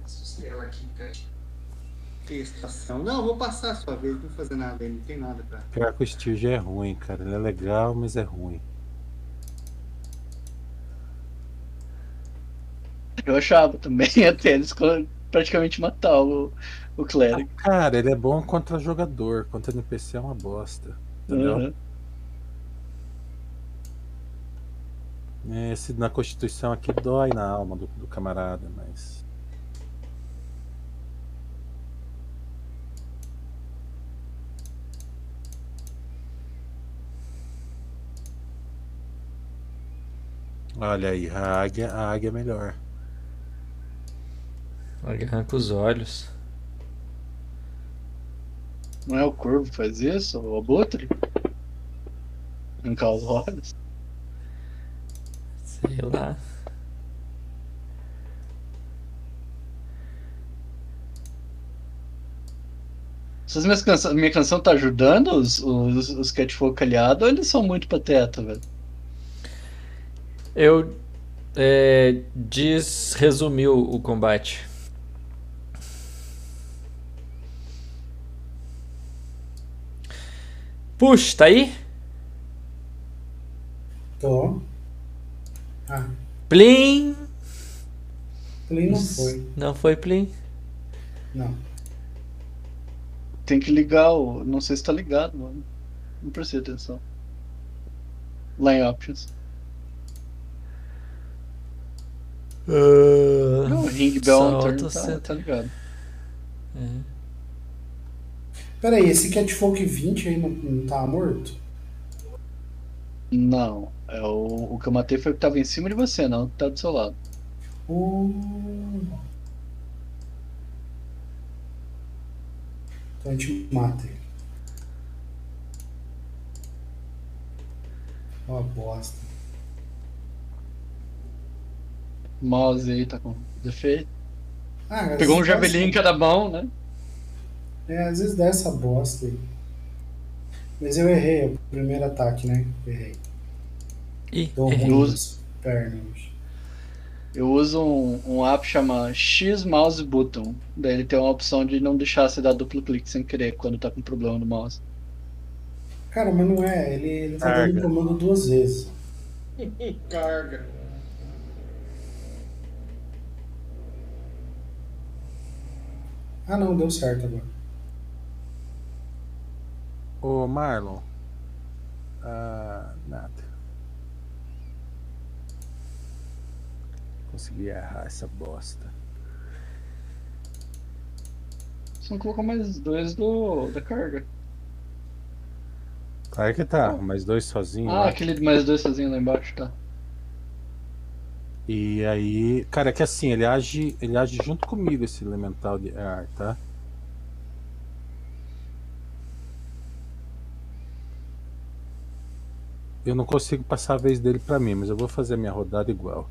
é estação. Não, vou passar a sua vez, não vou fazer nada aí, não tem nada pra. Pior que o Stirge é ruim, cara. Ele é legal, mas é ruim. Eu achava também, até eles praticamente matar o, o clérigo. Cara, ele é bom contra jogador. Contra NPC é uma bosta. Entendeu? Uhum. Esse na Constituição aqui dói na alma do, do camarada, mas. Olha aí, a águia, a águia é melhor. Olha, arranca os olhos. Não é o corvo que faz isso? O abutre? Arrancar os olhos? Sei lá. Essas minhas canções, minha canção tá ajudando os, os, os catfolk aliados ou eles são muito pateta, velho? Eu é, diz resumiu o combate. Puxa, tá aí? Tô. Ah, Plim! Play não foi. Não foi Plim? Não. Tem que ligar o. Não sei se tá ligado, mano. Não prestei atenção. Lá em Options. Não, o Ring Bell on Turn tá, sendo- tá ligado. É. Pera aí, esse Catfolk 20 aí não, não tá morto? Não. É o, o que eu matei foi o que tava em cima de você, não o que tá do seu lado. Uh... Então a gente mata ele. Ó, bosta. O mouse aí tá com defeito. Ah, Pegou um javelin em cada mão, né? É, às vezes dá essa bosta aí. Mas eu errei o primeiro ataque, né? Errei. Ih, Dou errei. ruim nas pernas. Eu uso um, um app chama X Mouse Button. Daí ele tem uma opção de não deixar você dar duplo clique sem querer quando tá com problema no mouse. Cara, mas não é. Ele, ele tá Carga. dando comando duas vezes. Carga. Ah, não, deu certo agora. Ô Marlon. Ah, nada. Consegui errar essa bosta. Você não colocou mais dois do, da carga. Claro que tá, mais dois sozinhos. Ah, né? aquele mais dois sozinho lá embaixo, tá. E aí, cara, é que assim, ele age, ele age junto comigo esse elemental de ar, tá? Eu não consigo passar a vez dele pra mim, mas eu vou fazer a minha rodada igual.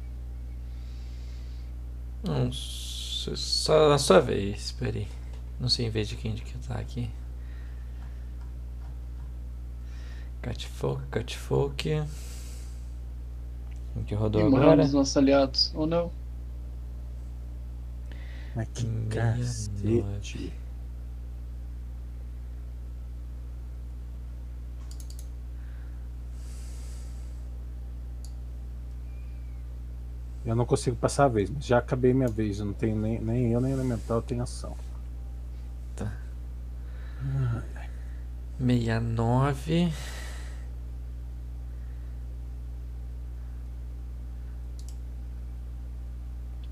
Não, só a sua vez, espera aí. Não sei em vez de quem de que tá aqui. Catfolk, Catfolk. Quem que rodou E agora? nossos aliados. Ou não? Mas que cacete. Eu não consigo passar a vez, mas já acabei minha vez. Eu não tenho nem, nem eu nem elemental tem ação. 69.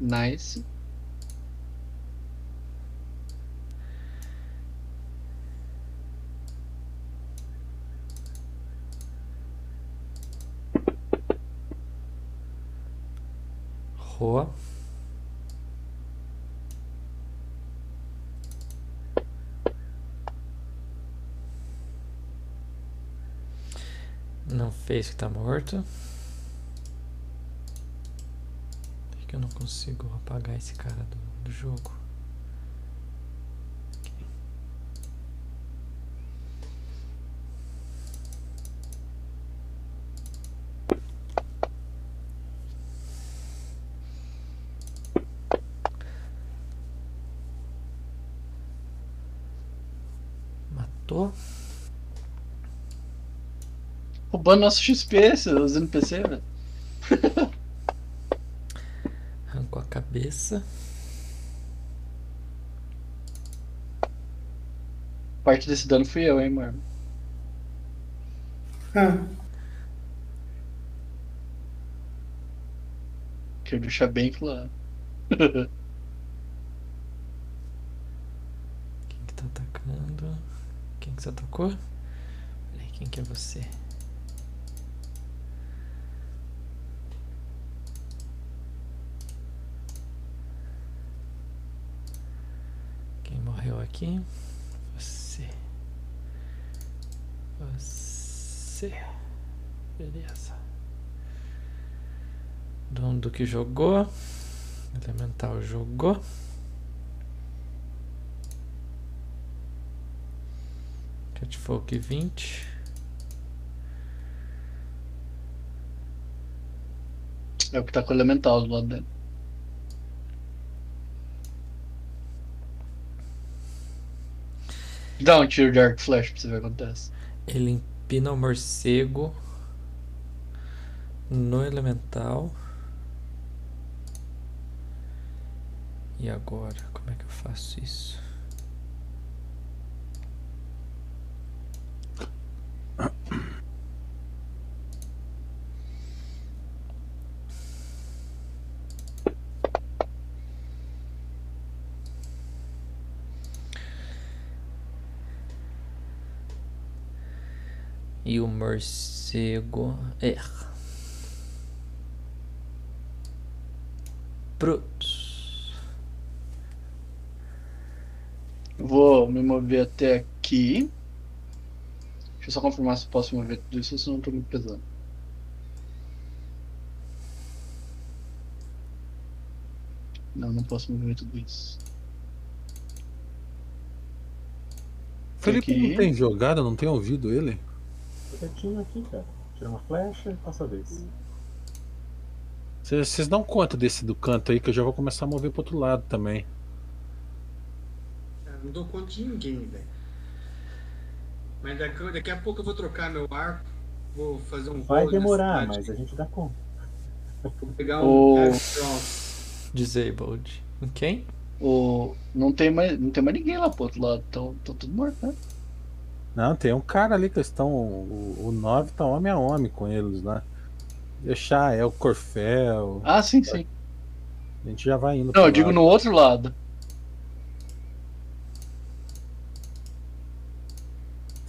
Nice. Boa. Não fez que tá morto. Acho que eu não consigo apagar esse cara do, do jogo. Aqui. Matou. Roubando nosso XP, os NPC, velho. Arrancou a cabeça. Parte desse dano fui eu, hein, mano. Ah, Quero deixar bem claro. Quem que tá atacando? Quem que você atacou? Peraí, quem que é você? Quem morreu aqui? Você. Você. Beleza. Dono do que jogou. Elemental jogou. Catfolk 20. É o que tá com o elemental do lado dele. Dá um tiro de arco flash pra você ver o que acontece. Ele empina o morcego no elemental. E agora, como é que eu faço isso? E o morcego erra. Prontos. Vou me mover até aqui. Deixa eu só confirmar se eu posso mover tudo isso, senão eu tô muito pesado. Não, não posso mover tudo isso. Felipe Aqui. não tem jogado, não tem ouvido ele? Quietinho aqui, cara. Tira uma flecha e passa a vez. Vocês dão conta desse do canto aí que eu já vou começar a mover pro outro lado também. Cara, não dou conta de ninguém, velho. Mas daqui, daqui a pouco eu vou trocar meu arco. Vou fazer um Vai demorar, mas a gente dá conta. Vou pegar O- um. É, pronto. Disabled. Quem? O... Não, tem mais, não tem mais ninguém lá pro outro lado. Estão tudo morto, né? Não, tem um cara ali que eles estão. O 9 tá homem a homem com eles lá. Deixar, é o Corfel. Ah, sim, sim. A gente já vai indo. Não, eu digo lado. no outro lado.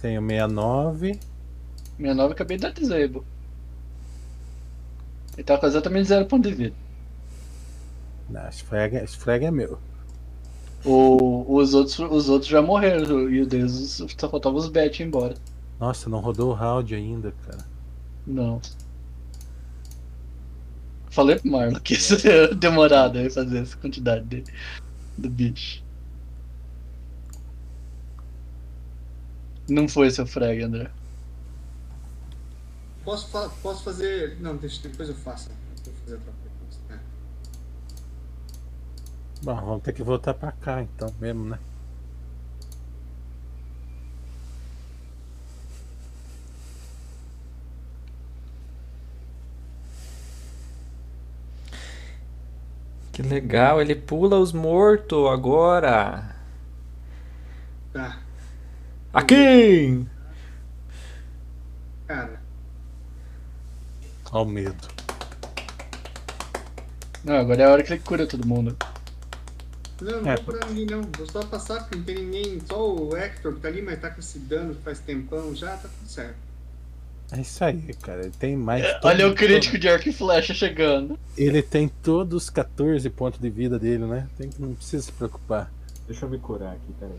Tem o 69. 69 eu acabei de dar disable. Ele tá com exatamente zero ponto de vida. Não, esse frag, esse frag é meu. O, os, outros, os outros já morreram. E o deles só faltava os bet embora. Nossa, não rodou o round ainda, cara. Não. Falei pro Marlon que isso é demorado aí fazer essa quantidade de, do bicho. Não foi seu frag, André. Posso, posso fazer. Não, deixa, depois eu faço. Vou fazer outra coisa. Bom, vamos ter que voltar pra cá então mesmo, né? Que legal, ele pula os mortos agora. Tá. Aqui! Cara, Ó o medo. Não, agora é a hora que ele cura todo mundo. Não, não É. vou curar ninguém não. Vou só passar porque não tem ninguém. Só o Hector que tá ali, mas tá com esse dano que faz tempão já, tá tudo certo. É isso aí, cara. Ele tem mais. Olha todo- o crítico de arco e flecha chegando. Ele tem todos os 14 pontos de vida dele, né? Tem que não precisa se preocupar. Deixa eu me curar aqui, peraí.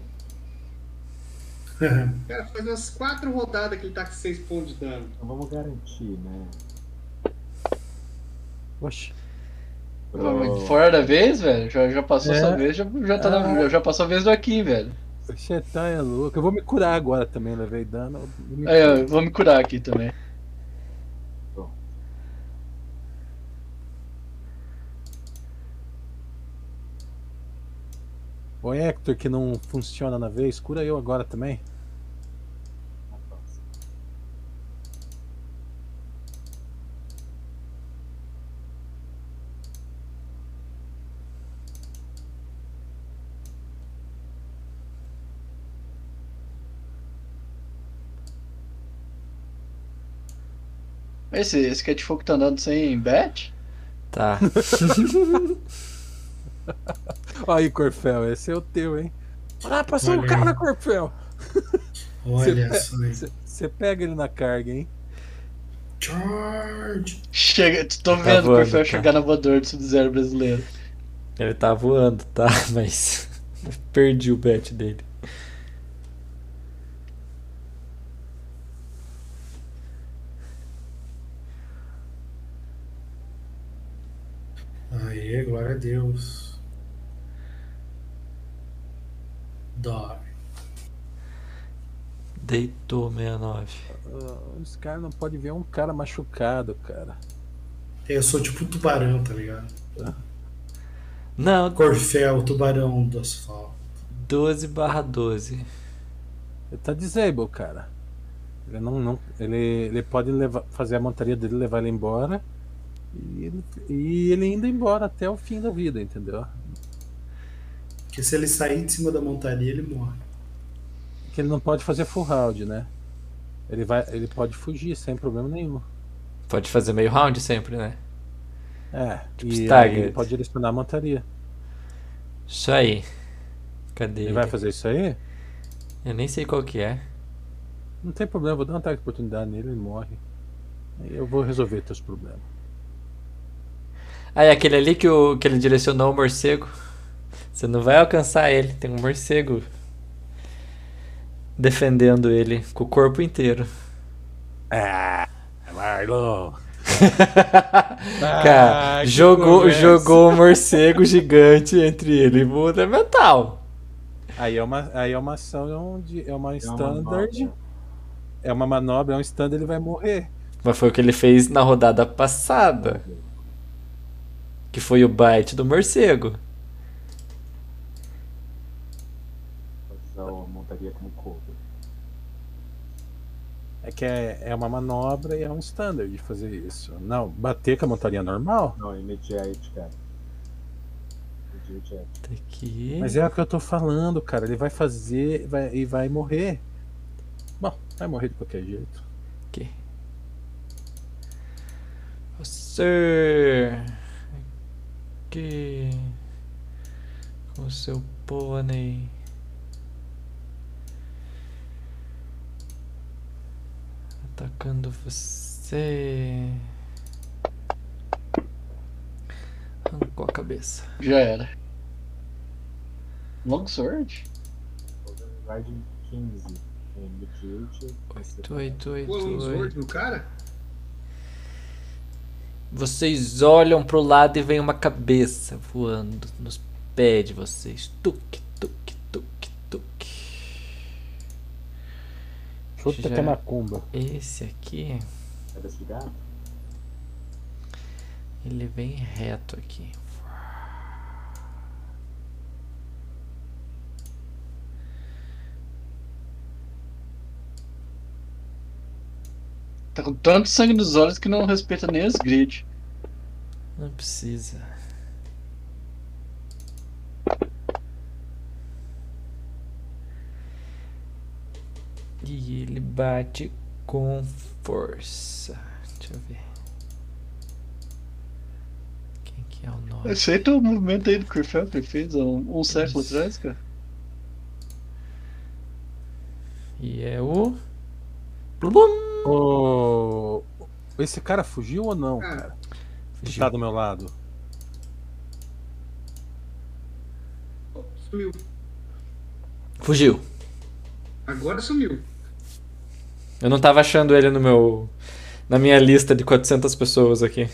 Cara, faz umas quatro rodadas que ele tá com 6 pontos de dano. Então vamos garantir, né? Oxe. Pro- Fora da vez, velho. Já, já passou É. essa vez, já, já, tá na- Ah. já, já passou a vez do Akin, velho. Você tá é louco. Eu vou me curar agora também, levei dano. eu me É, eu vou me curar aqui também. O Hector que não funciona na vez, cura eu agora também. Esse, esse Cat Fogo tá andando sem bet? Tá. Olha aí, Corfel, esse é o teu, hein? Ah, passou Olha o aí. cara, Corfel! Olha só. Você- pega ele na carga, hein? Charge! Chega, tô Tá vendo o voando, Corfel tá. chegar na voador do Sub-Zero brasileiro. Ele tá voando, tá? Mas. Perdi o bet dele. Aê, glória a Deus. Dói. Deitou 69. Ah, Os caras não podem ver um cara machucado, cara. Eu sou tipo um tubarão, tá ligado? Não, Corfel, tubarão do asfalto. 12 barra 12. Ele tá disabled, cara. Ele não, não ele, ele pode levar, fazer a montaria dele levar ele embora e ele, e ele indo embora até o fim da vida, entendeu? Porque se ele sair de cima da montaria, ele morre. Que ele não pode fazer full round, né? Ele vai, ele pode fugir sem problema nenhum. Pode fazer meio round sempre, né? É, Tipo e ele pode direcionar a montaria. Isso aí. Cadê Ele ele? vai fazer isso aí? Eu nem sei qual que é. Não tem problema, vou dar um ataque de oportunidade nele, ele morre. Aí eu vou resolver teus problemas. Ah, é aquele ali que, o, que ele direcionou o morcego. Você não vai alcançar ele. Tem um morcego defendendo ele com o corpo inteiro. Ah, Marlon! Cara, Ah, jogou, conversa. jogou o morcego gigante entre ele e o é mental. Aí é uma, aí é uma ação de, é uma É uma standard. manobra. É uma manobra, é um stand, ele vai morrer. Mas foi o que ele fez na rodada passada. Que foi o bite do morcego. Montaria como cover. É que é, é uma manobra e é um standard de fazer isso. Não, bater com a montaria normal. Não, immediate, cara. Immediate. Tá aqui. Mas é o que eu tô falando, cara. Ele vai fazer vai, e vai morrer. Bom, vai morrer de qualquer jeito. Aqui. Você. Aqui. Com o seu pônei. Atacando você. Arrancou a cabeça. Já era. Longsword? Riding 15. Immediate. Oito, oito, oito, Pô, um oito. sword no cara? Vocês olham pro lado e vem uma cabeça voando nos pés de vocês. Tuque, tuque, tuque, tuque. Chuta Já- até macumba. Esse aqui, Cabeça de gato? ele vem reto aqui. Tá com tanto sangue nos olhos que não respeita nem as grid. Não precisa. E ele bate com força. Deixa eu ver. Quem que é o nome? Aceita o movimento aí do que fez um, um século atrás, cara. E é o. Blum! Oh, Esse cara fugiu ou não, Ah. cara? Que Fugiu. tá do meu lado. Sumiu. Fugiu. Agora sumiu. Eu não tava achando ele no meu. na minha lista de 400 pessoas aqui.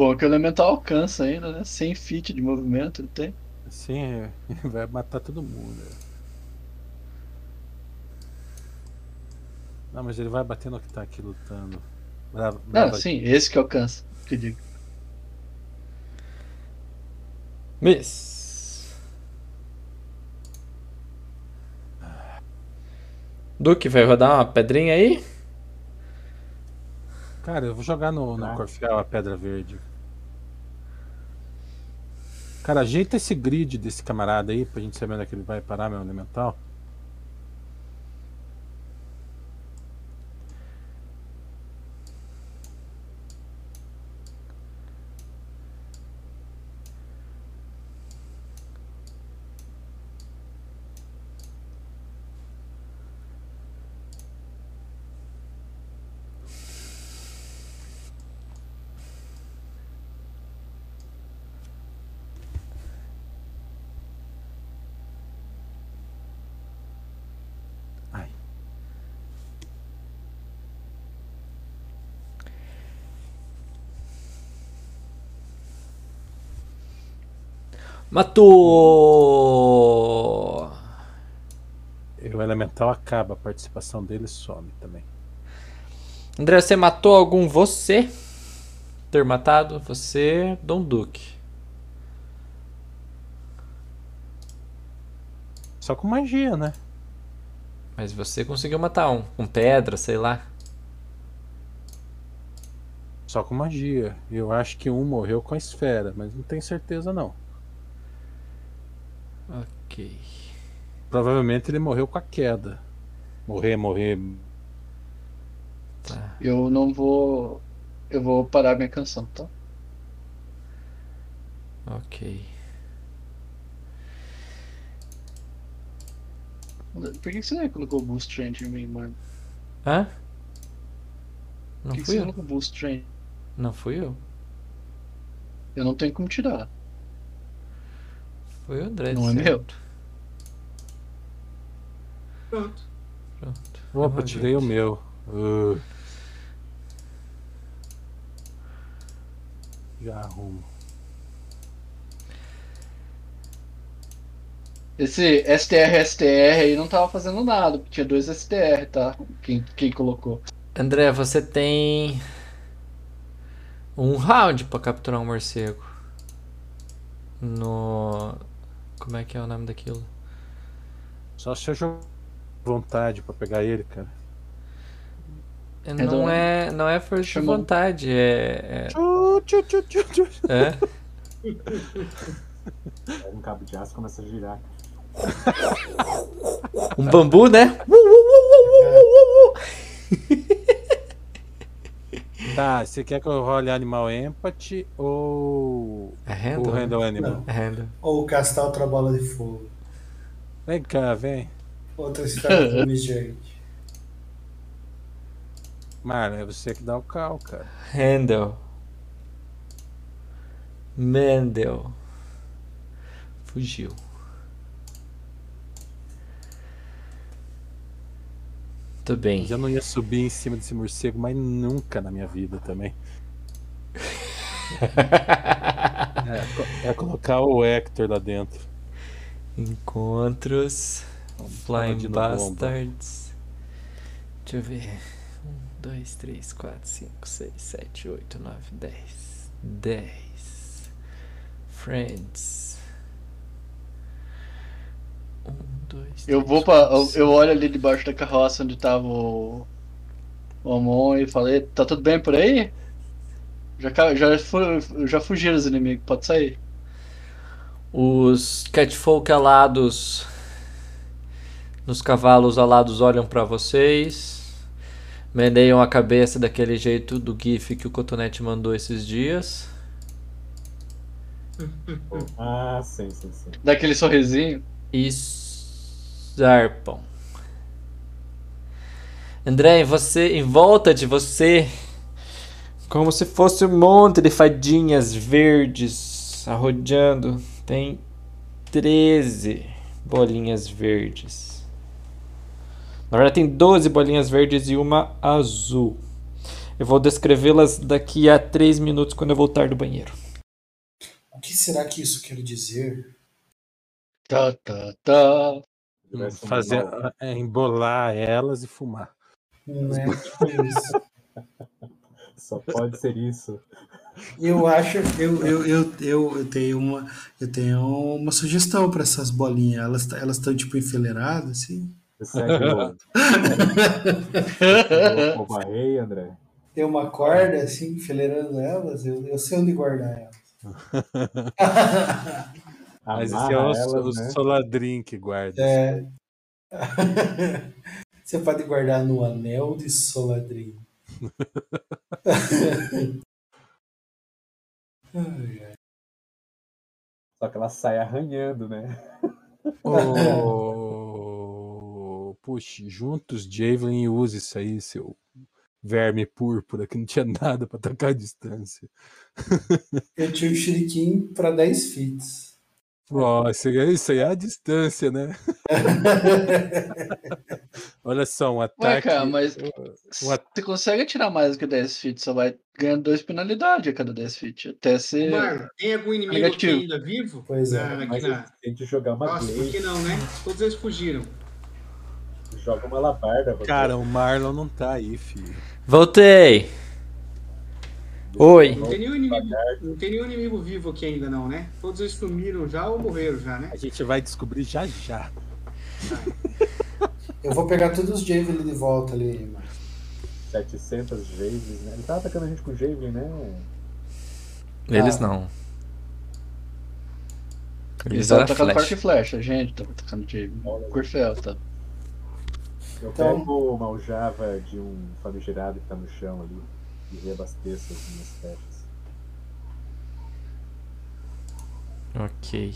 Bom que o elemental alcança ainda, né? Sem feat de movimento ele tem. Sim, vai matar todo mundo. Não, mas ele vai bater no que tá aqui lutando. Brava, Não, brava- sim, esse que alcança. Que digo. Miss. Duque, vai rodar uma pedrinha aí? Cara, eu vou jogar no, no Tá. Corfial a pedra verde. Cara, ajeita esse grid desse camarada aí pra gente saber onde é que ele vai parar, meu elemental. Matou! E o elemental acaba, a participação dele some também. André, você matou algum você? Ter matado? Você, Dom Duque. Só com magia, né? Mas você conseguiu matar um. Com pedra, sei lá. Só com magia. Eu acho que um morreu com a esfera, mas não tenho certeza não. Ok. Provavelmente ele morreu com a queda. Morrer, morrer. Tá. Eu não vou. Eu vou parar minha canção, tá? Ok. Por que você colocou Boost Range em mim, mano? Hã? Por Não que, que fui você eu? colocou Boost? Não fui eu. Eu não tenho como tirar. Foi o André. Não é meu. Pronto. Pronto. Opa, tirei o meu. Uh. Já arrumo. Esse STR, STR aí não tava fazendo nada, porque tinha dois STR, tá? Quem, quem colocou. André, você tem um round pra capturar um morcego. No. Como é que é o nome daquilo? Só se eu jogar vontade pra pegar ele, cara. É, do- Não é, não é força de Chamou. vontade, é. Tchu, tchu, tchu, tchu, tchu. É, é. Pega um cabo de aço e começa a girar. Um bambu, né? Uh, uh, uh, uh, uh, uh, uh. Tá, você quer que eu role Animal Empathy ou É o handle? né? Handle Animal? É handle. Ou castar outra bola de fogo. Vem cá, vem. Outra esfera flamejante. Mano, é você que dá o cal, cara. Handle. Mendel. Fugiu. Tudo bem. Eu não ia subir em cima desse morcego, mas nunca na minha vida também. É, é colocar o Hector lá dentro. Encontros. Flying bomba. Bastards. Deixa eu ver. 1, 2, 3, 4, 5, 6, 7, 8, 9, 10. 10. Friends. 1, 2, Eu vou pra. Eu, eu olho ali debaixo da carroça onde tava o. O Amon e falei, tá tudo bem por aí? Já, já, já fugiram os inimigos, pode sair. Os catfolk alados nos cavalos alados olham pra vocês. Meneiam a cabeça daquele jeito do gif que o Cotonete mandou esses dias. Ah, sim, sim, sim. Dá aquele sorrisinho. E zarpam. André, você, em volta de você, como se fosse um monte de fadinhas verdes arrodeando, tem 13 bolinhas verdes. Na verdade, tem 12 bolinhas verdes e uma azul. Eu vou descrevê-las daqui a 3 minutos quando eu voltar do banheiro. O que será que isso quer dizer? Tá, tá, tá. Tivesse um Fazer, é, embolar elas e fumar. Né? Tipo isso. Só pode ser isso. Eu acho, eu, eu, eu, eu, eu tenho uma, eu tenho uma sugestão para essas bolinhas. Elas elas estão tipo enfileiradas, assim. Segue o barrei, André. Tem uma corda assim enfileirando elas. Eu, eu sei onde guardar elas. Mas esse é o, elas, o né? Soladrin que guarda. É. Você pode guardar no anel de ai. Só que ela sai arranhando, né? Ô, Puxe, juntos, Javelin, e use isso aí, seu verme púrpura, que não tinha nada pra atacar a distância. Eu tinha o Shuriken para 10 fits. Isso aí, isso aí é a distância, né? Olha só, um Ué, ataque. cara, mas um at- você consegue tirar mais do que 10 feet, só vai ganhando 2 penalidades a cada 10 feet. Até ser. Marlon, tem algum inimigo Negativo. aqui ainda vivo? Pois é. Aqui Mas na- tem que jogar uma Nossa, por que não, né? Todos eles fugiram. joga uma labarda. Cara, o Marlon não tá aí, filho. Voltei! Oi! Não tem, nenhum inimigo, não tem nenhum inimigo vivo aqui ainda, não, né? Todos eles sumiram já ou morreram já, né? A gente vai descobrir já já. Eu vou pegar todos os Javelin de volta ali, mano. 700 Javelin, né? Ele tá atacando a gente com Javelin, né? Eles Ah. não. Eles Eles eram atacando flash. parque e flecha, a gente tava atacando de Corfel, tá? Eu Então- pego uma aljava de um famigerado que tá no chão ali e reabasteço as minhas flechas. Ok.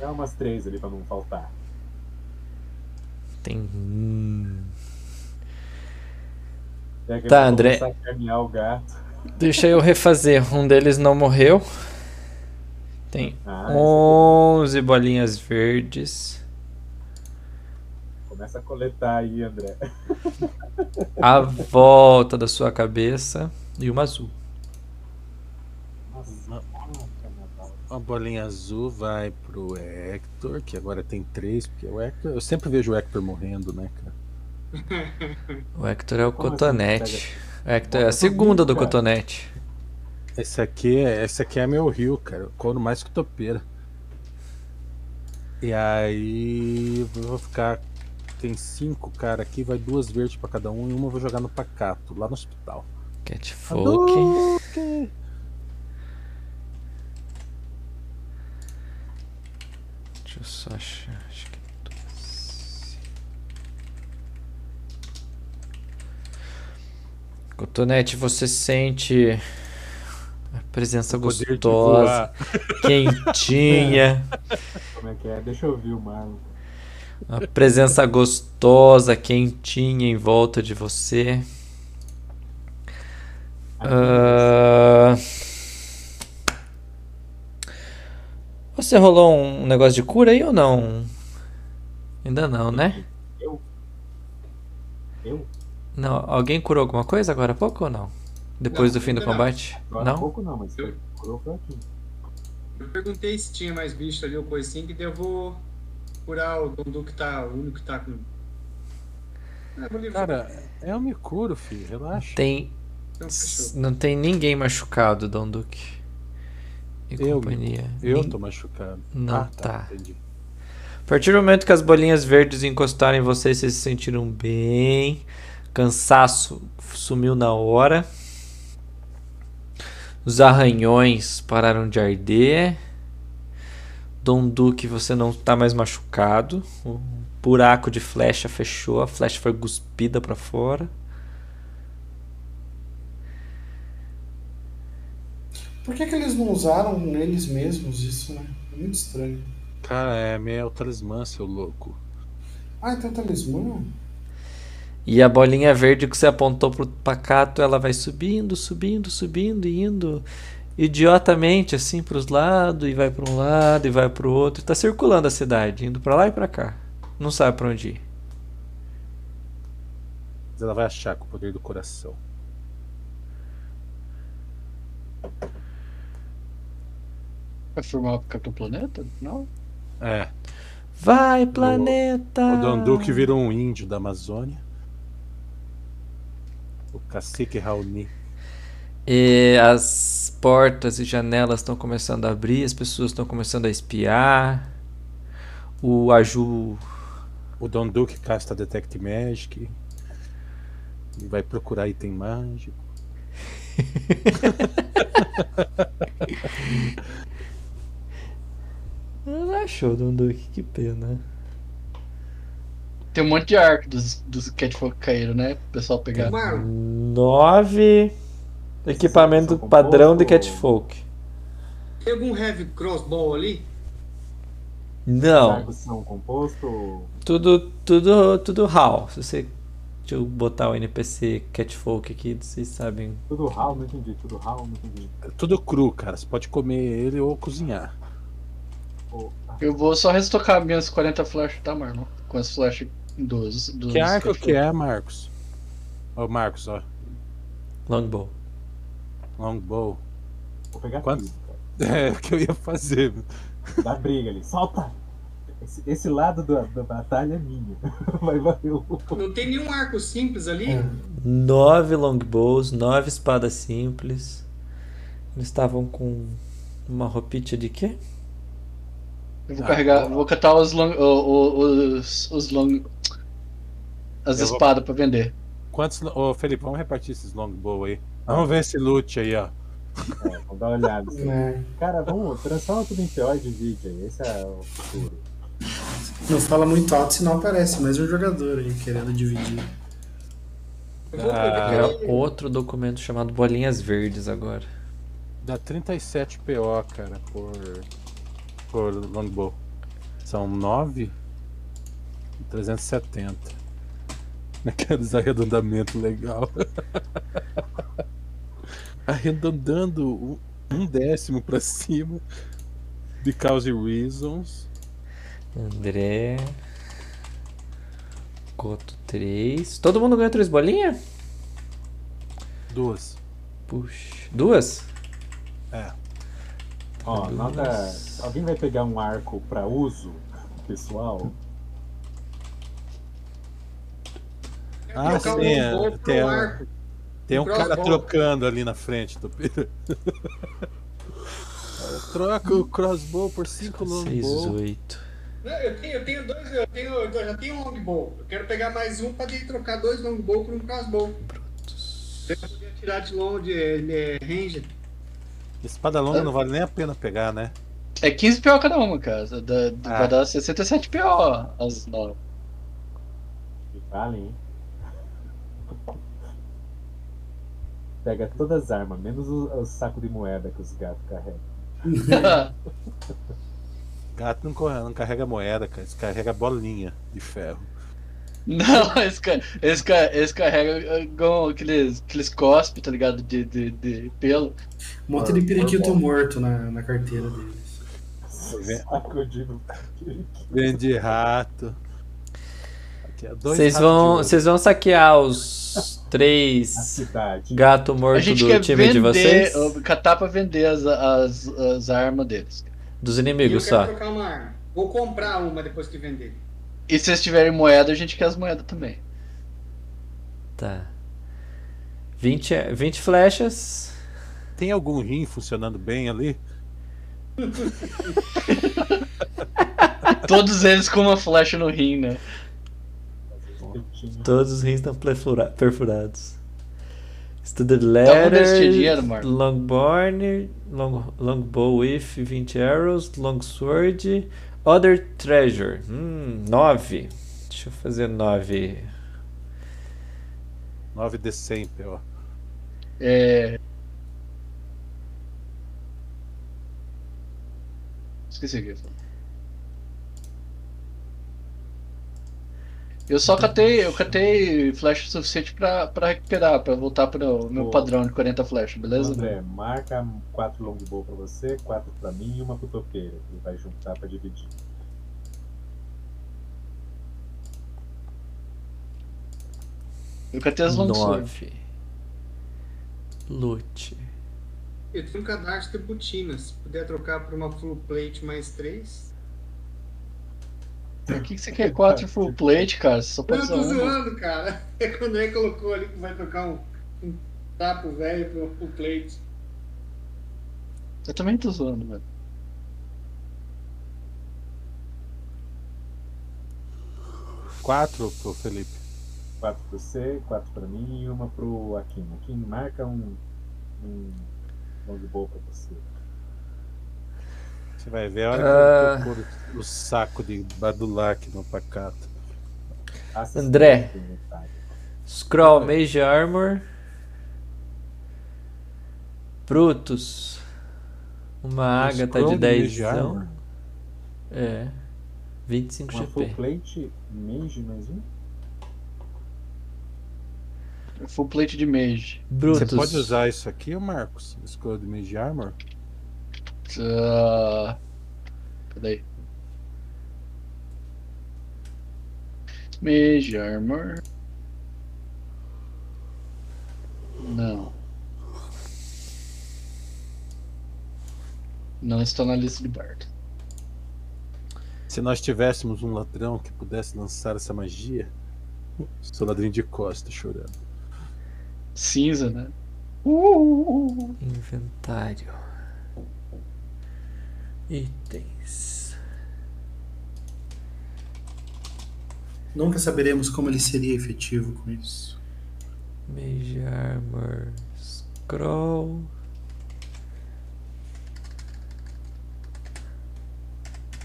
Dá umas três ali pra não faltar. Tem. hum. Tá, André. Deixa eu refazer. Um deles não morreu. Tem Ah, esse 11 bolinhas verdes. Começa a coletar aí, André. A volta da sua cabeça. E uma azul. Nossa, carnaval. A bolinha azul vai pro Hector, que agora tem três, porque o Hector. Eu sempre vejo o Hector morrendo, né, cara? O Hector é o Como assim? cotonete. O Hector é a segunda do cara. cotonete. Esse aqui é, esse aqui é meu rio, cara. Eu couro mais que topeira. E aí eu vou ficar. Tem cinco cara aqui, vai duas verdes pra cada um e uma eu vou jogar no pacato, lá no hospital. Catfolk. Hadouken! Deixa eu só achar. Acho que 12. Cotonete, você sente a presença gostosa, quentinha, Como é que é? Deixa eu ver o Marlon. A presença gostosa, quentinha em volta de você. Ah, Você rolou um negócio de cura aí ou não? Ainda não, né? Eu? Eu? Não, alguém curou alguma coisa agora há pouco ou não? Depois Não, do fim do não. combate? Agora há Não? pouco não, mas Eu- curou foi aqui. Eu perguntei se tinha mais bicho ali ou coisa assim, que daí eu vou curar o Dondu que tá, o único que tá com. Livrar. Cara, eu me curo, filho, relaxa. Tem. Fechou. Não tem ninguém machucado, Dom Duque. E Eu, companhia. Eu Nin- tô machucado. Não ah, tá. Entendi. A partir do momento que as bolinhas verdes encostaram em vocês, vocês se sentiram bem. Cansaço sumiu na hora. Os arranhões pararam de arder. Dom Duque, você não tá mais machucado. O buraco de flecha fechou, a flecha foi cuspida pra fora. Por que, que eles não usaram neles mesmos isso, né? É muito estranho. Cara, é meu talismã, seu louco. Ah, então talismã? E a bolinha verde que você apontou pro pacato, ela vai subindo, subindo, subindo e indo idiotamente assim pros lados e vai para um lado e vai pro outro, tá circulando a cidade, indo pra lá e pra cá. Não sabe pra onde ir. Mas ela vai achar com o poder do coração. Vai formar o Capitão Planeta? Não? É. Vai, planeta! O Donduque virou um índio da Amazônia. O cacique Raoni. E as portas e janelas estão começando a abrir, as pessoas estão começando a espiar. O Aju O Donduque casta Detect Magic. E vai procurar item mágico. não achou o Donduque, que pena. Tem um monte de arco dos, dos Catfolk caíram, né? O pessoal pegar. Nove equipamento são padrão de Catfolk. tem algum heavy crossbow ali? Não, são composto. tudo, tudo, tudo HAL. Se você deixa eu botar o NPC Catfolk aqui, vocês sabem. Tudo RAL, não entendi. Tudo RAL, não entendi. É tudo cru, cara. Você pode comer ele ou cozinhar. Ah, Eu vou só restocar minhas 40 flechas, tá, Marlon? Com as flechas dos. dos Que arco Catfolk. que é, Marcos? Ó, Marcos, ó. Longbow. Longbow. Vou pegar Quanto? tudo, cara. É o que eu ia fazer. Dá briga ali. Solta! Esse, esse lado da, da batalha é minha. Vai valer o. Não tem nenhum arco simples ali? É. Nove longbows, nove espadas simples. Eles estavam com uma roupinha de quê? Eu vou Ah, carregar, vou catar os long. os, os long. As Eu vou- espadas pra vender. Quantos. Ô, Felipe, vamos repartir esses longbow aí. Vamos ver esse loot aí, ó. É, vamos dar uma olhada. assim. É. Cara, vamos, transforma tudo em PO e divide aí. Esse é o futuro. Não fala muito alto, senão aparece mais um jogador aí querendo dividir. Ah, outro documento chamado Bolinhas Verdes agora. Dá 37 PO, cara, por. Por longbow. São 9 e 370. Aqueles arredondamento legal. Arredondando um- décimo pra cima. Because reasons. André. Coto 3. Todo mundo ganhou três bolinhas? Duas. Puxa. Duas? É. Ó, Duas. nota. Alguém vai pegar um arco pra uso pessoal? Ah, Trocar o sim, é, tem um- arco. Tem um cara trocando ali na frente do Pedro. Troca o crossbow por 5 6, longbow. 8. Não, eu tenho, eu tenho dois, eu tenho, eu já tenho um longbow. Eu quero pegar mais um pra trocar dois longbow por um crossbow. Eu podia tirar de longe, de, de range. Espada longa não vale nem a pena pegar, né? É 15 PO cada uma, cara. Da- Ah. Vai dar 67 PO as nove. Que valem, hein? Pega todas as armas, menos o, o saco de moeda que os gatos carregam. Gato não, corre, não carrega moeda, cara. Eles carrega bolinha de ferro. Não, esse, ca- esse, ca- esse carrega igual aqueles, aqueles cospe, tá ligado? De, de, de pelo. Um monte de periquito morto na, na carteira deles. Vem- Saco de. Vende rato. Aqui, Vocês vão, vocês vão saquear os três gato morto do time de vocês? vender, catar pra vender as, as, as armas deles. Dos E eu inimigos quero só. trocar uma arma. Vou comprar uma depois que vender. E se eles tiverem moeda, a gente quer as moedas também. Tá. 20, é- 20 flechas. Tem algum rim funcionando bem ali? Todos eles com uma flecha no ring, né? Todos os rins estão perfura- perfurados. Studded letter, longborn, long, longbow with 20 arrows, longsword, other treasure. Hum, 9. Deixa eu fazer 9. 9 de 100 PO. É, Esqueci o que eu ia falar. Eu só catei, eu catei flash o suficiente pra, pra recuperar, pra voltar pro meu padrão de 40 flash, beleza? André, marca 4 longbow pra você, 4 pra mim e uma pro topeira. Ele vai juntar pra dividir. Eu catei as longsword. Lute. Eu tenho um cadastro de botinas. Se puder trocar por uma full plate mais 3. O que, que você quer quatro full plate, cara? Você só pode Eu tô zoando, uma. cara. É quando ele colocou ali que vai trocar um, um tapo velho pro full plate. Eu também tô zoando, velho. Quatro pro Felipe. Quatro pra você, quatro pra mim e uma pro Aquino. Aquino, marca um, um longbow pra você. Você vai ver a hora Ah. que eu pôr o saco de Badulac no pacato. André. Scroll Mage Armor. Brutus. Uma Agatha Scroll de de 10. Mage Armor? É. 25 Uma full GP. plate, mage mais um. Full plate de mage. Brutus. Você pode usar isso aqui, ô Marcos? Escolha de Mage Armor? Ah, Cadê? Mage Armor. Não. Não está na lista de Bard. Se nós tivéssemos um ladrão que pudesse lançar essa magia, sou ladrinho de costa chorando. Cinza, né? Uh, Inventário. Itens. Nunca saberemos como ele seria efetivo com isso. Mage Armor. Scroll.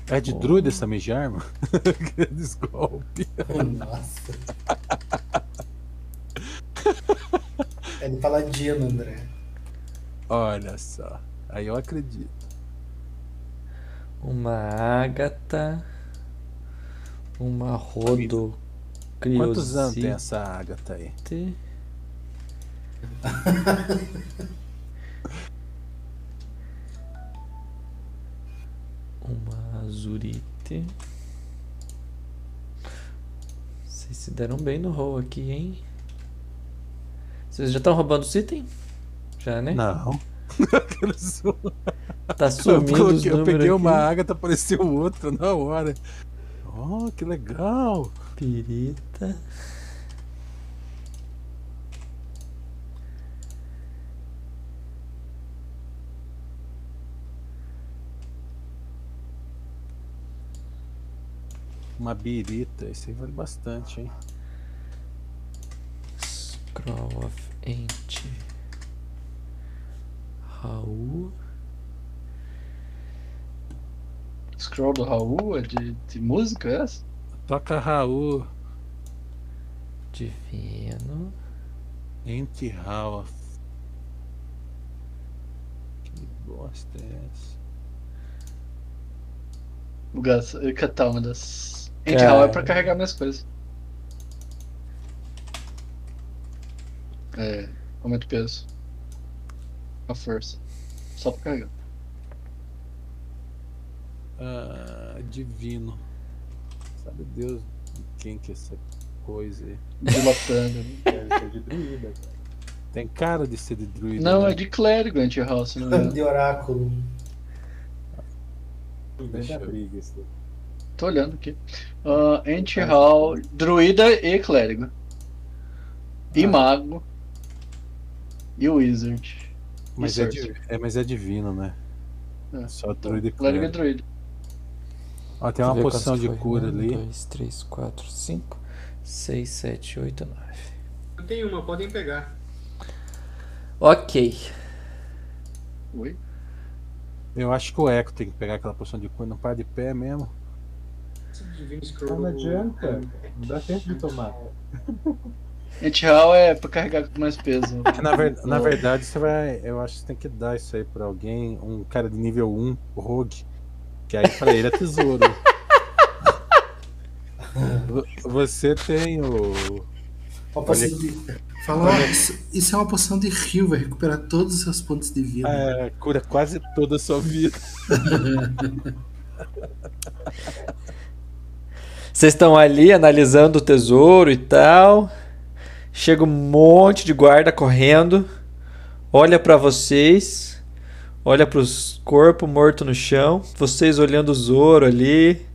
É de druida essa Mage Armor? Aqueles golpes. Nossa. É de paladino, André. Olha só. Aí eu acredito. Uma Agatha. Uma Rodo. Quantos anos tem essa Agatha aí? Uma Azurite. Vocês se deram bem no roll aqui, hein? Vocês já estão roubando os itens? Já, né? Não. Tá eu, sumindo os coloquei- eu peguei uma aqui. Agatha, apareceu outra na hora. Oh, que legal. Pirita. Uma birita. Isso aí vale bastante, hein? Scroll of Ent. Raul. Scroll do Raul é de, de música é essa? Toca Raul. Divino. Ente Raul. Que bosta é essa? O Gas, eu catar uma das. Ente Cara. Raul é pra carregar minhas coisas. É, aumenta o peso. A força. Só pra carregar. Ah, divino. Sabe Deus de quem que é essa coisa aí? Dilatando. né? Deve ser de druida, cara. Tem cara de ser de druida. Não, né? é de clérigo Ente Raul, se não engano. De oráculo. Deixa eu- briga esse daí. Tô olhando aqui. Uh, Ente Hall, druida e clérigo. E Ah. mago. E wizard. Mas é, di- é, mas é divino, né? É. Só druida e Clérigo e clérigo. druida. Ó, tem uma Deixa poção de cura Um, ali. dois, três, quatro, cinco, seis, sete, oito, nove. Eu tenho uma, podem pegar. Ok. Oi? Eu acho que o Eco tem que pegar aquela poção de cura. Não para de pé mesmo. Divino Não, adianta. Não dá tempo de tomar. Ente Hall é pra carregar com mais peso. Na, ver- na verdade, você vai. Eu acho que você tem que dar isso aí pra alguém. Um cara de nível 1, o Rogue. Que aí pra ele é tesouro. Vo- Você tem o. Uma poção de... Fala, ó, isso, isso é uma poção de rio, vai recuperar todos os seus pontos de vida. É, cura quase toda a sua vida. Vocês estão ali analisando o tesouro e tal. Chega um monte de guarda correndo. Olha pra vocês. Olha pros corpos mortos no chão. Vocês olhando o Zoro ali.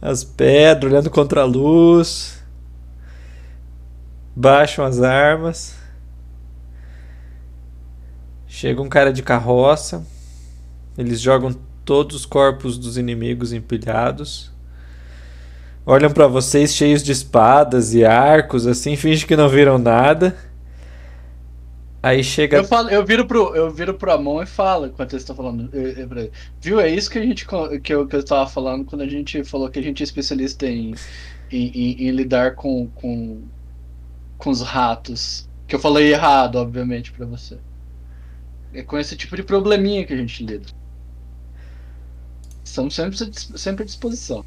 As pedras, olhando contra a luz. Baixam as armas. Chega um cara de carroça. Eles jogam todos os corpos dos inimigos empilhados olham pra vocês cheios de espadas e arcos, assim, fingem que não viram nada. Aí chega. Eu, falo, eu, viro pro, eu viro pro Amon e falo enquanto eles estão falando. eu- eu- Viu? É isso que a gente que eu, que eu tava falando quando a gente falou que a gente é especialista em, em, em- em lidar com, com, com os ratos. Que eu falei errado, obviamente, pra você. É com esse tipo de probleminha que a gente lida. Estamos sempre, sempre à disposição.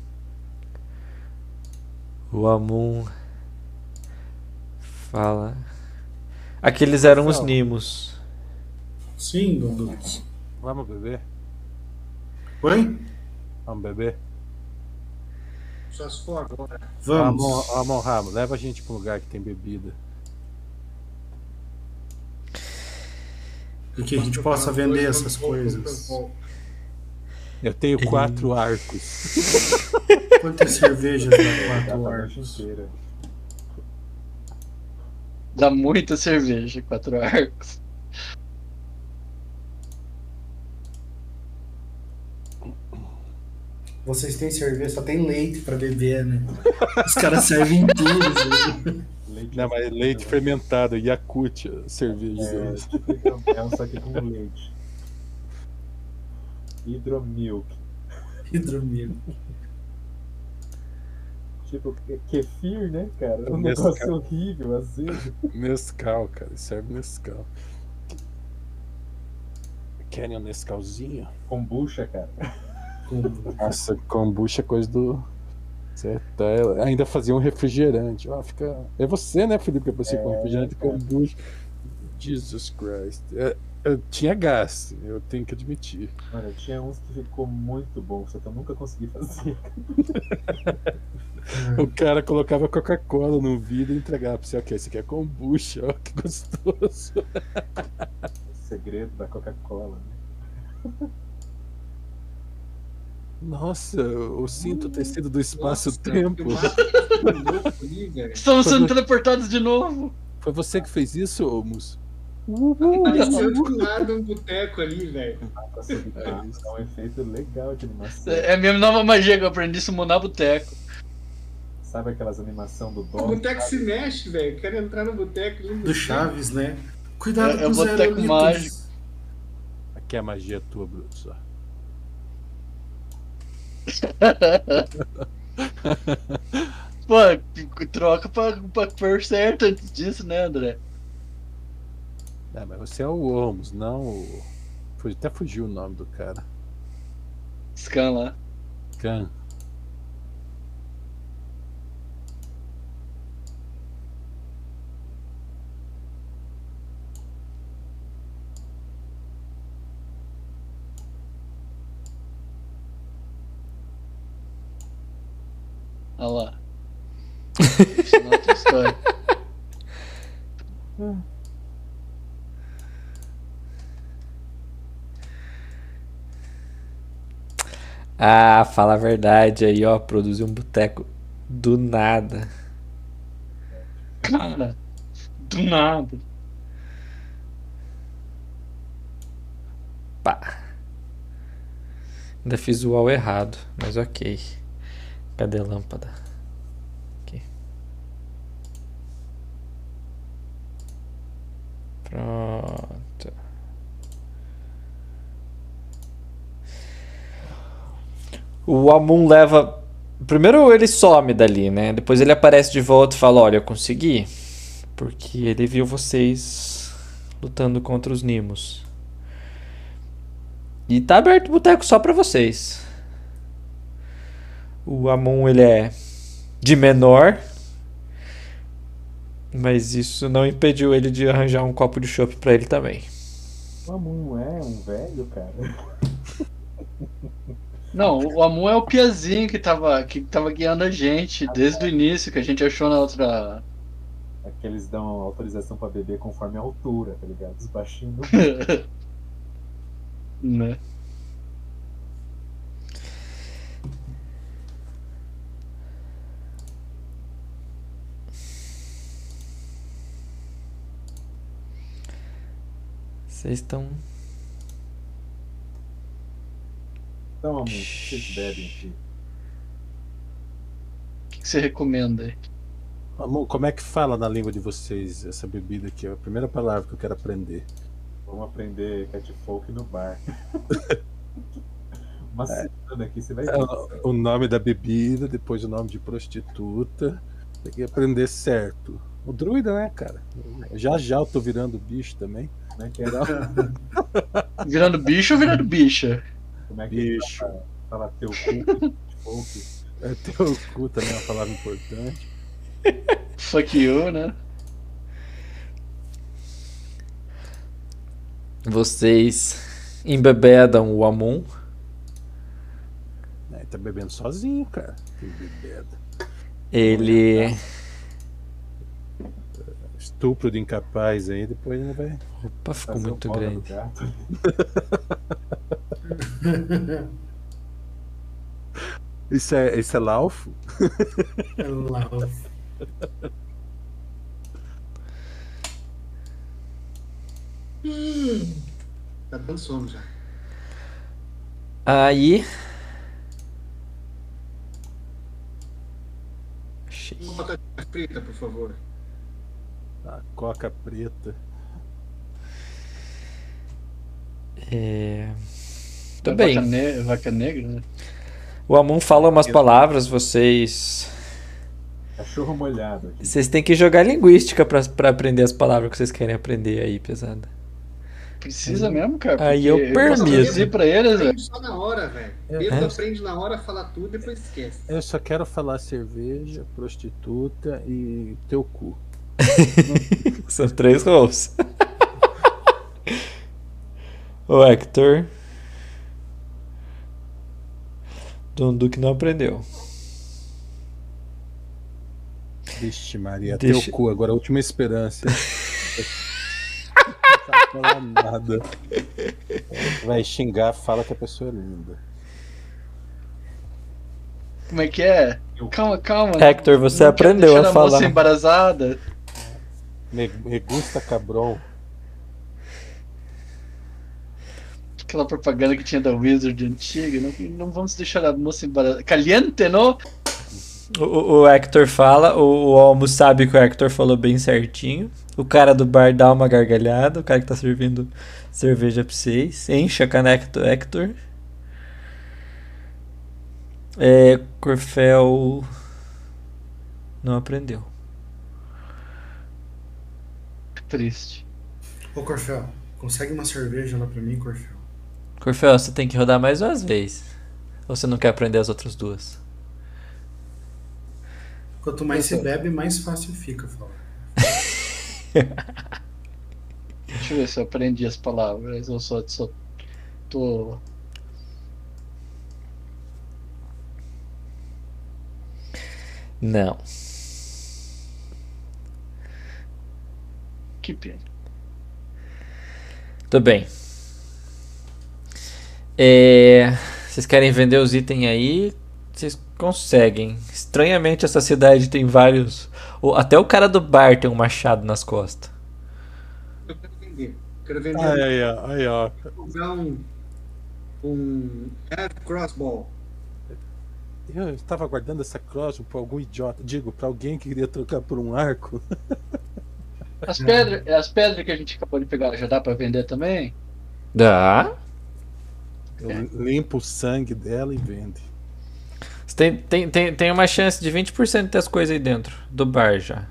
O Amun fala. Aqueles eram os. Nimos. Sim, Douglas. Vamos beber? Oi? Vamos beber? Só se for agora. Vamos. Amon, Amon Ramo, leva a gente pra um lugar que tem bebida. E que a gente possa vender essas coisas. Eu tenho quatro arcos. Quantas cervejas dá quatro arcos? inteira. Dá muita cerveja, quatro arcos. Vocês têm cerveja, só tem leite pra beber, né? Os caras servem tudo. assim. Leite Não, mas leite fermentado, Yakut, cerveja. É, tipo hidromel, só que com leite. Hidromilk. Hidromil. Tipo, kefir, né, cara? Um Nescau. negócio horrível, azedo. Nescau, cara. Serve Nescau. Querem um Nescauzinho? Kombucha, cara. Nossa, kombucha é coisa do. Você tá... Ainda fazia um refrigerante. Ó, fica... É você, né, Felipe, que você com É, refrigerante cara. kombucha. Jesus Christ. É, eu tinha gás, eu tenho que admitir. Mano, tinha uns que ficou muito bom, só que eu nunca consegui fazer. O cara colocava Coca-Cola no vidro e entregava pra você. Ok, esse aqui é kombucha, ó, que gostoso. O segredo da Coca-Cola, né? Nossa, eu sinto o tecido do espaço-tempo. Estamos sendo teleportados de novo. Foi você que fez isso, ô Mus? Apareceu do lado um boteco ali, velho. Dá dá um efeito legal de animação. É a minha nova magia que eu aprendi a summonar boteco. Sabe aquelas animação do O Dom? boteco se mexe, velho. Quero entrar no boteco. Do. Chaves, né? Cuidado É- é com os o boteco mágico. Aqui é a magia tua, Brutus. ó. Pô, troca pra, pra cor certa antes disso, né, André? É, mas você é o Olmos, não o. Até fugiu o nome do cara. Scan lá. Khan. Olha lá. Isso é outra história. Ah, fala a verdade aí, ó. Produziu um boteco do nada. Cara, do nada. Pá. Ainda fiz o UOL errado, mas ok. Cadê a lâmpada? Aqui. Pronto. O Amun leva. Primeiro ele some dali, né? Depois ele aparece de volta e fala: Olha, eu consegui. Porque ele viu vocês lutando contra os Nimos. E tá aberto o boteco só pra vocês. O Amon ele é de menor, mas isso não impediu ele de arranjar um copo de chopp pra ele também. O Amun é um velho, cara. Não, o Amun é o Piazinho que tava, que tava guiando a gente desde o início, que a gente achou na outra. É que eles dão autorização pra beber conforme a altura, tá ligado? Os baixinhos né? Vocês estão. Então, Amun, o que vocês bebem aqui? O que que você recomenda aí? Amor, como é que fala na língua de vocês essa bebida aqui? É a primeira palavra que eu quero aprender. Vamos aprender catfolk no bar. Uma semana aqui você vai É, ver. o- nome da bebida, depois o nome de prostituta. Tem que aprender certo. O druida, né, cara? Já já eu tô virando bicho também. Como é que é? Virando bicho ou virando bicha? Como é que Bicho. fala, fala teu cu? catfolk? É, teu cu também é uma palavra importante. Fuck you, né? Vocês embebedam o Amon. É, tá bebendo sozinho, cara. Que bebida. Ele. Estupro de incapaz aí, depois não vai. Opa, ficou muito do grande. Isso é, isso é laufo? É lá, ó. Tá dando sono já. Aí. Achei. Uma batata frita, por favor. A coca preta. É... Tudo Vaca, bem. ne vaca negra, né? O Amon fala umas palavras, vocês. Cachorro molhado aqui. Vocês têm que jogar linguística pra, pra aprender as palavras que vocês querem aprender aí, pesada. Precisa mesmo, cara. Aí eu permito. traduzir pra eles, velho. Só na hora, velho. Bêbado É. aprende na hora, fala tudo, depois esquece. Eu só quero falar cerveja, prostituta e teu cu. São três roles. o Hector. Dom Duque não aprendeu. Vixe, Maria, Deixa- teu cu, agora a última esperança. Nada. Vai xingar, fala que a pessoa é linda. Como é que é? Calma, calma. Hector, você Não aprendeu a falar. moça embarazada. Me, me gusta cabrão. Aquela propaganda que tinha da Wizard antiga. Não, não vamos deixar a moça embarazada. Caliente, não? O, o- Hector fala, o, o Almo sabe que o Hector falou bem certinho. O cara do bar dá uma gargalhada, o cara que tá servindo cerveja pra vocês. Enche a caneca do Hector. É, Corfel não aprendeu. Triste. Ô, Corfel, consegue uma cerveja lá pra mim, Corfel? Corfel, você tem que rodar mais duas vezes. Ou você não quer aprender as outras duas? Quanto mais se bebe, mais fácil fica falar. Deixa eu ver se eu aprendi as palavras. Eu só, só tô. Não. Que pena. Tudo bem. É, vocês querem vender os itens aí? Vocês conseguem. Estranhamente, essa cidade tem vários. Até o cara do bar tem um machado nas costas. Eu quero vender. Quero vender. Ai, ai, ai. Comprar um. Um. Crossbow. Eu estava guardando essa cross pra algum idiota. Digo, pra alguém que queria trocar por um arco. As pedras, as pedras que a gente acabou de pegar já dá pra vender também? Dá. Eu limpo o sangue dela e vende. Tem, tem, tem, tem uma chance de 20% de ter as coisas aí dentro do bar já.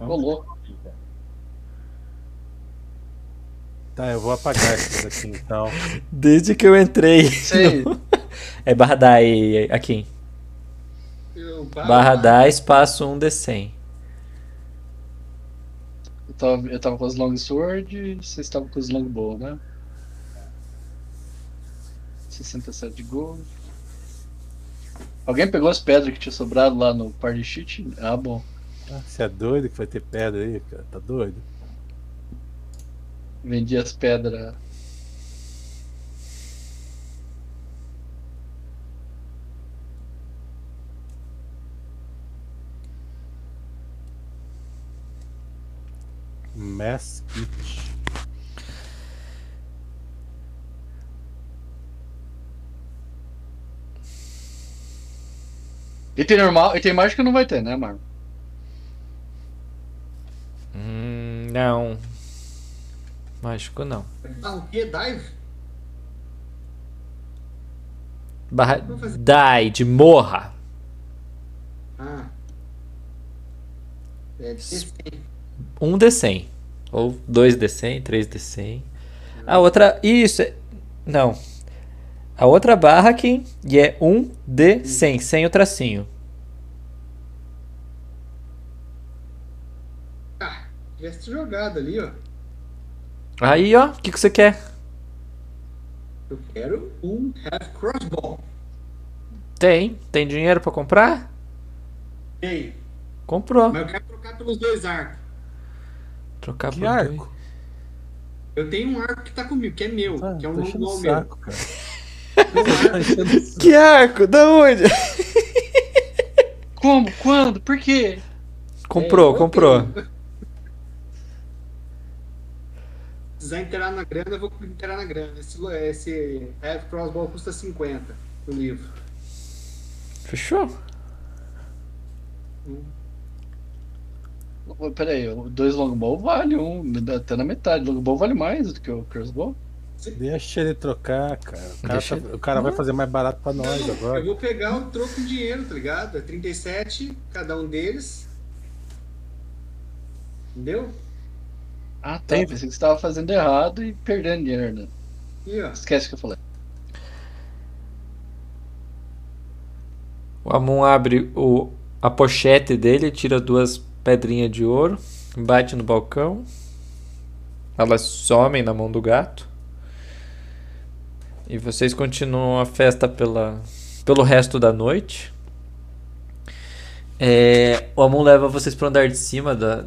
Ô, louco. Tá, eu vou apagar isso daqui então. Desde que eu entrei. Sei. É barra die aqui. Eu, Barra die, espaço 1d100. Eu tava, eu tava com as long sword e vocês estavam com os longbow, né? 67 de gold. Alguém pegou as pedras que tinha sobrado lá no party sheet? Ah, bom. Ah, Você é doido que vai ter pedra aí, cara? Tá doido? Vendi as pedras. Mass Kit. Item normal, item mágico não vai ter, né, Marco? Hum, não. Mágico não. Ah, o que? Dive? Barra die, de morra. Ah. É, desse- 1d100. Ou 2d100, 3d100. A outra. Isso. é- Não. A outra barra aqui e é 1d100, sem o tracinho. Ah, tivesse jogado ali, ó. Aí, ó, o que, que você quer? Eu quero um Heavy Crossbow. Tem. Tem dinheiro pra comprar? Ei, Comprou. mas eu quero trocar pelos dois arcos. Trocar Que por arco? dois. Eu tenho um arco que tá comigo, que é meu, Ah, que é um enchendo o longbow meu. saco, cara. O. Que arco? Da onde? Como? Quando? Por quê? Comprou, É, comprou. tenho. Se precisar inteirar na grana, eu vou inteirar na grana. Esse, esse Heavy Crossbow custa 50 no livro. Fechou? Ô, Pera aí, o dois longbow vale um, até na metade. Longbow vale mais do que o crossbow. Deixa ele trocar, cara. O cara, tá- ele- o cara vai fazer mais barato pra nós Eu agora. vou pegar o troco em dinheiro, tá ligado? É 37 cada um deles. Entendeu? Ah, tá. Tem- Pensei que você tava fazendo errado e perdendo dinheiro, né? E ó, Esquece o que eu falei. O Amon abre o, a pochete dele, tira duas pedrinhas de ouro, bate no balcão. Elas somem na mão do gato. E vocês continuam a festa pela, pelo resto da noite. É, o Amon leva vocês para andar de cima da,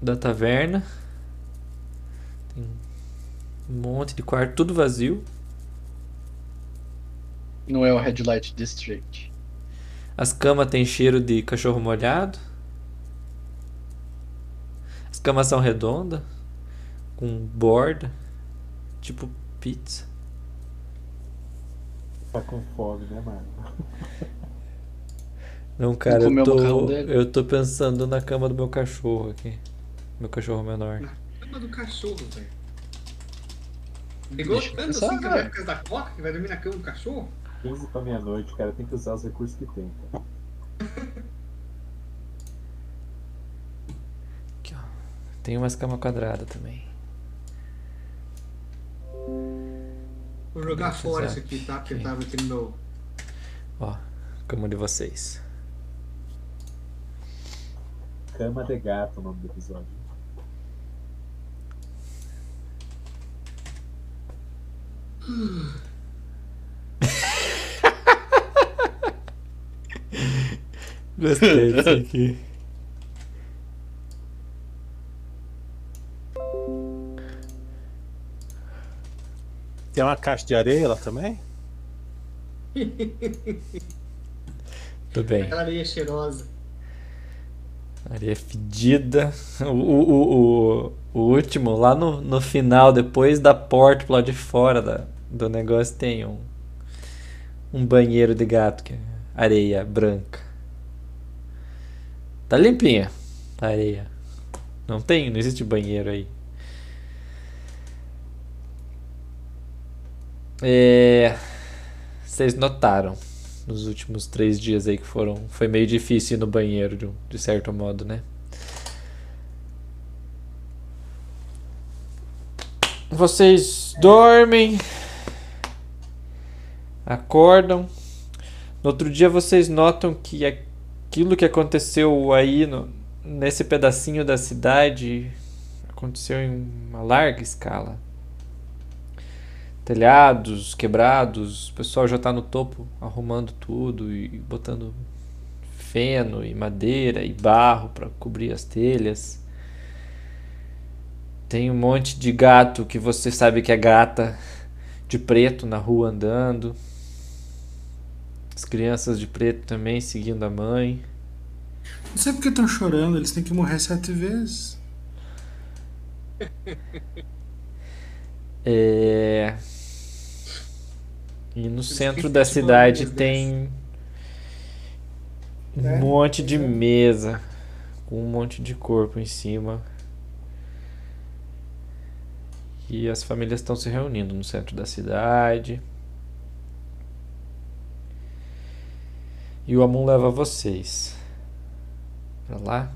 da taverna. Tem um monte de quarto, tudo vazio. Não é o Red Light District. As camas têm cheiro de cachorro molhado. As camas são redondas, com borda, tipo pizza. Tá com fome, né, mano? Não, cara, eu tô, eu tô pensando na cama do meu cachorro aqui. Meu cachorro menor. cama do cachorro, velho. Eu tanto pensar, assim que vai velho. por causa da coca que vai dormir na cama do cachorro? 15 pra meia-noite, cara. Tem que usar os recursos que tem, cara. Aqui, ó. Tem umas camas quadradas também. Vou jogar fora isso aqui, tá? Porque aqui. tava aqui no meu. Ó, cama de vocês. Cama de gato, o nome do episódio. Gostei disso aqui. Tem uma caixa de areia lá também? Tudo bem. Aquela areia cheirosa. Areia fedida. O, o, o, o, último, lá no, no final, depois da porta pro lado de fora da, do negócio, tem um, um banheiro de gato, que é areia branca. Tá limpinha a areia. Não tem, não existe banheiro aí. É, vocês notaram nos últimos três dias aí que foram. Foi meio difícil ir no banheiro, de, de certo modo, né? Vocês dormem. Acordam. No outro dia vocês notam que aquilo que aconteceu aí no- nesse pedacinho da cidade aconteceu em uma larga escala. Telhados quebrados, o pessoal já tá no topo arrumando tudo e botando feno e madeira e barro para cobrir as telhas. Tem um monte de gato que você sabe que é gata de preto na rua andando. As crianças de preto também seguindo a mãe. Não sei porque estão chorando, eles têm que morrer sete vezes. É... E no centro da cidade tem um É, monte de é. mesa com um monte de corpo em cima. E as famílias estão se reunindo no centro da cidade. E o Amon leva vocês pra lá.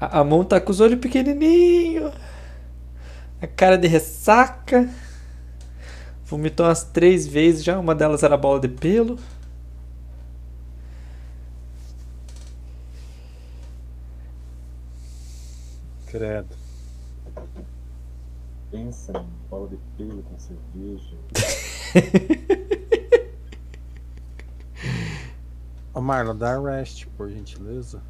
A Amon tá com os olhos pequenininhos. A cara de ressaca. Vomitou umas três vezes já. Uma delas era bola de pelo. Credo. Pensa em bola de pelo com cerveja. Ô Marlon, dá rest, por gentileza.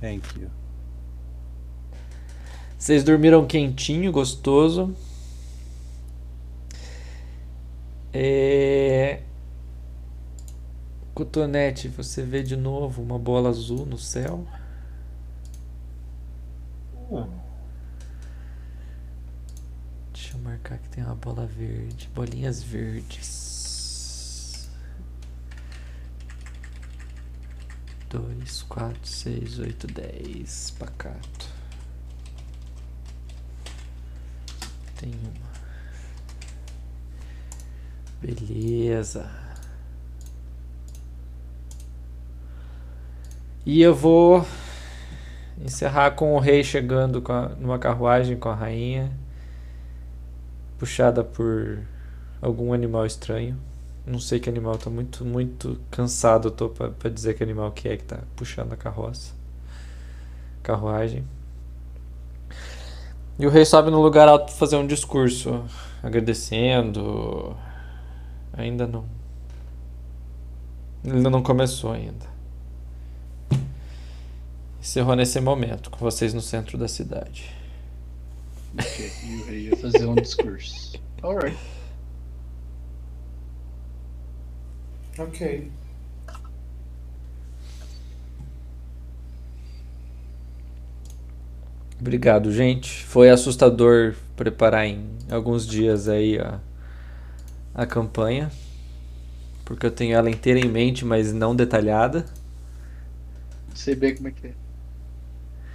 Thank you. Vocês dormiram quentinho, gostoso. É... Cotonete, você vê de novo uma bola azul no céu. Ah, Deixa eu marcar que tem uma bola verde. Bolinhas verdes. Dois, quatro, seis, oito, dez. Pacato. Tem uma. Beleza. E eu vou encerrar com o rei chegando a- numa carruagem com a rainha puxada por algum animal estranho. Não sei que animal, tô muito, muito cansado, tô pra, pra dizer que animal que é que tá puxando a carroça. Carruagem. E o rei sobe no lugar alto pra fazer um discurso, agradecendo. Ainda não. Ainda não começou ainda. Encerrou nesse momento, com vocês no centro da cidade. Ok, E o rei ia fazer um discurso. Alright. Ok. Obrigado, gente. Foi assustador preparar em alguns dias aí a, a campanha. Porque eu tenho ela inteira em mente, mas não detalhada. Sei bem como é que é.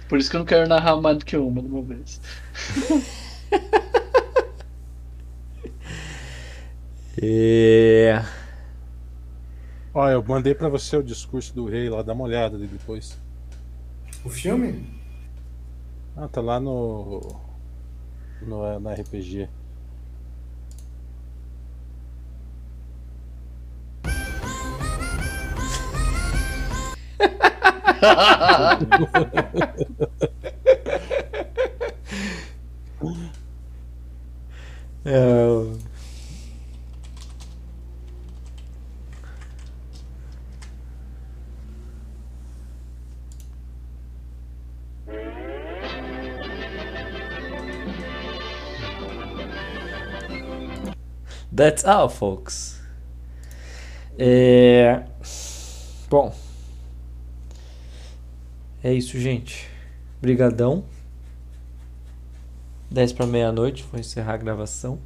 Por isso que eu não quero narrar mais do que uma de uma vez. É... Ó, eu mandei pra você o discurso do rei lá, dá uma olhada ali depois. O filme? Ah, tá lá no. no na RPG. É, That's all, folks. É... Bom. É isso, gente. Brigadão. 10 para meia-noite, vou encerrar a gravação.